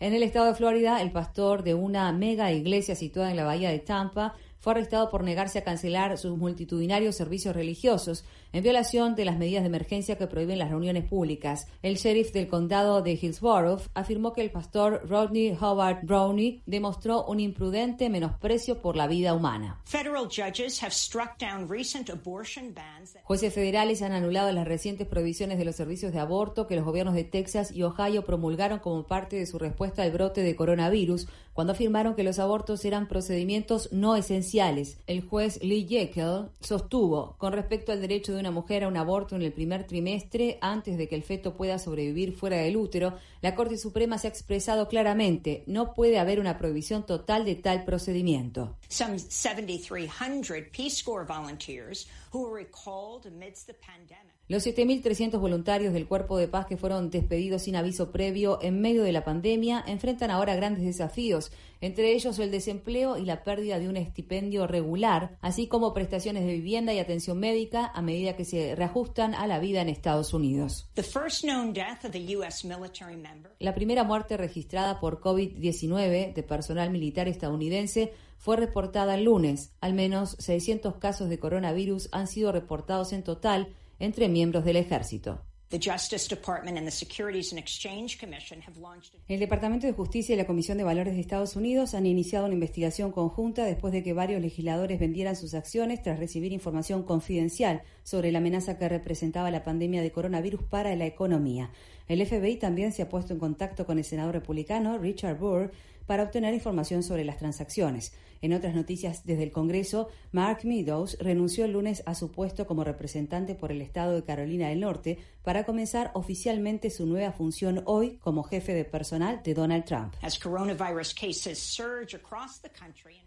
En el estado de Florida, el pastor de una mega iglesia situada en la bahía de Tampa fue arrestado por negarse a cancelar sus multitudinarios servicios religiosos en violación de las medidas de emergencia que prohíben las reuniones públicas. El sheriff del condado de Hillsborough afirmó que el pastor Rodney Howard Brownie demostró un imprudente menosprecio por la vida humana. Jueces federales han anulado las recientes prohibiciones de los servicios de aborto que los gobiernos de Texas y Ohio promulgaron como parte de su respuesta al brote de coronavirus, cuando afirmaron que los abortos eran procedimientos no esenciales el juez Lee Jekyll sostuvo con respecto al derecho de una mujer a un aborto en el primer trimestre antes de que el feto pueda sobrevivir fuera del útero, la Corte Suprema se ha expresado claramente, no puede haber una prohibición total de tal procedimiento. Los 7.300 voluntarios del Cuerpo de Paz que fueron despedidos sin aviso previo en medio de la pandemia enfrentan ahora grandes desafíos, entre ellos el desempleo y la pérdida de un estipendio regular, así como prestaciones de vivienda y atención médica a medida que se reajustan a la vida en Estados Unidos. La primera muerte registrada por COVID-19 de personal militar estadounidense fue reportada el lunes. Al menos 600 casos de coronavirus han sido reportados en total entre miembros del ejército. El Departamento de Justicia y la Comisión de Valores de Estados Unidos han iniciado una investigación conjunta después de que varios legisladores vendieran sus acciones tras recibir información confidencial sobre la amenaza que representaba la pandemia de coronavirus para la economía. El FBI también se ha puesto en contacto con el senador republicano Richard Burr para obtener información sobre las transacciones. En otras noticias desde el Congreso, Mark Meadows renunció el lunes a su puesto como representante por el estado de Carolina del Norte para comenzar oficialmente su nueva función hoy como jefe de personal de Donald Trump.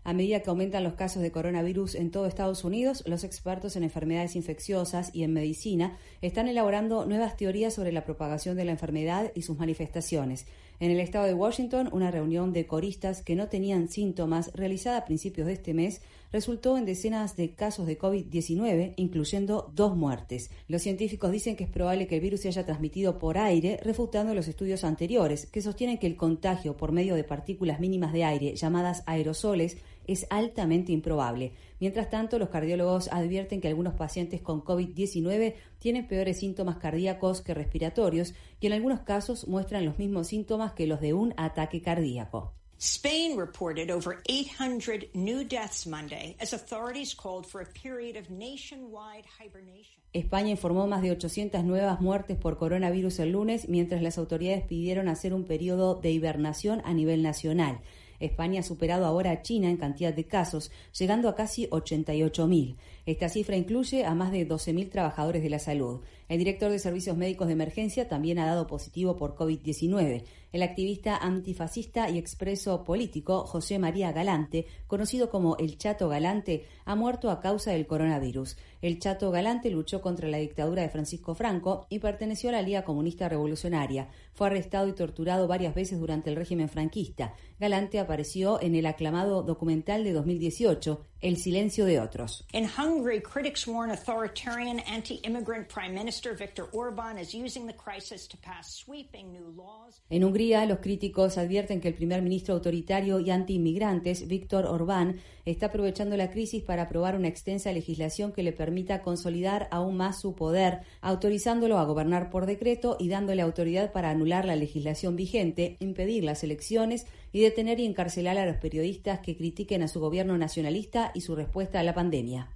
A medida que aumentan los casos de coronavirus en todo Estados Unidos, los expertos en enfermedades infecciosas y en medicina están elaborando nuevas teorías sobre la propagación de la enfermedad y sus manifestaciones. En el estado de Washington, una reunión de coristas que no tenían síntomas realizada a principios de este mes resultó en decenas de casos de COVID-19, incluyendo dos muertes. Los científicos dicen que es probable que el virus se haya transmitido por aire, refutando los estudios anteriores, que sostienen que el contagio por medio de partículas mínimas de aire, llamadas aerosoles, es altamente improbable. Mientras tanto, los cardiólogos advierten que algunos pacientes con COVID-19 tienen peores síntomas cardíacos que respiratorios y en algunos casos muestran los mismos síntomas que los de un ataque cardíaco. Spain reported over 800 new deaths Monday as authorities called for a period of nationwide hibernation. España informó más de 800 nuevas muertes por coronavirus el lunes, mientras las autoridades pidieron hacer un periodo de hibernación a nivel nacional. España ha superado ahora a China en cantidad de casos, llegando a casi 88.000. Esta cifra incluye a más de 12.000 trabajadores de la salud. El director de Servicios Médicos de Emergencia también ha dado positivo por COVID-19. El activista antifascista y expreso político José María Galante, conocido como el Chato Galante, ha muerto a causa del coronavirus. El Chato Galante luchó contra la dictadura de Francisco Franco y perteneció a la Liga Comunista Revolucionaria. Fue arrestado y torturado varias veces durante el régimen franquista. Galante apareció en el aclamado documental de 2018, El silencio de otros. En Hungary, critics warn authoritarian anti-immigrant Prime Minister En Hungría, los críticos advierten que el primer ministro autoritario y anti-inmigrantes, Viktor Orbán, está aprovechando la crisis para aprobar una extensa legislación que le permita consolidar aún más su poder, autorizándolo a gobernar por decreto y dándole autoridad para anular la legislación vigente, impedir las elecciones y detener y encarcelar a los periodistas que critiquen a su gobierno nacionalista y su respuesta a la pandemia.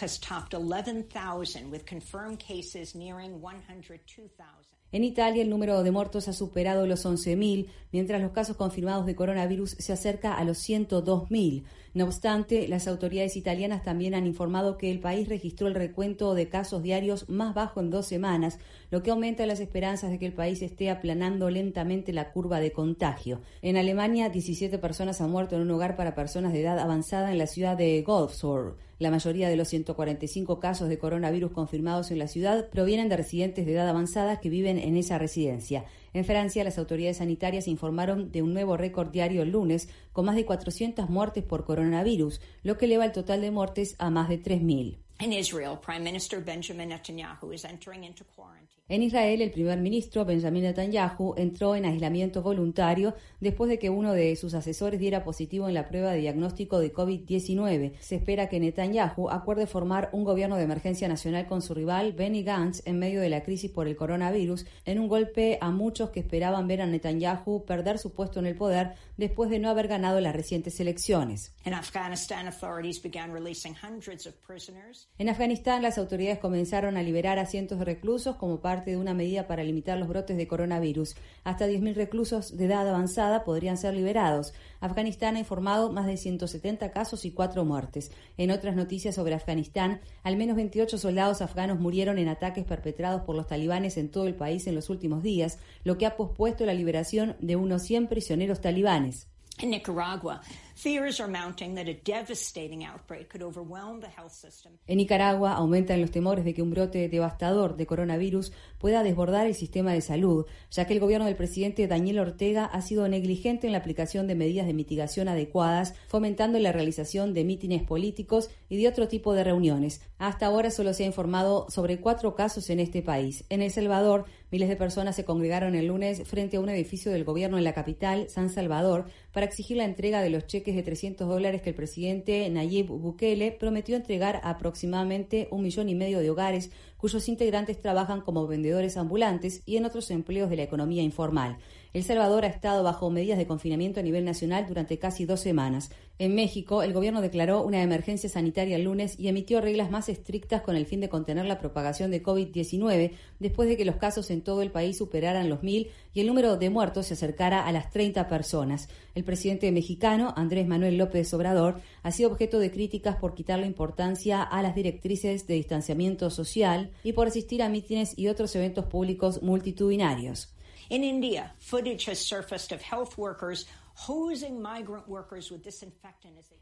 Has topped 11,000 with confirmed cases nearing 102,000. En Italia el número de muertos ha superado los 11.000, mientras los casos confirmados de coronavirus se acerca a los 102.000. No obstante, las autoridades italianas también han informado que el país registró el recuento de casos diarios más bajo en dos semanas, lo que aumenta las esperanzas de que el país esté aplanando lentamente la curva de contagio. En Alemania, 17 personas han muerto en un hogar para personas de edad avanzada en la ciudad de Golfsburg. La mayoría de los 145 casos de coronavirus confirmados en la ciudad provienen de residentes de edad avanzada que viven en esa residencia. En Francia, las autoridades sanitarias informaron de un nuevo récord diario el lunes, con más de 400 muertes por coronavirus, lo que eleva el total de muertes a más de 3.000. In Israel, Prime Minister Benjamin Netanyahu is entering into quarantine. En Israel, el primer ministro Benjamin Netanyahu entró en aislamiento voluntario después de que uno de sus asesores diera positivo en la prueba de diagnóstico de COVID-19. Se espera que Netanyahu acuerde formar un gobierno de emergencia nacional con su rival Benny Gantz en medio de la crisis por el coronavirus, en un golpe a muchos que esperaban ver a Netanyahu perder su puesto en el poder después de no haber ganado las recientes elecciones. In Afghanistan, authorities began releasing hundreds of prisoners. En Afganistán, las autoridades comenzaron a liberar a cientos de reclusos como parte de una medida para limitar los brotes de coronavirus. Hasta 10.000 reclusos de edad avanzada podrían ser liberados. Afganistán ha informado más de 170 casos y cuatro muertes. En otras noticias sobre Afganistán, al menos 28 soldados afganos murieron en ataques perpetrados por los talibanes en todo el país en los últimos días, lo que ha pospuesto la liberación de unos 100 prisioneros talibanes. In Nicaragua, fears are mounting that a devastating outbreak could overwhelm the health system. En Nicaragua aumentan los temores de que un brote devastador de coronavirus pueda desbordar el sistema de salud, ya que el gobierno del presidente Daniel Ortega ha sido negligente en la aplicación de medidas de mitigación adecuadas, fomentando la realización de mítines políticos y de otro tipo de reuniones. Hasta ahora solo se ha informado sobre cuatro casos en este país. En El Salvador, miles de personas se congregaron el lunes frente a un edificio del gobierno en la capital, San Salvador, para exigir la entrega de los cheques de 300 dólares que el presidente Nayib Bukele prometió entregar a aproximadamente un millón y medio de hogares cuyos integrantes trabajan como vendedores ambulantes y en otros empleos de la economía informal. El Salvador ha estado bajo medidas de confinamiento a nivel nacional durante casi dos semanas. En México, el gobierno declaró una emergencia sanitaria el lunes y emitió reglas más estrictas con el fin de contener la propagación de COVID-19 después de que los casos en todo el país superaran los mil y el número de muertos se acercara a las 30 personas. El presidente mexicano, Andrés Manuel López Obrador, ha sido objeto de críticas por quitarle importancia a las directrices de distanciamiento social y por asistir a mítines y otros eventos públicos multitudinarios. In India, footage has surfaced of health workers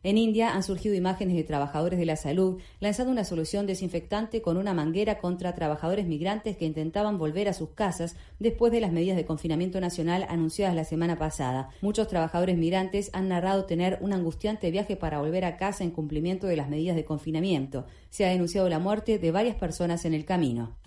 En India han surgido imágenes de trabajadores de la salud lanzando una solución desinfectante con una manguera contra trabajadores migrantes que intentaban volver a sus casas después de las medidas de confinamiento nacional anunciadas la semana pasada. Muchos trabajadores migrantes han narrado tener un angustiante viaje para volver a casa en cumplimiento de las medidas de confinamiento. Se ha denunciado la muerte de varias personas en el camino.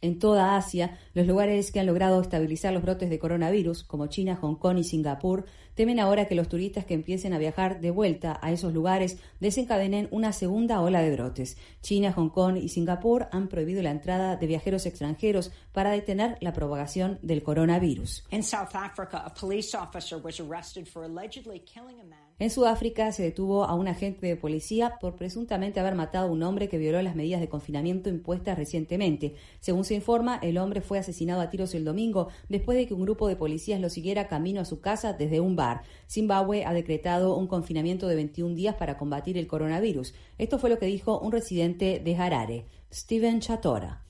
En toda Asia, los lugares que han logrado estabilizar los brotes de coronavirus, como China, Hong Kong y Singapur, temen ahora que los turistas que empiecen a viajar de vuelta a esos lugares desencadenen una segunda ola de brotes. China, Hong Kong y Singapur han prohibido la entrada de viajeros extranjeros para detener la propagación del coronavirus. In South Africa, a police officer was arrested for allegedly killing a man. En Sudáfrica se detuvo a un agente de policía por presuntamente haber matado a un hombre que violó las medidas de confinamiento impuestas recientemente. Según se informa, el hombre fue asesinado a tiros el domingo después de que un grupo de policías lo siguiera camino a su casa desde un bar. Zimbabue ha decretado un confinamiento de 21 días para combatir el coronavirus. Esto fue lo que dijo un residente de Harare, Steven Chatora.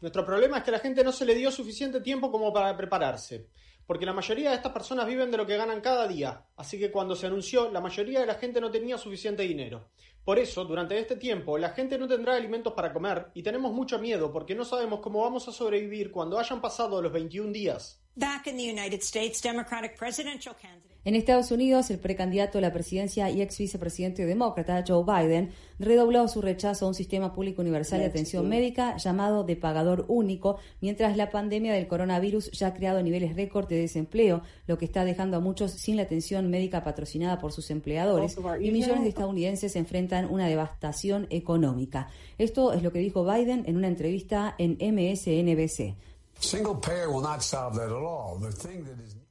Nuestro problema es que a la gente no se le dio suficiente tiempo como para prepararse. Porque la mayoría de estas personas viven de lo que ganan cada día, así que cuando se anunció, la mayoría de la gente no tenía suficiente dinero. Por eso, durante este tiempo, la gente no tendrá alimentos para comer y tenemos mucho miedo porque no sabemos cómo vamos a sobrevivir cuando hayan pasado los 21 días. En Estados Unidos, el precandidato a la presidencia y ex vicepresidente demócrata Joe Biden redobló su rechazo a un sistema público universal de atención médica llamado de pagador único, mientras la pandemia del coronavirus ya ha creado niveles récord de desempleo, lo que está dejando a muchos sin la atención médica patrocinada por sus empleadores y millones de estadounidenses enfrentan una devastación económica. Esto es lo que dijo Biden en una entrevista en MSNBC.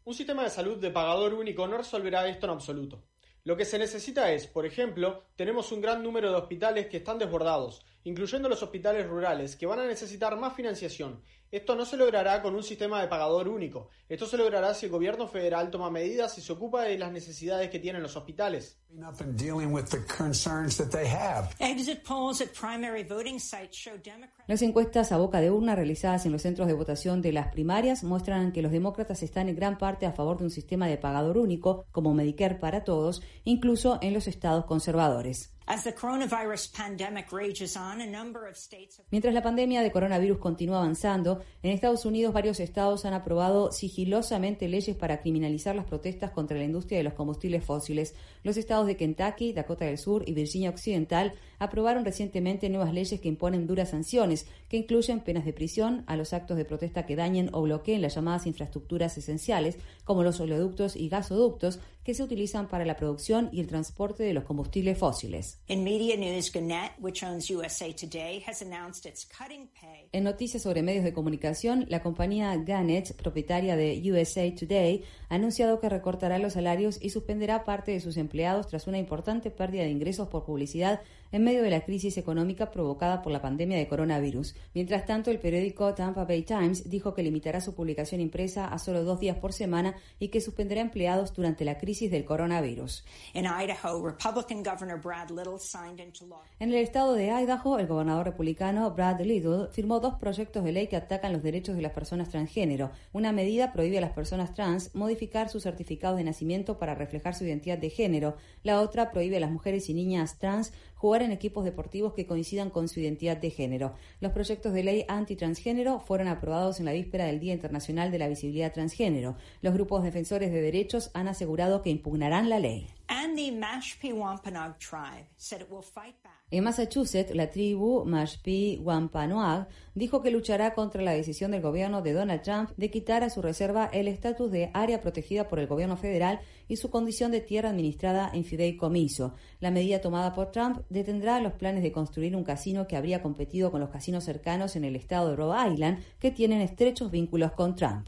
Un sistema de salud de pagador único no resolverá esto en absoluto. Lo que se necesita es, por ejemplo, tenemos un gran número de hospitales que están desbordados, incluyendo los hospitales rurales, que van a necesitar más financiación. Esto no se logrará con un sistema de pagador único. Esto se logrará si el gobierno federal toma medidas y se ocupa de las necesidades que tienen los hospitales. Las encuestas a boca de urna realizadas en los centros de votación de las primarias muestran que los demócratas están en gran parte a favor de un sistema de pagador único, como Medicare para todos, incluso en los estados conservadores. Mientras la pandemia de coronavirus continúa avanzando, en Estados Unidos varios estados han aprobado sigilosamente leyes para criminalizar las protestas contra la industria de los combustibles fósiles. Los estados de Kentucky, Dakota del Sur y Virginia Occidental aprobaron recientemente nuevas leyes que imponen duras sanciones, que incluyen penas de prisión a los actos de protesta que dañen o bloqueen las llamadas infraestructuras esenciales, como los oleoductos y gasoductos, que se utilizan para la producción y el transporte de los combustibles fósiles. En noticias sobre medios de comunicación, la compañía Gannett, propietaria de USA Today, ha anunciado que recortará los salarios y suspenderá parte de sus empleados tras una importante pérdida de ingresos por publicidad en medio de la crisis económica provocada por la pandemia de coronavirus. Mientras tanto, el periódico Tampa Bay Times dijo que limitará su publicación impresa a solo dos días por semana y que suspenderá empleados durante la crisis del coronavirus. En el estado de Idaho, el gobernador republicano Brad Little firmó dos proyectos de ley que atacan los derechos de las personas transgénero. Una medida prohíbe a las personas trans modificar sus certificados de nacimiento para reflejar su identidad de género. La otra prohíbe a las mujeres y niñas trans jugar en equipos deportivos que coincidan con su identidad de género. Los proyectos de ley antitransgénero fueron aprobados en la víspera del Día Internacional de la Visibilidad Transgénero. Los grupos defensores de derechos han asegurado que impugnarán la ley. En Massachusetts, la tribu Mashpee Wampanoag dijo que luchará contra la decisión del gobierno de Donald Trump de quitar a su reserva el estatus de área protegida por el gobierno federal y su condición de tierra administrada en fideicomiso. La medida tomada por Trump detendrá los planes de construir un casino que habría competido con los casinos cercanos en el estado de Rhode Island, que tienen estrechos vínculos con Trump.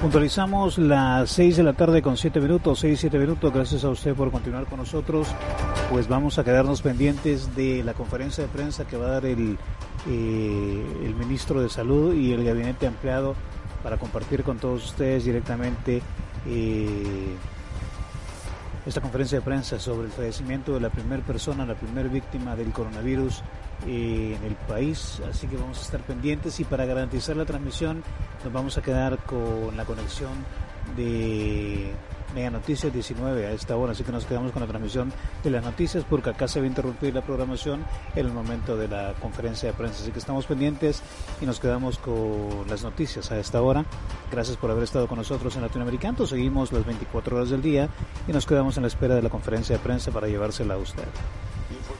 Puntualizamos las 6 de la tarde con 7 minutos, 6, 7 minutos. Gracias a usted por continuar con nosotros. Pues vamos a quedarnos pendientes de la conferencia de prensa que va a dar el, eh, el ministro de Salud y el gabinete ampliado para compartir con todos ustedes directamente eh, esta conferencia de prensa sobre el fallecimiento de la primera persona, la primera víctima del coronavirus eh, en el país, así que vamos a estar pendientes y para garantizar la transmisión nos vamos a quedar con la conexión de Mega Noticias 19 a esta hora, así que nos quedamos con la transmisión de las noticias porque acá se va a interrumpir la programación en el momento de la conferencia de prensa, así que estamos pendientes y nos quedamos con las noticias a esta hora. Gracias por haber estado con nosotros en Latinoamericano, seguimos las 24 horas del día y nos quedamos en la espera de la conferencia de prensa para llevársela a usted.